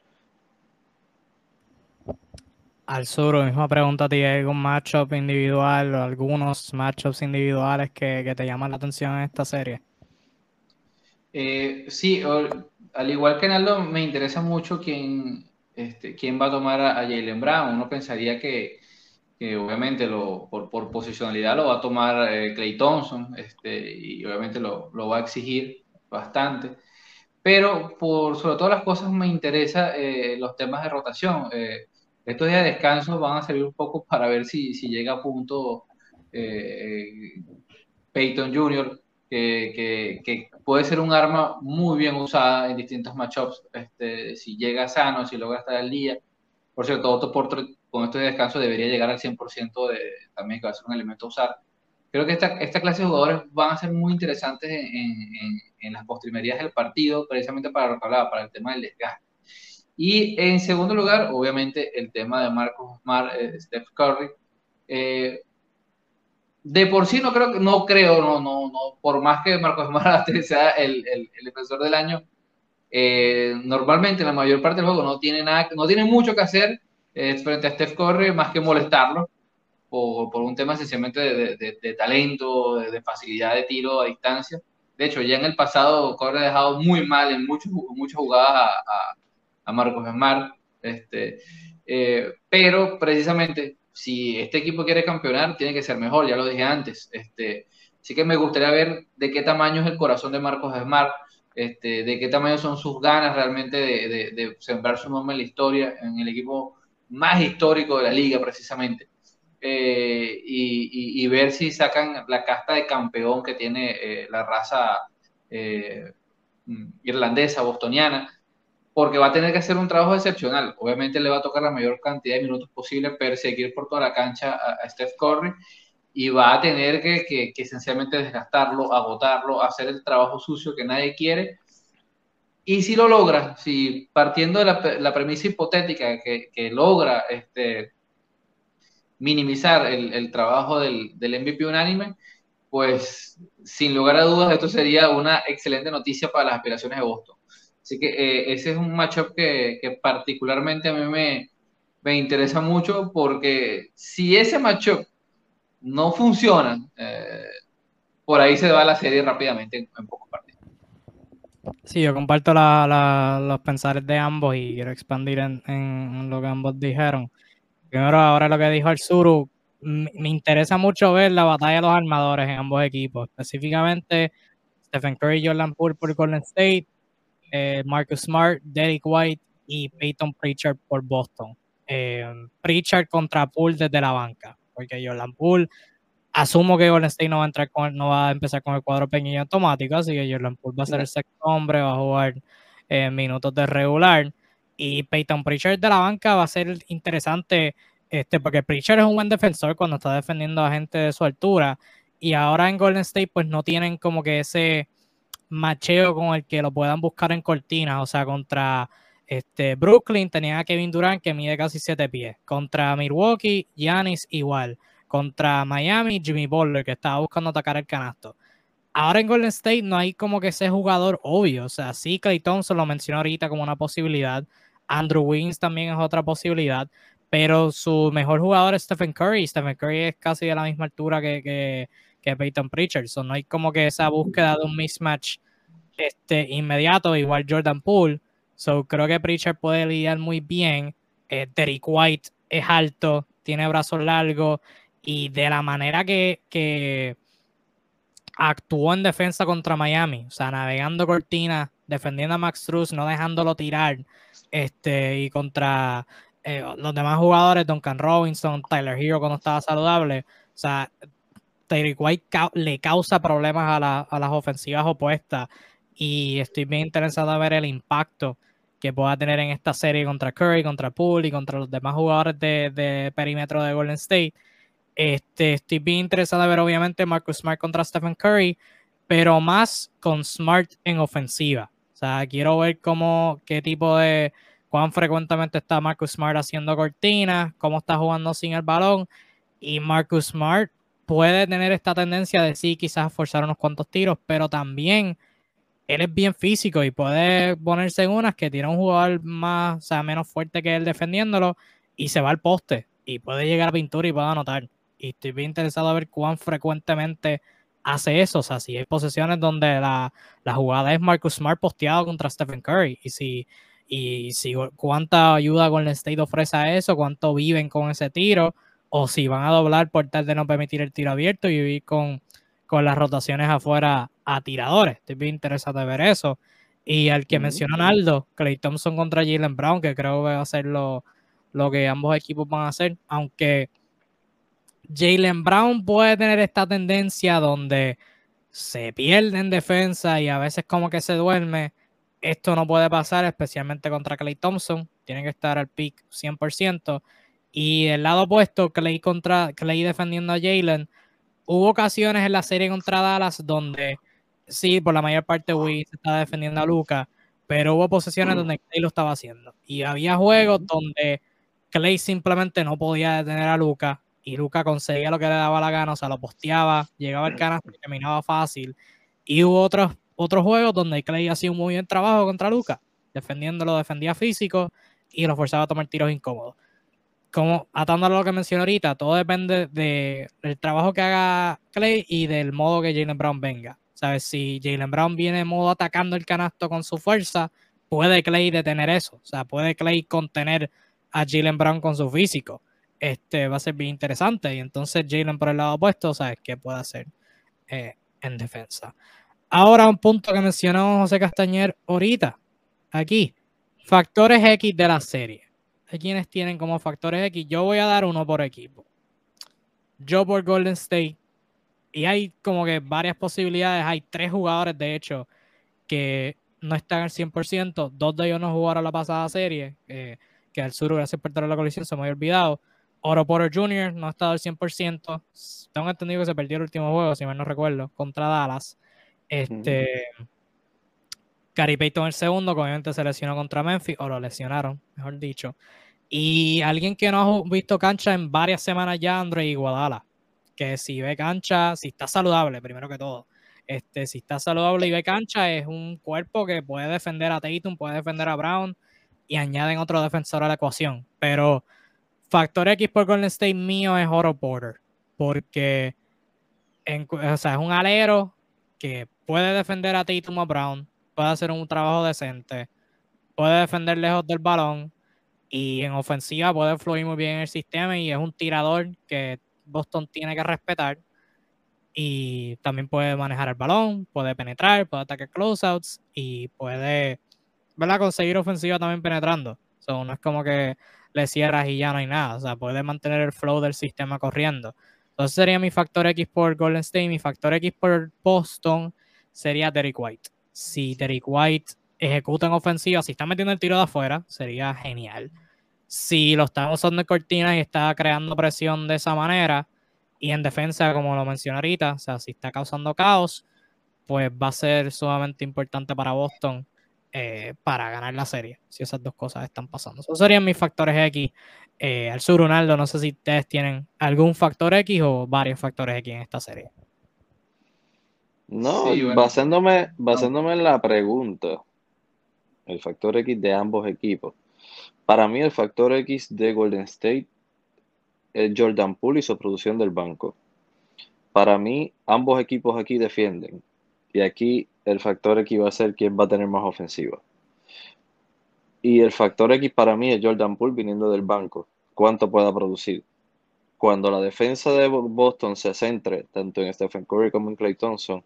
Al sur, misma pregunta a ti, ¿hay algún matchup individual o algunos matchups individuales que, te llaman la atención en esta serie? Eh, sí, al igual que Naldo, me interesa mucho quién, este, quién va a tomar a, Jalen Brown. Uno pensaría que, obviamente lo, por, posicionalidad lo va a tomar eh, Clay Thompson este, y obviamente lo, va a exigir bastante. Pero por sobre todas las cosas me interesa eh, los temas de rotación. Estos días de descanso van a servir un poco para ver si, si llega a punto eh, Peyton Jr., que, que, puede ser un arma muy bien usada en distintos matchups. Este, si llega sano, si logra estar al día. Por cierto, Otto Porter con esto de descanso debería llegar al 100% de, también que va a ser un elemento a usar. Creo que esta, esta clase de jugadores van a ser muy interesantes en, en, en las postrimerías del partido, precisamente para lo que hablaba, para el tema del desgaste. Y en segundo lugar, obviamente, el tema de Marcos Mar, eh, Steph Curry. Eh, de por sí no creo, no creo, no, no, no, por más que Marcos Mar sea el, el, el defensor del año, eh, normalmente la mayor parte del juego no tiene nada, no tiene mucho que hacer frente a Steph Curry más que molestarlo por, por un tema sencillamente de, de, de talento, de, facilidad de tiro a distancia. De hecho, ya en el pasado Curry ha dejado muy mal en muchos, muchas jugadas a a Marcos Smart. Este, eh, pero precisamente, si este equipo quiere campeonar, tiene que ser mejor, ya lo dije antes. Este, así que me gustaría ver de qué tamaño es el corazón de Marcos Smart, este, de qué tamaño son sus ganas realmente de, sembrar su nombre en la historia, en el equipo más histórico de la liga, precisamente. Eh, y, ver si sacan la casta de campeón que tiene eh, la raza mm, irlandesa, bostoniana, porque va a tener que hacer un trabajo excepcional. Obviamente le va a tocar la mayor cantidad de minutos posible, perseguir por toda la cancha a, Steph Curry y va a tener que, que, esencialmente desgastarlo, agotarlo, hacer el trabajo sucio que nadie quiere. Y si lo logra, si partiendo de la, premisa hipotética que, que, logra este, minimizar el, el trabajo del, del MVP unánime, pues sin lugar a dudas esto sería una excelente noticia para las aspiraciones de Boston. Así que eh, ese es un matchup que, particularmente a mí me, me, interesa mucho porque si ese matchup no funciona, eh, por ahí se va la serie rápidamente en, pocos partidos. Sí, yo comparto los pensares de ambos y quiero expandir en, en, lo que ambos dijeron. Primero, ahora lo que dijo el Suru, me interesa mucho ver la batalla de los armadores en ambos equipos, específicamente Stephen Curry y Jordan Poole por Golden State eh, Marcus Smart, Derek White y Peyton Pritchard por Boston. Eh, Pritchard contra Poole desde la banca, porque Jordan Poole asumo que Golden State no va a entrar con, no va a empezar con el cuadro pequeño automático, así que Jordan Poole va a ser el sexto hombre, va a jugar eh, minutos de regular y Peyton Pritchard de la banca va a ser interesante este, porque Pritchard es un buen defensor cuando está defendiendo a gente de su altura y ahora en Golden State pues no tienen como que ese macheo con el que lo puedan buscar en cortinas. O sea, contra este, Brooklyn tenía a Kevin Durant que mide casi 7 pies. Contra Milwaukee, Giannis igual. Contra Miami, Jimmy Butler que estaba buscando atacar el canasto. Ahora en Golden State no hay como que ese jugador obvio. O sea, sí, Clay Thompson lo mencionó ahorita como una posibilidad. Andrew Wiggins también es otra posibilidad. Pero su mejor jugador es Stephen Curry. Stephen Curry es casi de la misma altura que que Peyton Pritchard. no hay como que esa búsqueda de un mismatch este, inmediato, igual Jordan Poole. So, creo que Pritchard puede lidiar muy bien. Eh, White es alto, tiene brazos largos y de la manera que, que, actuó en defensa contra Miami, o sea, navegando cortina, defendiendo a Max Truss, no dejándolo tirar, este, y contra eh, los demás jugadores, Duncan Robinson, Tyler Hero cuando estaba saludable, o sea, Tyreek White le causa problemas a, a, las ofensivas opuestas y estoy bien interesado en ver el impacto que pueda tener en esta serie contra Curry, contra Poole y contra los demás jugadores de, de perímetro de Golden State. Este, estoy bien interesado en ver obviamente Marcus Smart contra Stephen Curry, pero más con Smart en ofensiva. O sea, quiero ver cómo, qué tipo de, cuán frecuentemente está Marcus Smart haciendo cortinas, cómo está jugando sin el balón. Y Marcus Smart puede tener esta tendencia de sí, quizás forzar unos cuantos tiros, pero también él es bien físico y puede ponerse en unas que tiene un jugador más, o sea, menos fuerte que él defendiéndolo y se va al poste y puede llegar a pintura y puede anotar. Y estoy bien interesado a ver cuán frecuentemente hace eso. O sea, si hay posesiones donde la, la jugada es Marcus Smart posteado contra Stephen Curry y si, y si cuánta ayuda el State ofrece a eso, cuánto viven con ese tiro o si van a doblar por tal de no permitir el tiro abierto y vivir con, con las rotaciones afuera a tiradores. Estoy bien interesado de ver eso. Y al que mencionó Naldo, Clay Thompson contra Jalen Brown, que creo que va a ser lo, lo que ambos equipos van a hacer, aunque Jalen Brown puede tener esta tendencia donde se pierde en defensa y a veces como que se duerme. Esto no puede pasar, especialmente contra Clay Thompson. Tiene que estar al pick 100%. Y del lado opuesto, Clay, contra, Clay defendiendo a Jalen. Hubo ocasiones en la serie contra Dallas donde sí, por la mayor parte Wiggins estaba defendiendo a Luca, pero hubo posesiones donde Clay lo estaba haciendo. Y había juegos donde Clay simplemente no podía detener a Luca y Luca conseguía lo que le daba la gana, o sea, lo posteaba, llegaba al canasto y terminaba fácil. Y hubo otros, otros juegos donde Clay hacía un muy buen trabajo contra Luca, defendiéndolo, defendía físico y lo forzaba a tomar tiros incómodos como atándolo a lo que mencioné ahorita, todo depende de, del trabajo que haga Clay y del modo que Jalen Brown venga. ¿Sabes? Si Jalen Brown viene en modo atacando el canasto con su fuerza, puede Clay detener eso. O sea, puede Clay contener a Jalen Brown con su físico. Este va a ser bien interesante. Y entonces Jalen por el lado opuesto, ¿sabes qué puede hacer eh, en defensa? Ahora un punto que mencionó José Castañer ahorita, aquí. Factores X de la serie hay quienes tienen como factores X. Yo voy a dar uno por equipo. Yo por Golden State. Y hay como que varias posibilidades. Hay tres jugadores, de hecho, que no están al 100%. Dos de ellos no jugaron la pasada serie. que al sur, gracias por la colisión, se me había olvidado. Oro Porter Jr. no ha estado al 100%. Tengo entendido que se perdió el último juego, si mal no recuerdo, contra Dallas. Este. Gary Payton el segundo, que obviamente se lesionó contra Memphis, o lo lesionaron, mejor dicho. Y alguien que no ha visto cancha en varias semanas ya, Andre Iguadala, que si ve cancha, si está saludable, primero que todo. Este, si está saludable y ve cancha, es un cuerpo que puede defender a Tatum, puede defender a Brown y añaden otro defensor a la ecuación. Pero factor X por Golden State mío es Oro Porter, porque o sea, es un alero que puede defender a Tatum o Brown, puede hacer un trabajo decente, puede defender lejos del balón y en ofensiva puede fluir muy bien el sistema y es un tirador que Boston tiene que respetar y también puede manejar el balón, puede penetrar, puede atacar closeouts y puede ¿verdad? conseguir ofensiva también penetrando. no es como que le cierras y ya no hay nada, o sea, puede mantener el flow del sistema corriendo. Entonces sería mi factor X por Golden State, mi factor X por Boston sería Derek White si Derek White ejecuta en ofensiva, si está metiendo el tiro de afuera, sería genial. Si lo está usando en cortina y está creando presión de esa manera, y en defensa, como lo mencioné ahorita, o sea, si está causando caos, pues va a ser sumamente importante para Boston eh, para ganar la serie, si esas dos cosas están pasando. Esos serían mis factores X. Eh, al sur, Ronaldo, no sé si ustedes tienen algún factor X o varios factores X en esta serie. No, basándome, basándome en la pregunta, el factor X de ambos equipos. Para mí el factor X de Golden State es Jordan Poole y su producción del banco. Para mí ambos equipos aquí defienden y aquí el factor X va a ser quién va a tener más ofensiva. Y el factor X para mí es Jordan Poole viniendo del banco, cuánto pueda producir. cuando la defensa de Boston se centre tanto en Stephen Curry como en Clay Thompson,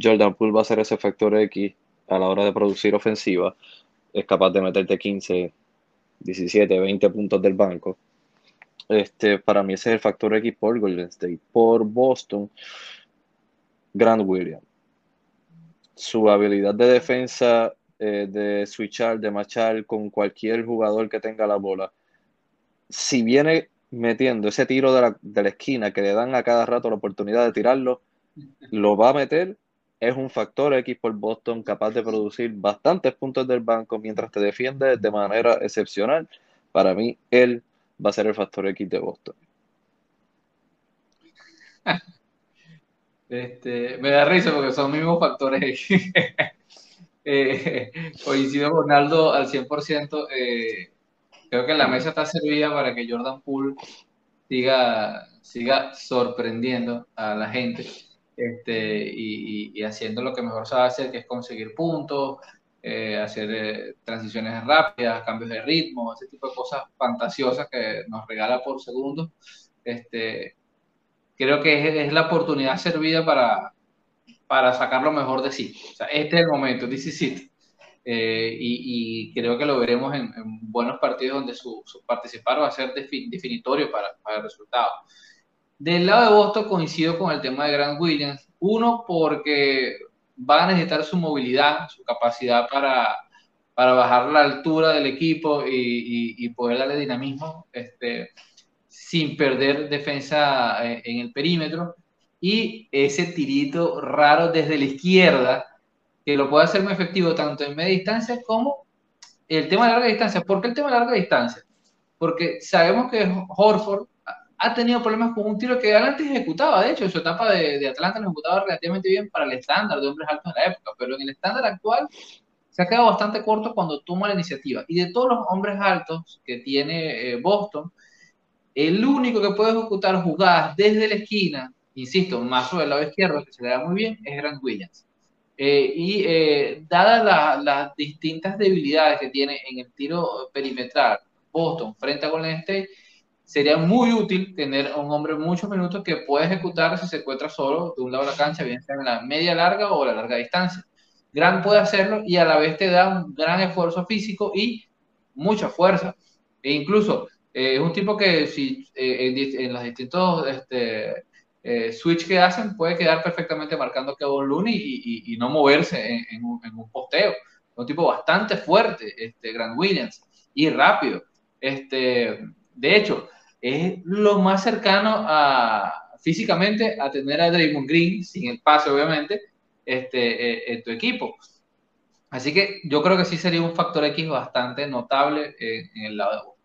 Jordan Poole va a ser ese factor X a la hora de producir ofensiva. Es capaz de meterte 15, 17, 20 puntos del banco. Este, para mí ese es el factor X por Golden State. Por Boston, Grant Williams. Su habilidad de defensa, eh, de switchar, de machar con cualquier jugador que tenga la bola. Si viene metiendo ese tiro de la, esquina que le dan a cada rato la oportunidad de tirarlo, lo va a meter. Es un factor X por Boston capaz de producir bastantes puntos del banco mientras te defiende de manera excepcional. Para mí, él va a ser el factor X de Boston. Este, me da risa porque son mismos factores X. eh, coincido con Aldo al 100%. Eh, creo que la mesa está servida para que Jordan Poole siga, siga sorprendiendo a la gente este, y, haciendo lo que mejor sabe hacer, que es conseguir puntos, eh, hacer eh, transiciones rápidas, cambios de ritmo, ese tipo de cosas fantasiosas que nos regala por segundo. Este, creo que es, la oportunidad servida para, para sacar lo mejor de sí. Este es el momento, this is eh, y, creo que lo veremos en, buenos partidos donde su, participar va a ser definitorio para, el resultado. Del lado de Boston coincido con el tema de Grant Williams. Uno, porque va a necesitar su movilidad, su capacidad para, para bajar la altura del equipo y, poder darle dinamismo este, sin perder defensa en, eh, en el perímetro. Y ese tirito raro desde la izquierda que lo puede hacer muy efectivo tanto en media distancia como el tema de larga distancia. ¿Por qué el tema de larga distancia? Porque sabemos que Horford ha tenido problemas con un tiro que antes ejecutaba, de hecho, en su etapa de, de Atlanta lo ejecutaba relativamente bien para el estándar de hombres altos de la época, pero en el estándar actual se ha quedado bastante corto cuando toma la iniciativa. Y de todos los hombres altos que tiene eh, Boston, el único que puede ejecutar jugadas desde la esquina, insisto, más sobre el lado izquierdo, que se le da muy bien, es Grant Williams. Eh, y eh, dadas las distintas debilidades que tiene en el tiro perimetral Boston frente a Golden State, sería muy útil tener un hombre muchos minutos que pueda ejecutar si se encuentra solo de un lado de la cancha, bien sea en la media larga o la larga distancia. Gran puede hacerlo y a la vez te da un gran esfuerzo físico y mucha fuerza. E incluso eh, es un tipo que si en, en, los distintos este, eh, switch que hacen puede quedar perfectamente marcando que Looney y, y, no moverse en, un, posteo. Es un tipo bastante fuerte, este, Grant Williams, y rápido. Este, de hecho, es lo más cercano a, físicamente a tener a Draymond Green, sin el pase obviamente, este, eh, en tu equipo. Así que yo creo que sí sería un factor X bastante notable en, en el lado de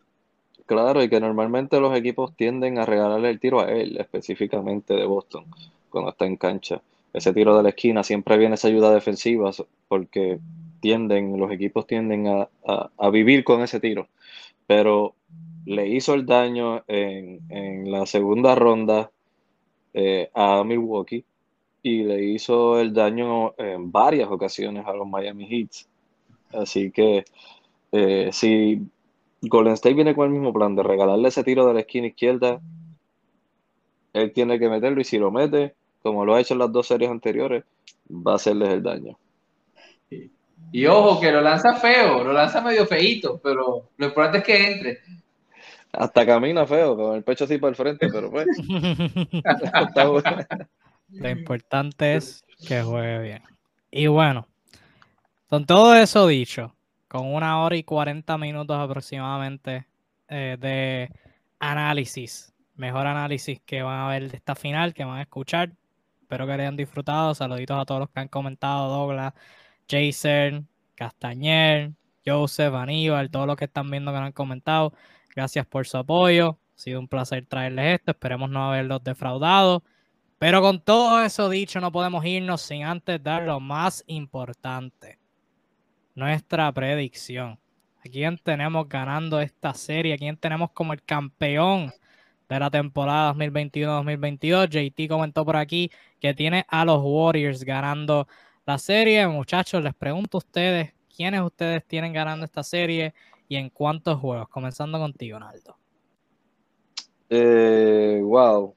Claro, y que normalmente los equipos tienden a regalarle el tiro a él, específicamente de Boston, cuando está en cancha. Ese tiro de la esquina siempre viene esa ayuda defensiva porque tienden, los equipos tienden a, vivir con ese tiro. Pero le hizo el daño en, la segunda ronda eh, a Milwaukee y le hizo el daño en varias ocasiones a los Miami Heats. Así que eh, si Golden State viene con el mismo plan de regalarle ese tiro de la esquina izquierda. Él tiene que meterlo y si lo mete, como lo ha hecho en las dos series anteriores, va a hacerles el daño. Y ojo, que lo lanza feo, lo lanza medio feito, pero lo importante es que entre. Hasta camina feo, con el pecho así para el frente, pero pues. lo importante es que juegue bien. Y bueno, con todo eso dicho, con una hora y 40 minutos aproximadamente eh, de análisis. Mejor análisis que van a ver de esta final, que van a escuchar. Espero que hayan disfrutado. Saluditos a todos los que han comentado, Douglas, Jason, Castañer, Joseph, Aníbal, todos los que están viendo que han comentado. Gracias por su apoyo. Ha sido un placer traerles esto. Esperemos no haberlos defraudado. Pero con todo eso dicho, no podemos irnos sin antes dar lo más importante nuestra predicción. ¿A quién tenemos ganando esta serie? ¿A quién tenemos como el campeón de la temporada 2021-2022? JT comentó por aquí que tiene a los Warriors ganando la serie. Muchachos, les pregunto a ustedes, ¿quiénes ustedes tienen ganando esta serie y en cuántos juegos? Comenzando contigo, Naldo. Eh, wow.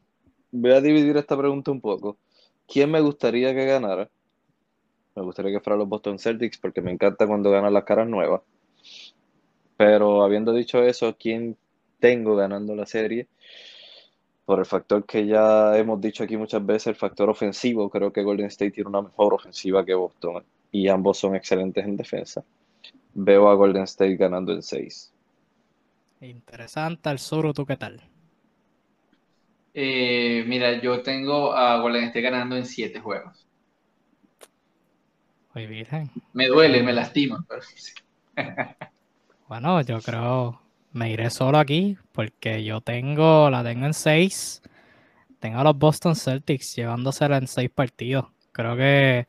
Voy a dividir esta pregunta un poco. ¿Quién me gustaría que ganara? Me gustaría que fuera los Boston Celtics porque me encanta cuando ganan las caras nuevas. Pero habiendo dicho eso, ¿quién tengo ganando la serie? Por el factor que ya hemos dicho aquí muchas veces, el factor ofensivo, creo que Golden State tiene una mejor ofensiva que Boston y ambos son excelentes en defensa. Veo a Golden State ganando en 6. Interesante, el Zoro, ¿tú qué tal? Eh, mira, yo tengo a Golden State ganando en 7 juegos. Me duele, me lastima. bueno, yo creo, me iré solo aquí porque yo tengo, la tengo en 6. Tengo a los Boston Celtics llevándosela en 6 partidos. Creo que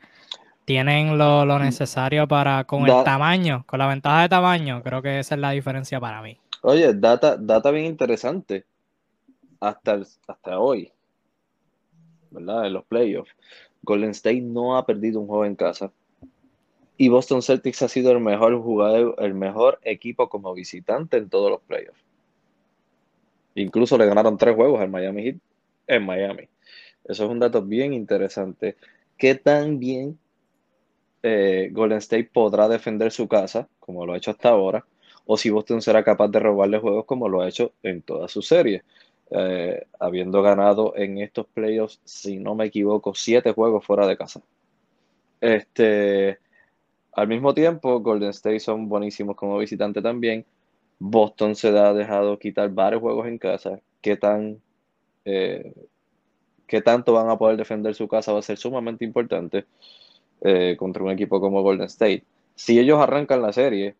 tienen lo, necesario para, con el tamaño, con la ventaja de tamaño, creo que esa es la diferencia para mí. Oye, data, data bien interesante hasta, hasta hoy, ¿verdad? En los playoffs. Golden State no ha perdido un juego en casa. Y Boston Celtics ha sido el mejor jugador, el mejor equipo como visitante en todos los playoffs. Incluso le ganaron tres juegos al Miami Heat en Miami. Eso es un dato bien interesante. ¿Qué tan bien eh, Golden State podrá defender su casa, como lo ha hecho hasta ahora? O si Boston será capaz de robarle juegos como lo ha hecho en toda su serie. Eh, habiendo ganado en estos playoffs, si no me equivoco, siete juegos fuera de casa. Este, al mismo tiempo, Golden State son buenísimos como visitante también. Boston se ha dejado quitar varios juegos en casa. ¿Qué tan eh, qué tanto van a poder defender su casa va a ser sumamente importante eh, contra un equipo como Golden State. Si ellos arrancan la serie,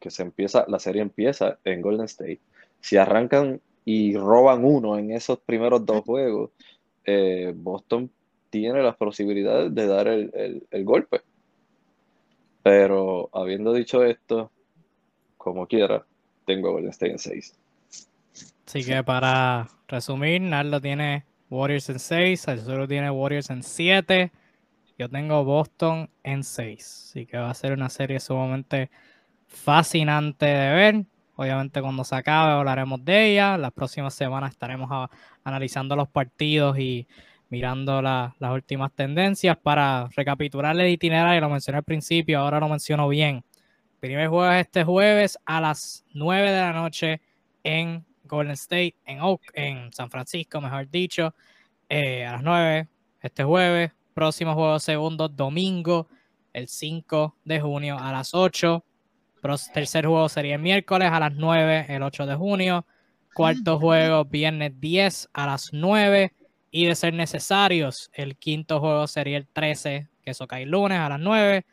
que se empieza, la serie empieza en Golden State. Si arrancan y roban uno en esos primeros dos juegos, eh, Boston tiene las posibilidades de dar el, el golpe. Pero habiendo dicho esto, como quiera, tengo a Golden State en 6. Así que para resumir, Nardo tiene Warriors en 6, solo tiene Warriors en 7. Yo tengo Boston en 6. Así que va a ser una serie sumamente fascinante de ver. Obviamente cuando se acabe hablaremos de ella. Las próximas semanas estaremos analizando los partidos y mirando las últimas tendencias para recapitular el itinerario, lo mencioné al principio, ahora lo menciono bien. primer juego es este jueves a las 9 de la noche en Golden State, en Oak, en San Francisco, mejor dicho, eh, a las 9 este jueves. Próximo juego segundo, domingo, el 5 de junio a las 8. Tercer juego sería el miércoles a las 9, el 8 de junio. Cuarto juego, viernes 10 a las 9 y de ser necesarios, el quinto juego sería el 13, que eso cae lunes a las 9.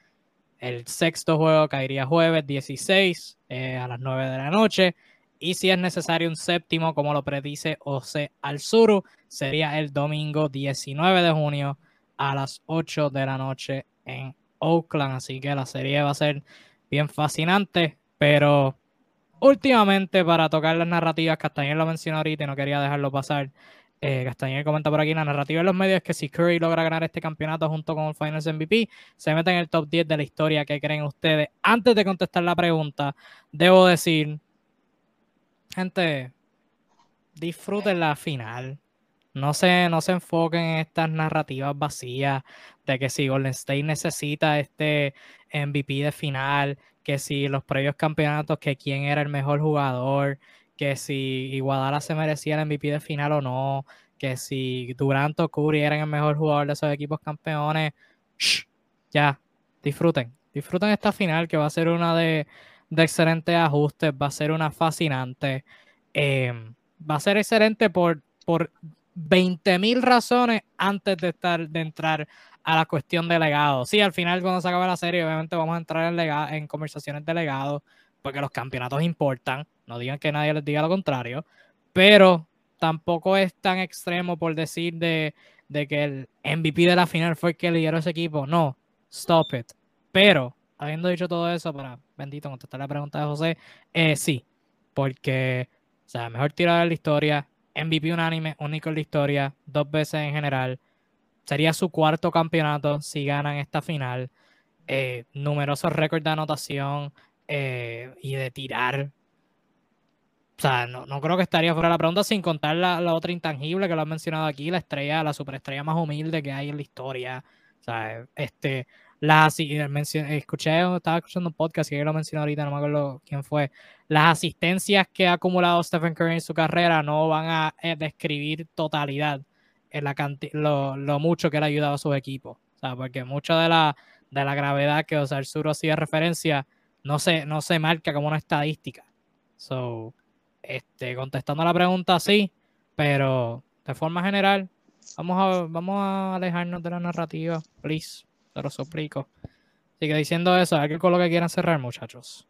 El sexto juego caería jueves 16 eh, a las 9 de la noche. Y si es necesario un séptimo, como lo predice Ose Alzuru, sería el domingo 19 de junio a las 8 de la noche en Oakland. Así que la serie va a ser bien fascinante, pero últimamente para tocar las narrativas, Castañer lo mencionó ahorita y no quería dejarlo pasar. Eh, Castañer comenta por aquí, la narrativa de los medios que si Curry logra ganar este campeonato junto con el Finals MVP, se mete en el top 10 de la historia. ¿Qué creen ustedes? Antes de contestar la pregunta, debo decir, gente, disfruten la final. No se, no se enfoquen en estas narrativas vacías de que si Golden State necesita este MVP de final, que si los previos campeonatos, que quién era el mejor jugador, que si Iguadala se merecía el MVP de final o no, que si Durant o Curry eran el mejor jugador de esos equipos campeones. ya, disfruten, disfruten esta final que va a ser una de, excelentes ajustes, va a ser una fascinante. Em, va a ser excelente por, por 20.000 razones antes de, estar, de entrar a la cuestión de legado. Sí, al final cuando se acabe la serie, obviamente vamos a entrar en, en conversaciones de legado, porque los campeonatos importan no digan que nadie les diga lo contrario, pero tampoco es tan extremo por decir de, que el MVP de la final fue el que lideró ese equipo. No, stop it. Pero, habiendo dicho todo eso, para, bendito, contestar la pregunta de José, eh, sí, porque, o sea, mejor tirador de la historia, MVP unánime, único en la historia, dos veces en general. Sería su cuarto campeonato si ganan esta final. Eh, numerosos récords de anotación eh, y de tirar o sea, no, no, creo que estaría fuera de la pregunta sin contar la, la, otra intangible que lo han mencionado aquí, la estrella, la superestrella más humilde que hay en la historia. O sea, este, las escuché, estaba escuchando un podcast que lo mencioné ahorita, no me acuerdo quién fue. Las asistencias que ha acumulado Stephen Curry en su carrera no van a eh, describir totalidad la lo, lo, mucho que le ha ayudado a sus equipos. O sea, porque mucho de la, de la gravedad que o sea, el sur hacía referencia no se, no se marca como una estadística. So, este, contestando la pregunta, sí, pero de forma general, vamos a, vamos a alejarnos de la narrativa, please, te lo suplico. Sigue diciendo eso, ¿alguien con lo que quieran cerrar, muchachos?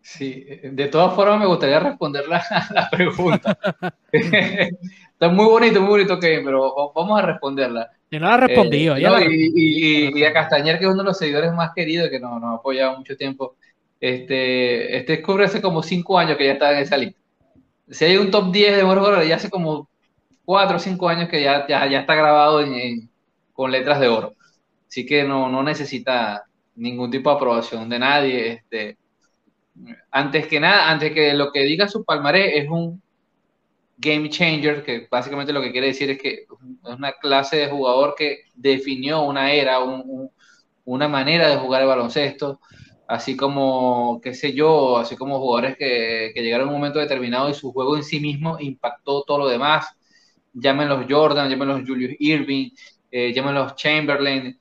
Sí, de todas formas me gustaría responder la, la pregunta. Está muy bonito, muy bonito, Kevin, pero vamos a responderla. Y no la ha respondido. Eh, ya y, a Castañer, que es uno de los seguidores más queridos, que nos, nos ha apoyado mucho tiempo, este, este descubre hace como 5 años que ya está en esa lista. Si hay un top 10 de oro, ya hace como 4 o 5 años que ya, ya, ya está grabado en, con letras de oro. Así que no, no, necesita ningún tipo de aprobación de nadie. Este, antes que nada, antes que lo que diga su palmarés es un game changer, que básicamente lo que quiere decir es que es una clase de jugador que definió una era, un, una manera de jugar el baloncesto así como, qué sé yo, así como jugadores que, llegaron a un momento determinado y su juego en sí mismo impactó todo lo demás. Llámenlos Jordan, llámenlos Julius Irving, eh, llámenlos Chamberlain.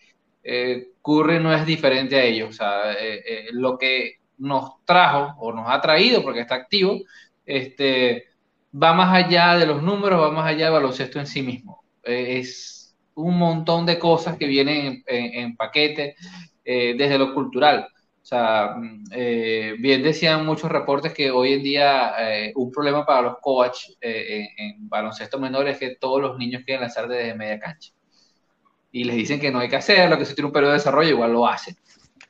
Eh, no es diferente a ellos. O sea, eh, eh, lo que nos trajo o nos ha traído, porque está activo, este, va más allá de los números, va más allá del baloncesto en sí mismo. es un montón de cosas que vienen en, en paquete desde lo cultural o sea, mm, eh, bien decían muchos reportes que hoy en día eh, un problema para los coaches eh, en, baloncesto menor es que todos los niños quieren lanzar desde media cancha. Y les dicen que no hay que hacerlo, que si tiene un periodo de desarrollo, igual lo hacen.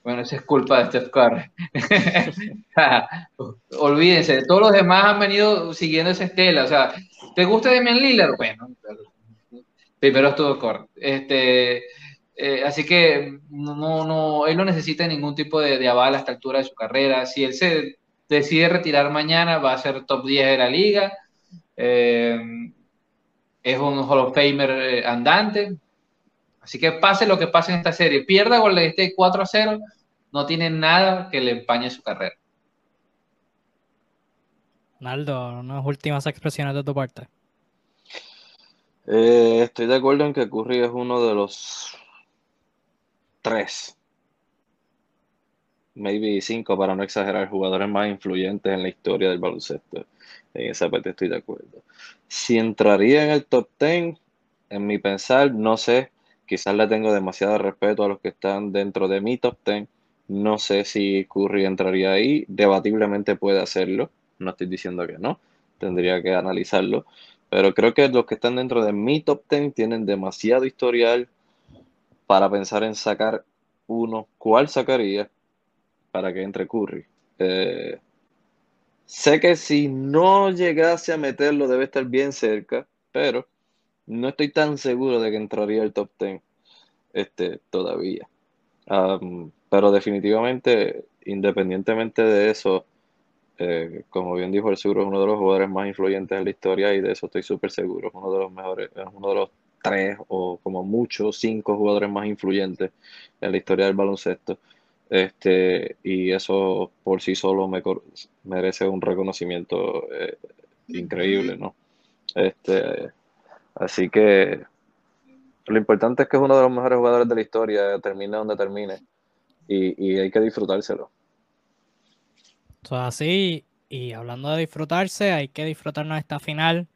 Bueno, eso es culpa de Steph Curry. Olvídense, todos los demás han venido siguiendo esa estela. O sea, ¿te gusta Damian Lillard? Bueno, primero estuvo Curry. Este, eh, así que no, no, él no necesita ningún tipo de, aval a esta altura de su carrera. Si él se decide retirar mañana, va a ser top 10 de la liga. Eh, es un Hall of Famer eh, andante. Así que pase lo que pase en esta serie, pierda Golden State 4 a 0, no tiene nada que le empañe su carrera. Naldo, unas últimas expresiones de tu parte. estoy de acuerdo en que Curry es uno de los tres, maybe cinco, para no exagerar, jugadores más influyentes en la historia del baloncesto. En esa parte estoy de acuerdo. Si entraría en el top ten, en mi pensar, no sé, quizás le tengo demasiado respeto a los que están dentro de mi top ten. No sé si Curry entraría ahí, debatiblemente puede hacerlo, no estoy diciendo que no, tendría que analizarlo, pero creo que los que están dentro de mi top ten tienen demasiado historial, para pensar en sacar uno, ¿cuál sacaría para que entre Curry? Eh, sé que si no llegase a meterlo debe estar bien cerca, pero no estoy tan seguro de que entraría el top 10 este, todavía. pero definitivamente, independientemente de eso, eh, como bien dijo el Sur, es uno de los jugadores más influyentes en la historia y de eso estoy súper seguro. Es uno de los mejores, es uno de los tres o como mucho cinco jugadores más influyentes en la historia del baloncesto. Este, y eso por sí solo me, merece un reconocimiento eh, increíble, ¿no? Este, así que lo importante es que es uno de los mejores jugadores de la historia, termine donde termine, y, y hay que disfrutárselo. así, y hablando de disfrutarse, hay que disfrutarnos esta final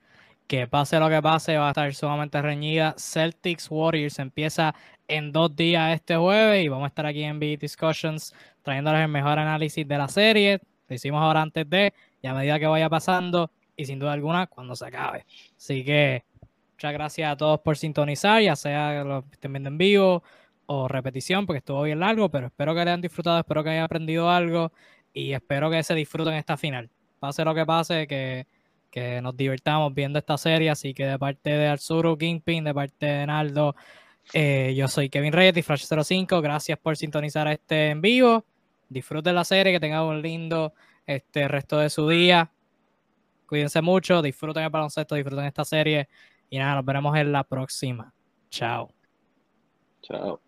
que pase lo que pase, va a estar sumamente reñida. Celtics Warriors empieza en dos días este jueves y vamos a estar aquí en Beat Discussions trayéndoles el mejor análisis de la serie. Lo hicimos ahora antes de y a medida que vaya pasando y sin duda alguna cuando se acabe. Así que muchas gracias a todos por sintonizar, ya sea lo estén viendo en vivo o repetición, porque estuvo bien largo, pero espero que le hayan disfrutado, espero que hayan aprendido algo y espero que se disfruten esta final. Pase lo que pase, que que nos divertamos viendo esta serie. Así que de parte de Arzuro Kingpin, de parte de Naldo, eh, yo soy Kevin Reyes y Flash05. Gracias por sintonizar este en vivo. Disfruten la serie, que tengan un lindo este resto de su día. Cuídense mucho, disfruten el baloncesto, disfruten esta serie y nada, nos veremos en la próxima. Chao. Chao.